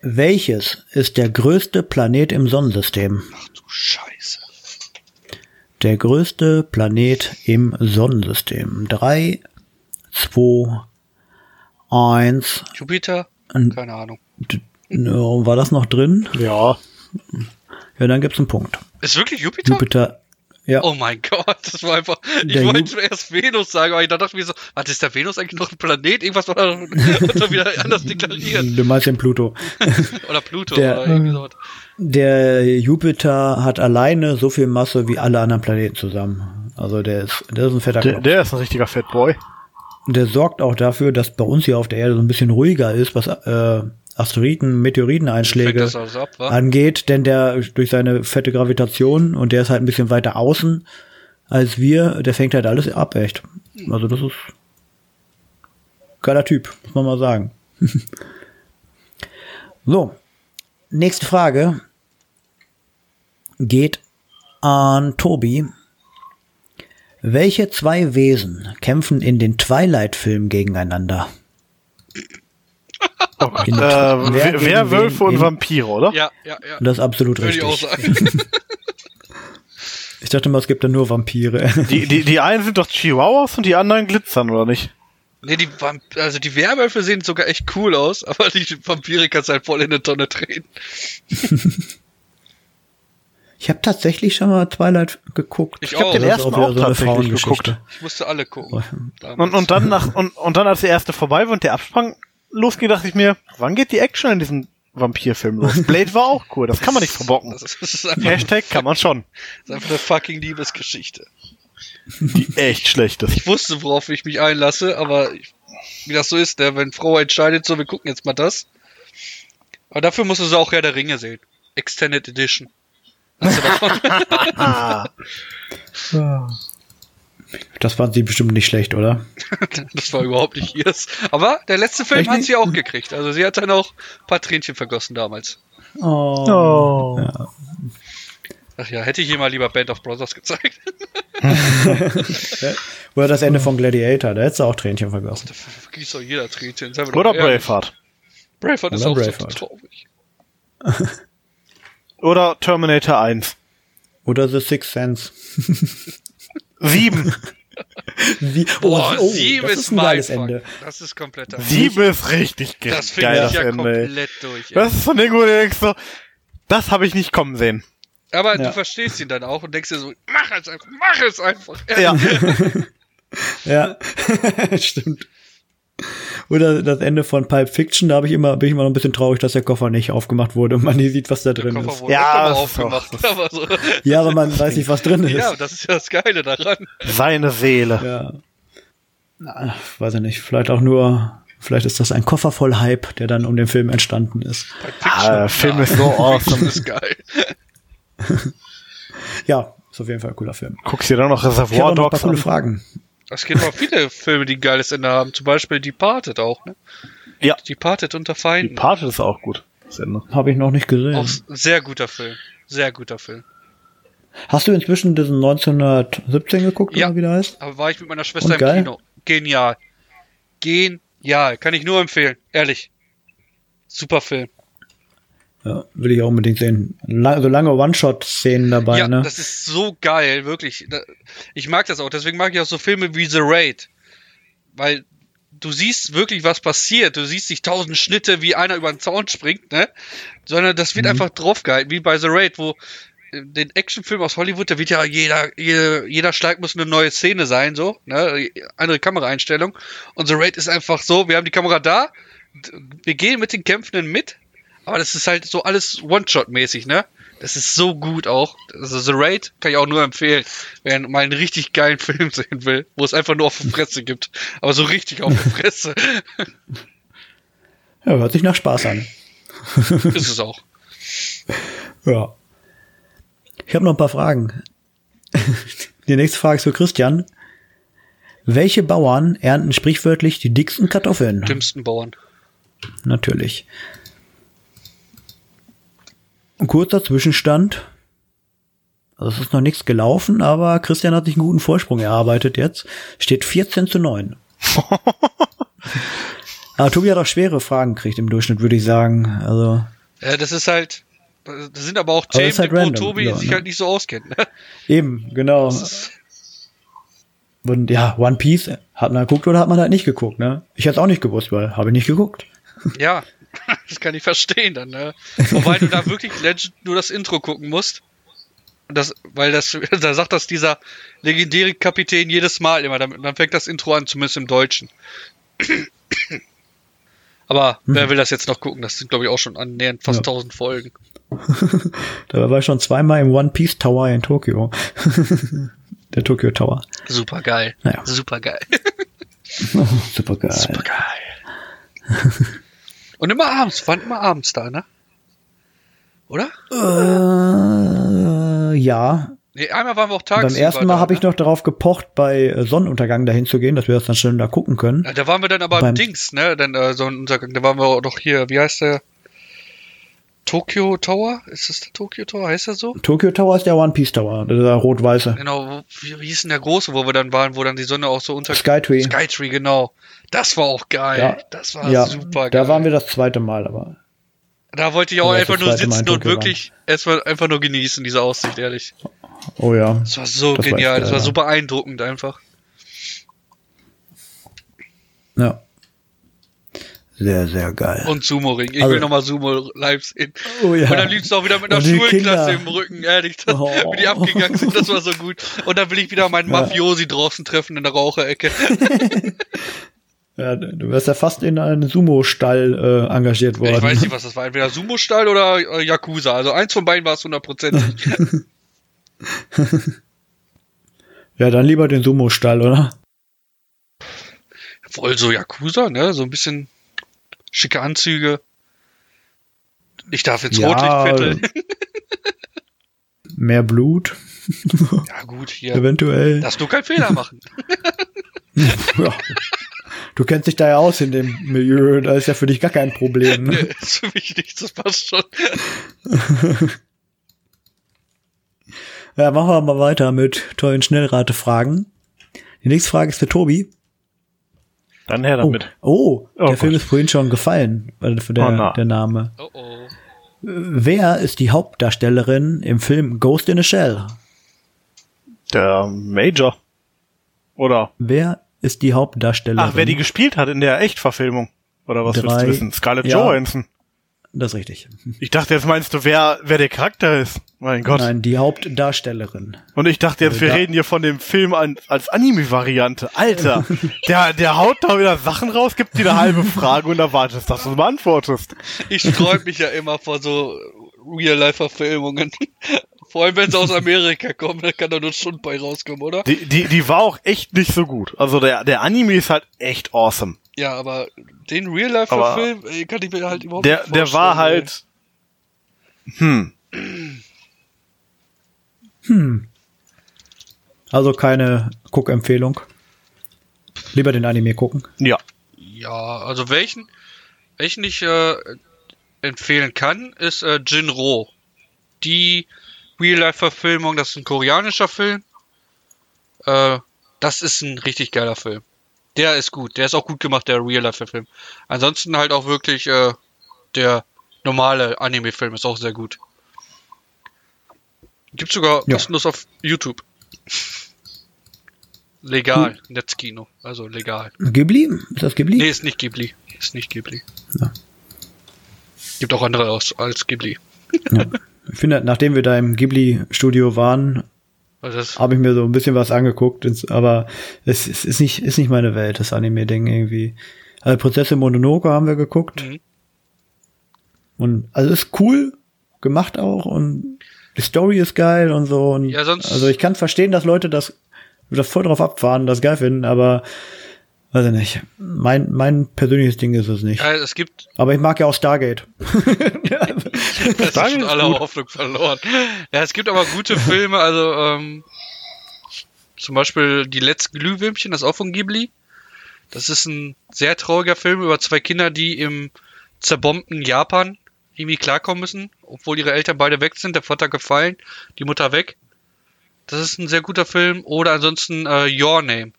Welches ist der größte Planet im Sonnensystem? Ach du Scheiße. Der größte Planet im Sonnensystem. Drei, zwei, eins. Jupiter? Und- Keine Ahnung. War das noch drin? Ja. Ja, dann gibt's einen Punkt. Ist wirklich Jupiter? Jupiter. Ja, Oh mein Gott, das war einfach. Ich Der wollte Ju- zuerst Venus sagen, aber ich dachte mir so, warte, ist der Venus eigentlich noch ein Planet? Irgendwas war da doch wieder anders deklariert. du meinst den Pluto. Oder Pluto Der- oder irgendwie sowas. Der Jupiter hat alleine so viel Masse wie alle anderen Planeten zusammen. Also der ist, der ist ein fetter Der, der ist ein richtiger Fatboy. Der sorgt auch dafür, dass bei uns hier auf der Erde so ein bisschen ruhiger ist, was äh, Asteroiden, Meteoriteneinschläge also ab, angeht, denn der durch seine fette Gravitation und der ist halt ein bisschen weiter außen als wir, der fängt halt alles ab, echt. Also das ist geiler Typ, muss man mal sagen. so, nächste Frage geht an Tobi. Welche zwei Wesen kämpfen in den Twilight-Filmen gegeneinander? In Äh, wer und Vampire, oder? Ja, ja, ja. Das ist absolut Würde ich richtig. auch sagen. Ich dachte mal, es gibt da nur Vampire. Die, die, die einen sind doch Chihuahuas und die anderen glitzern, oder nicht? nee, die Vamp also die Werwölfe sehen sogar echt cool aus, aber die Vampire kannst du halt voll in eine Tonne treten. Ich habe tatsächlich schon mal Twilight geguckt. Ich Ich habe den ersten auch auch so tatsächlich geguckt. Ich musste alle gucken. damals. Und, und dann nach, und, und dann als der erste vorbei war und der Absprang losging, dachte ich mir, wann geht die Action in diesem Vampirfilm los? Blade war auch cool, das kann man nicht verbocken. Hashtag kann man schon. das ist einfach eine fucking Liebesgeschichte. Die echt schlecht ist. Ich wusste, worauf ich mich einlasse, aber ich, wie das so ist, ne? wenn Frau entscheidet, so, wir gucken jetzt mal das. Aber dafür musst du sie auch Herr der Ringe sehen. Extended Edition. Hast du davon? Das fand sie bestimmt nicht schlecht, oder? das war überhaupt nicht ihrs. Aber der letzte Film Echt hat nicht? sie auch gekriegt. Also sie hat dann auch ein paar Tränchen vergossen damals. Oh. oh. Ja. Ach ja, hätte ich ihr mal lieber Band of Brothers gezeigt. Oder das Ende von Gladiator, da hättest du auch Tränchen vergossen. Da vergießt doch jeder Tränchen. Oder ehrlich. Braveheart. Braveheart ist Oder auch Braveheart. so traurig. Oder Terminator 1. Oder The Sixth Sense. Sieben. Wie, Boah, oh, sieben das ist ein geiles Ende. Das ist kompletter. Sieben ist richtig ge Das geil, finde ich das ja Ende. komplett durch. Ey. Das ist von dem, wo du denkst so, das habe ich nicht kommen sehen. Aber Ja. du verstehst ihn dann auch und denkst dir so, mach es einfach, mach es einfach. Ja. Ja, stimmt. Oder das Ende von Pulp Fiction, da habe ich immer, bin ich immer noch ein bisschen traurig, dass der Koffer nicht aufgemacht wurde und man nie sieht, was da Der drin Koffer ist. wurde Ja, ja, aufgemacht. Aber so, Ja, aber man weiß nicht, was drin ist. ja, das ist ja das Geile daran. Seine Seele. Ja. Na, weiß ich nicht. Vielleicht auch nur, vielleicht ist das ein Koffer voll Hype, der dann um den Film entstanden ist. Ah, der Film ist so awesome. Ist geil. Ja, ist auf jeden Fall ein cooler Film. Guckst dir dann noch Ich habe Reservoir noch ein paar Dogs coole an? Fragen. Es gibt auch viele Filme, die ein geiles Ende haben. Zum Beispiel Departed auch, ne? Ja. Departed unter Die Feinden. Party ist auch gut. Das Ende. Habe ich noch nicht gesehen. Auch sehr guter Film. Sehr guter Film. Hast du inzwischen diesen 1917 geguckt, Ja. oder wie der heißt? Aber war ich mit meiner Schwester Und im geil? Kino. Genial. Genial. Kann ich nur empfehlen. Ehrlich. Super Film. Ja, will ich auch unbedingt sehen. La so lange One-Shot-Szenen dabei, ja, ne? das ist so geil, wirklich. Ich mag das auch. Deswegen mag ich auch so Filme wie The Raid. Weil du siehst wirklich, was passiert. Du siehst nicht tausend Schnitte, wie einer über den Zaun springt, ne? Sondern das wird einfach draufgehalten, wie bei The Raid, wo äh, den Actionfilm aus Hollywood, da wird ja jeder, jeder, jeder Schlag muss eine neue Szene sein, so, ne? Andere Kameraeinstellung. Und The Raid ist einfach so, wir haben die Kamera da, wir gehen mit den Kämpfenden mit, aber das ist halt so alles One-Shot-mäßig, ne? Das ist so gut auch. Also The Raid kann ich auch nur empfehlen, wer mal einen richtig geilen Film sehen will, wo es einfach nur auf die Fresse gibt. Aber so richtig auf die Fresse Ja, hört sich nach Spaß an. ist es auch. Ja. Ich habe noch ein paar Fragen. Die nächste Frage ist für Christian. Welche Bauern ernten sprichwörtlich die dicksten Kartoffeln? Dümmsten Bauern. Natürlich. Ein kurzer Zwischenstand. Also es ist noch nichts gelaufen, aber Christian hat sich einen guten Vorsprung erarbeitet jetzt. Steht 14 zu 9. aber Tobi hat auch schwere Fragen gekriegt im Durchschnitt, würde ich sagen. Also Ja, das ist halt. Das sind aber auch Aber Themen, ist halt random, Tobi ja, sich ne? halt nicht so auskennt. Ne? eben, genau. Und ja, One Piece hat man geguckt oder hat man halt nicht geguckt, ne? Ich hätte es auch nicht gewusst, weil habe ich nicht geguckt. Ja, das kann ich verstehen dann, ne? Wobei du da wirklich Legend nur das Intro gucken musst. Das, weil das, da sagt das dieser legendäre Kapitän jedes Mal immer, dann, dann fängt das Intro an, zumindest im Deutschen. Aber wer will das jetzt noch gucken? Das sind, glaube ich, auch schon annähernd fast Ja. 1000 Folgen. Da war ich schon zweimal im One Piece Tower in Tokio. Der Tokyo Tower. Super geil. Naja. Super geil. Super geil. Super geil. Und immer abends, waren immer abends da, ne? Oder? Äh, ja. Nee, einmal waren wir auch Beim tagsüber ersten Mal habe ich ne? noch darauf gepocht, bei Sonnenuntergang dahin zu gehen, dass wir das dann schön da gucken können. Ja, da waren wir dann aber im Beim- Dings, ne? Dann äh, so ein Untergang. Da waren wir doch hier, wie heißt der? Tokyo Tower? Ist das der Tokyo Tower? Heißt der so? Tokyo Tower ist der One Piece Tower, der rot-weiße. Genau, wie, wie hieß denn der große, wo wir dann waren, wo dann die Sonne auch so unter. Skytree. Skytree, genau. Das war auch geil. Ja. Das war ja, super geil. da waren wir das zweite Mal, aber Da wollte ich auch einfach nur sitzen und wirklich erstmal einfach nur genießen, diese Aussicht, ehrlich. oh ja. Das war so Das war genial, echt das war so beeindruckend einfach. Ja. Sehr, sehr geil. Und Sumo-Ring. Ich Also- will nochmal Sumo live sehen. oh ja. Und dann liegst du auch wieder mit einer Schulklasse im Rücken, ehrlich, das, Oh. wie die abgegangen sind, das war so gut. Und dann will ich wieder meinen Mafiosi draußen treffen in der Raucherecke. ja, du wärst ja fast in einen Sumo-Stall äh, engagiert worden. Ich weiß nicht, was das war. Entweder Sumo-Stall oder äh, Yakuza. Also eins von beiden war es hundertprozentig. Ja, dann lieber den Sumo-Stall, oder? Voll so Yakuza, ne? So ein bisschen schicke Anzüge. Ich darf ins Ja, Rotlichtviertel. Mehr Blut, Ja, gut, hier. eventuell. Darfst du keinen Fehler machen. Ja. Du kennst dich da ja aus in dem Milieu, da ist ja für dich gar kein Problem. Nee, Ne? ist für mich nichts, das passt schon. Ja, machen wir mal weiter mit tollen Schnellratefragen. Die nächste Frage ist für Tobi. Dann her Oh, damit. oh, der Oh Film Gott. ist vorhin schon gefallen, weil für der, Oh, na. der Name. Oh oh. Wer ist die Hauptdarstellerin im Film Ghost in a Shell? Der Major. Oder? Wer ist die Hauptdarstellerin? Ach, wer die gespielt hat in der Echtverfilmung. Oder was willst Drei. du wissen? Scarlett Ja. Johansson. Das ist richtig. Ich dachte, jetzt meinst du, wer, wer der Charakter ist. Mein Gott. Nein, die Hauptdarstellerin. Und ich dachte jetzt, Also wir da- reden hier von dem Film an, als Anime-Variante. Alter, der, der haut da wieder Sachen raus, gibt dir eine halbe Frage und erwartest, dass du es beantwortest. Ich sträub mich ja immer vor so Real-Life-Verfilmungen. Vor allem, wenn sie aus Amerika kommen, da kann da nur Stunden bei rauskommen, oder? Die, die, die war auch echt nicht so gut. Also der, der Anime ist halt echt awesome. Ja, aber den Real-Life-Verfilm äh, kann ich mir halt überhaupt Der, nicht der war vorstellen, halt, hm, Also keine Guckempfehlung. Lieber den Anime gucken. ja. Ja, also welchen, welchen ich äh, empfehlen kann, ist äh, Jinro. Die Real-Life-Verfilmung, das ist ein koreanischer Film. Äh, das ist ein richtig geiler Film. Der ist gut. Der ist auch gut gemacht, der Real-Life-Film. Ansonsten halt auch wirklich äh, der normale Anime-Film ist auch sehr gut. Gibt sogar Ja. kostenlos auf YouTube. Legal, Netzkino, also legal. Ghibli? Ist das Ghibli? Nee, ist nicht Ghibli. Ist nicht Ghibli. Ja. Gibt auch andere aus, als Ghibli. Ich finde, nachdem wir da im Ghibli-Studio waren, Also habe ich mir so ein bisschen was angeguckt, aber es, es ist nicht, ist nicht meine Welt, das Anime-Ding irgendwie. Also Prozesse Mononoke haben wir geguckt. Mhm. Und also ist cool gemacht auch und die Story ist geil und so. Und Ja, sonst- also ich kann verstehen, dass Leute das, das voll drauf abfahren, das geil finden, aber weiß ich nicht. Mein, mein persönliches Ding ist es nicht. ja, es gibt Aber ich mag ja auch Stargate. Es ist Stargate schon ist alle gut. Hoffnung verloren. Ja, es gibt aber gute Filme, also ähm, zum Beispiel Die letzten Glühwürmchen, das ist auch von Ghibli. Das ist ein sehr trauriger Film über zwei Kinder, die im zerbombten Japan irgendwie klarkommen müssen, obwohl ihre Eltern beide weg sind, der Vater gefallen, die Mutter weg. Das ist ein sehr guter Film. Oder ansonsten äh, Your Name.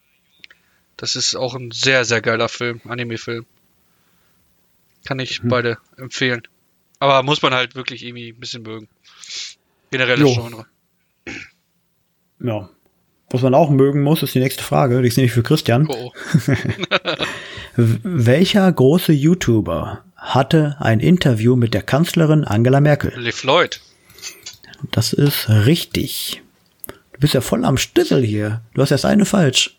Das ist auch ein sehr, sehr geiler Film, Anime-Film. Kann ich beide empfehlen. Aber muss man halt wirklich irgendwie ein bisschen mögen. Generelles Jo. Genre. ja. Was man auch mögen muss, ist die nächste Frage. Die ist nämlich für Christian. Oh, oh. Welcher große YouTuber hatte ein Interview mit der Kanzlerin Angela Merkel? Liv Lloyd. Das ist richtig. Du bist ja voll am Stüssel hier. Du hast erst eine falsch.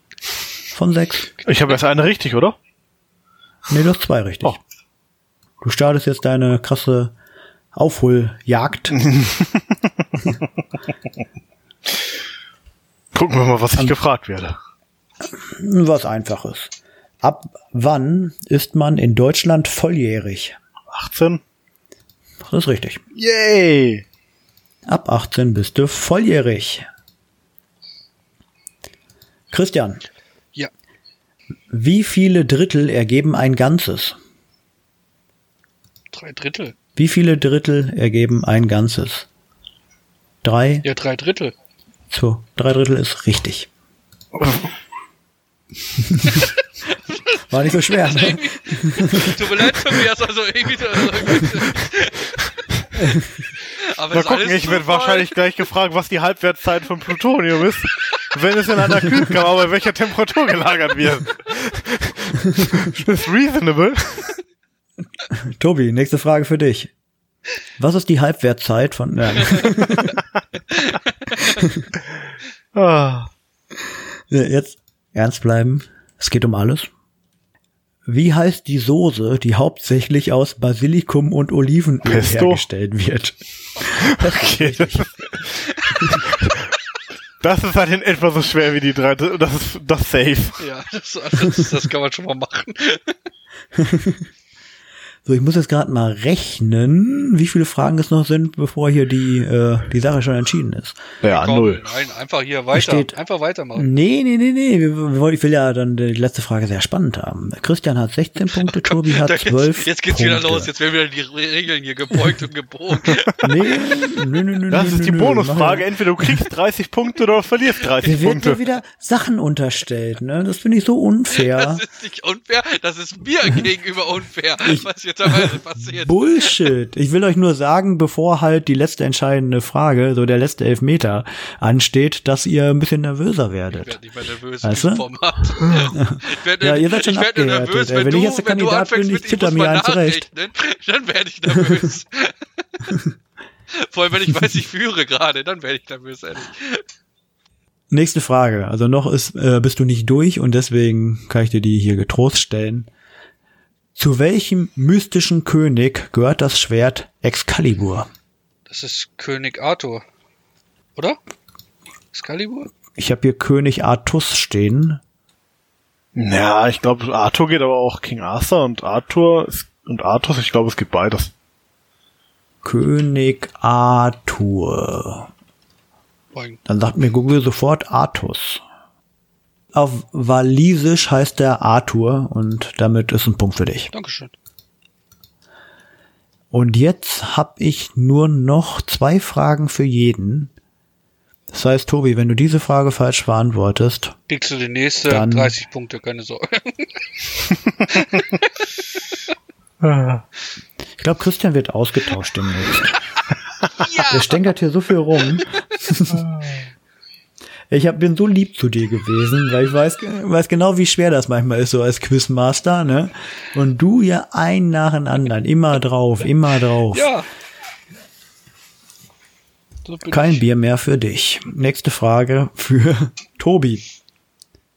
Von sechs. Ich habe erst eine richtig, oder? Nee, du hast zwei richtig. Oh. Du startest jetzt deine krasse Aufholjagd. Gucken wir mal, was ich gefragt werde. Was einfaches. Ab wann ist man in Deutschland volljährig? 18? Das ist richtig. Yay! Ab 18 bist du volljährig. Christian. Wie viele Drittel ergeben ein Ganzes? Drei Drittel. Wie viele Drittel ergeben ein Ganzes? Drei Ja, drei Drittel. zu drei Drittel ist richtig. War nicht so schwer. Ne? Tut mir leid für mich, also irgendwie. Aber Mal ist gucken, alles ich werde wahrscheinlich gleich gefragt, was die Halbwertszeit von Plutonium ist, wenn es in einer Kühlkammer bei welcher Temperatur gelagert wird. ist reasonable. Tobi, nächste Frage für dich. Was ist die Halbwertzeit von, nein, Ah, jetzt ernst bleiben. Es geht um alles. Wie heißt die Soße, die hauptsächlich aus Basilikum und Olivenöl Pesto? hergestellt wird? okay. Das ist halt in etwa so schwer wie die drei. Das ist das safe. Ja, das, das, das kann man schon mal machen. So, ich muss jetzt gerade mal rechnen, wie viele Fragen es noch sind, bevor hier die, äh, die Sache schon entschieden ist. Ja, Komm, null. Nein, einfach hier weiter. steht- einfach weitermachen. Nee, nee, nee, nee. Wir, wir, wollen- ich will ja dann die letzte Frage sehr spannend haben. Christian hat 16 Punkte, Tobi hat Da 12 jetzt, jetzt geht's Punkte. wieder los. Jetzt werden wieder die Regeln hier gebeugt und gebogen. Nee, nö, nö, nö, Das nö, ist die Bonusfrage. Entweder du kriegst 30 Punkte oder verlierst ja. 30 Mir wird Punkte. mir wieder Sachen unterstellt, ne? Das finde ich so unfair. Das ist nicht unfair, das ist mir gegenüber unfair, was teilweise passiert. Bullshit. Ich will euch nur sagen, bevor halt die letzte entscheidende Frage, so der letzte Elfmeter, ansteht, dass ihr ein bisschen nervöser Ich werdet. werde nicht mehr nervös Weißt du? Format. Ich werde, Ja, ihr seid schon ich werde nervös, wenn, Wenn du, ich jetzt der Kandidat bin, ich zitter mir einen zurecht. dann werde ich nervös. Vor allem, wenn ich weiß, ich führe gerade, dann werde ich nervös, ehrlich. Nächste Frage. Also noch ist, äh, bist du nicht durch und deswegen kann ich dir die hier getrost stellen. Zu welchem mystischen König gehört das Schwert Excalibur? Das ist König Arthur. Oder? Excalibur? Ich habe hier König Artus stehen. Ja, ich glaube, Arthur geht aber auch King Arthur und Arthur ist, und Arthur, ich glaube, es gibt beides. König Arthur. Boing. Dann sagt mir Google sofort Artus. Auf Walisisch heißt er Arthur und damit ist ein Punkt für dich. Dankeschön. Und jetzt habe ich nur noch zwei Fragen für jeden. Das heißt, Tobi, wenn du diese Frage falsch beantwortest, Kriegst du die nächste Dann- 30 Punkte, keine Sorge. ich glaube, Christian wird ausgetauscht demnächst. Der stänkert hier so viel rum. Ich hab, bin so lieb zu dir gewesen, weil ich weiß, weiß genau, wie schwer das manchmal ist, so als Quizmaster, ne? Und du ja ein nach dem anderen, immer drauf, immer drauf. ja. So Kein ich. Bier mehr für dich. Nächste Frage für Tobi.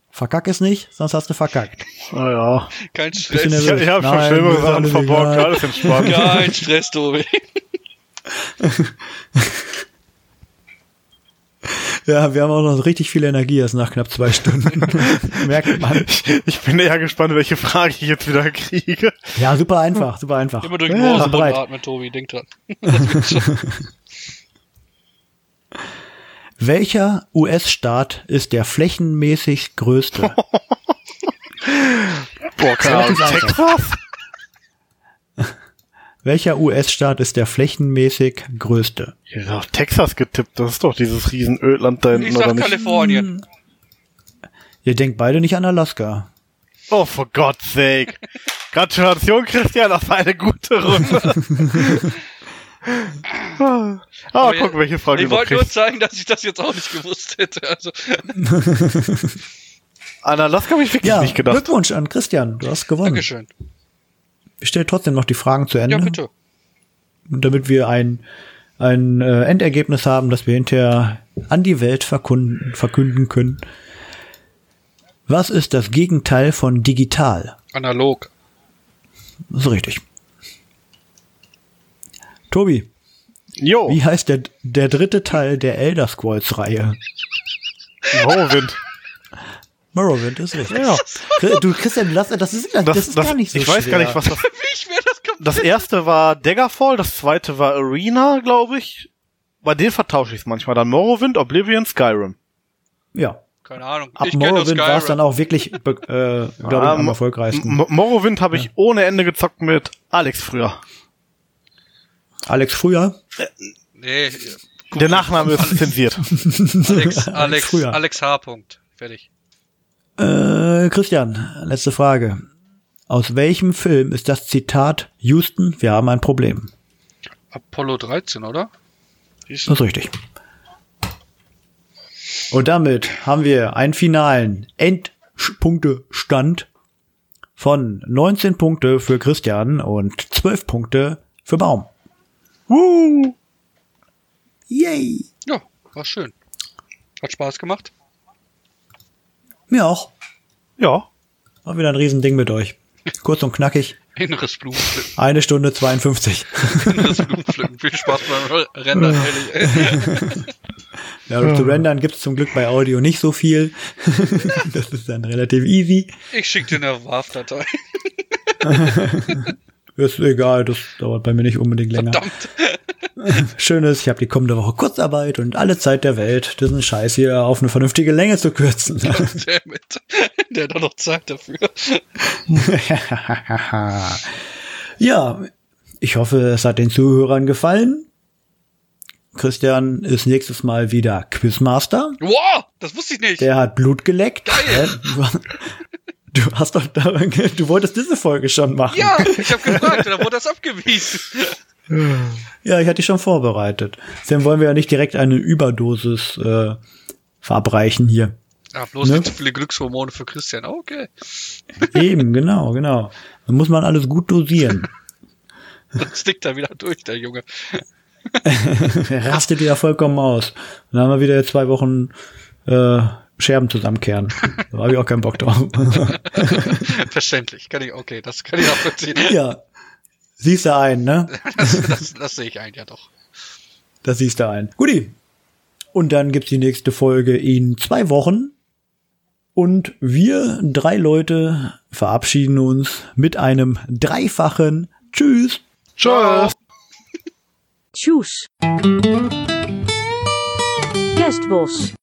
Verkack es nicht, sonst hast du verkackt. Naja. Kein Bisschen Stress. Ich, ich habe schon Nein, schlimmere Sachen alles verborgen, alles entspannt. Kein Stress, Tobi. Ja, wir haben auch noch richtig viel Energie erst nach knapp zwei Stunden. Merkt man. Ich bin eher gespannt, welche Frage ich jetzt wieder kriege. Ja, super einfach, super einfach. Immer durch den ja, atmen, Tobi, denk dran. Welcher US-Staat ist der flächenmäßig größte? Boah, keine Ahnung. Texas? Welcher US-Staat ist der flächenmäßig größte? Ich hab auf Texas getippt. Das ist doch dieses riesen Ölland da Ich hinten, oder sag nicht? Kalifornien. Ihr denkt beide nicht an Alaska. Oh, for God's sake. Gratulation, Christian, das war eine gute Runde. ah, Aber guck, welche Frage Ich wollte nur zeigen, dass ich das jetzt auch nicht gewusst hätte. Also, An Alaska habe ich wirklich Ja, nicht gedacht. Glückwunsch an Christian, du hast gewonnen. Dankeschön. Ich stelle trotzdem noch die Fragen zu Ende, Ja, bitte. damit wir ein, ein äh, Endergebnis haben, das wir hinterher an die Welt verkunden, verkünden können. Was ist das Gegenteil von digital? Analog. Das ist richtig. Tobi, Jo, wie heißt der, der dritte Teil der Elder Scrolls-Reihe? Morrowind. Morrowind ist richtig. Ja. Du, Christian, lass, das ist, das, Das, ist das, gar nicht so ich weiß schwer. gar nicht, was das. Das. Das erste war Daggerfall, das zweite war Arena, glaube ich. Bei denen vertausche ich es manchmal. Dann Morrowind, Oblivion, Skyrim. Ja. Keine Ahnung. Ab ich Morrowind war es dann auch wirklich, äh, glaube ich, am Mo- erfolgreichsten. M Morrowind habe ich ohne Ende gezockt mit Alex früher. Alex früher? Nee, Der Nachname ist zensiert. Alex, Alex, früher. Alex H. Punkt. Fertig. Äh, Christian, letzte Frage. Aus welchem Film ist das Zitat Houston, wir haben ein Problem? Apollo 13, oder? Das ist richtig. Und damit haben wir einen finalen Endpunktestand von 19 Punkte für Christian und 12 Punkte für Baum. Woo! Yay! Ja, war schön. Hat Spaß gemacht. Mir auch. Ja. War wieder ein Riesending mit euch. Kurz und knackig. Inneres Blumenpflücken. Eine Stunde 52. Inneres Blumenpflücken. Viel Spaß beim Rendern, ehrlich. Ja, zu rendern gibt's zum Glück bei Audio nicht so viel. das ist dann relativ easy. Ich schick dir eine WAV-Datei. Ist egal, das dauert bei mir nicht unbedingt länger. Verdammt. Schön ist, ich habe die kommende Woche Kurzarbeit und alle Zeit der Welt, diesen Scheiß hier auf eine vernünftige Länge zu kürzen. Dammit. Der hat doch noch Zeit dafür. ja, ich hoffe, es hat den Zuhörern gefallen. Christian ist nächstes Mal wieder Quizmaster. Wow, das wusste ich nicht. Der hat Blut geleckt. Geil. Du hast doch daran, ge- du wolltest diese Folge schon machen. Ja, ich habe gefragt, da wurde das abgewiesen. Ja, ich hatte dich schon vorbereitet. Deswegen wollen wir ja nicht direkt eine Überdosis äh, verabreichen hier. Ah, bloß Ne? nicht zu viele Glückshormone für Christian. Okay. Eben, genau, genau. Dann muss man alles gut dosieren. Sonst tickt er wieder durch, der Junge. Er rastet wieder vollkommen aus. Dann haben wir wieder jetzt zwei Wochen äh, Scherben zusammenkehren. Da habe ich auch keinen Bock drauf. Verständlich. Kann ich, okay, das kann ich nachvollziehen. ja. Siehst du ein, ne? Das, das, das sehe ich ein, ja doch. Das siehst du ein. Guti. Und dann gibt's die nächste Folge in zwei Wochen. Und wir drei Leute verabschieden uns mit einem dreifachen Tschüss. Tschüss. Tjus. Kerstbos.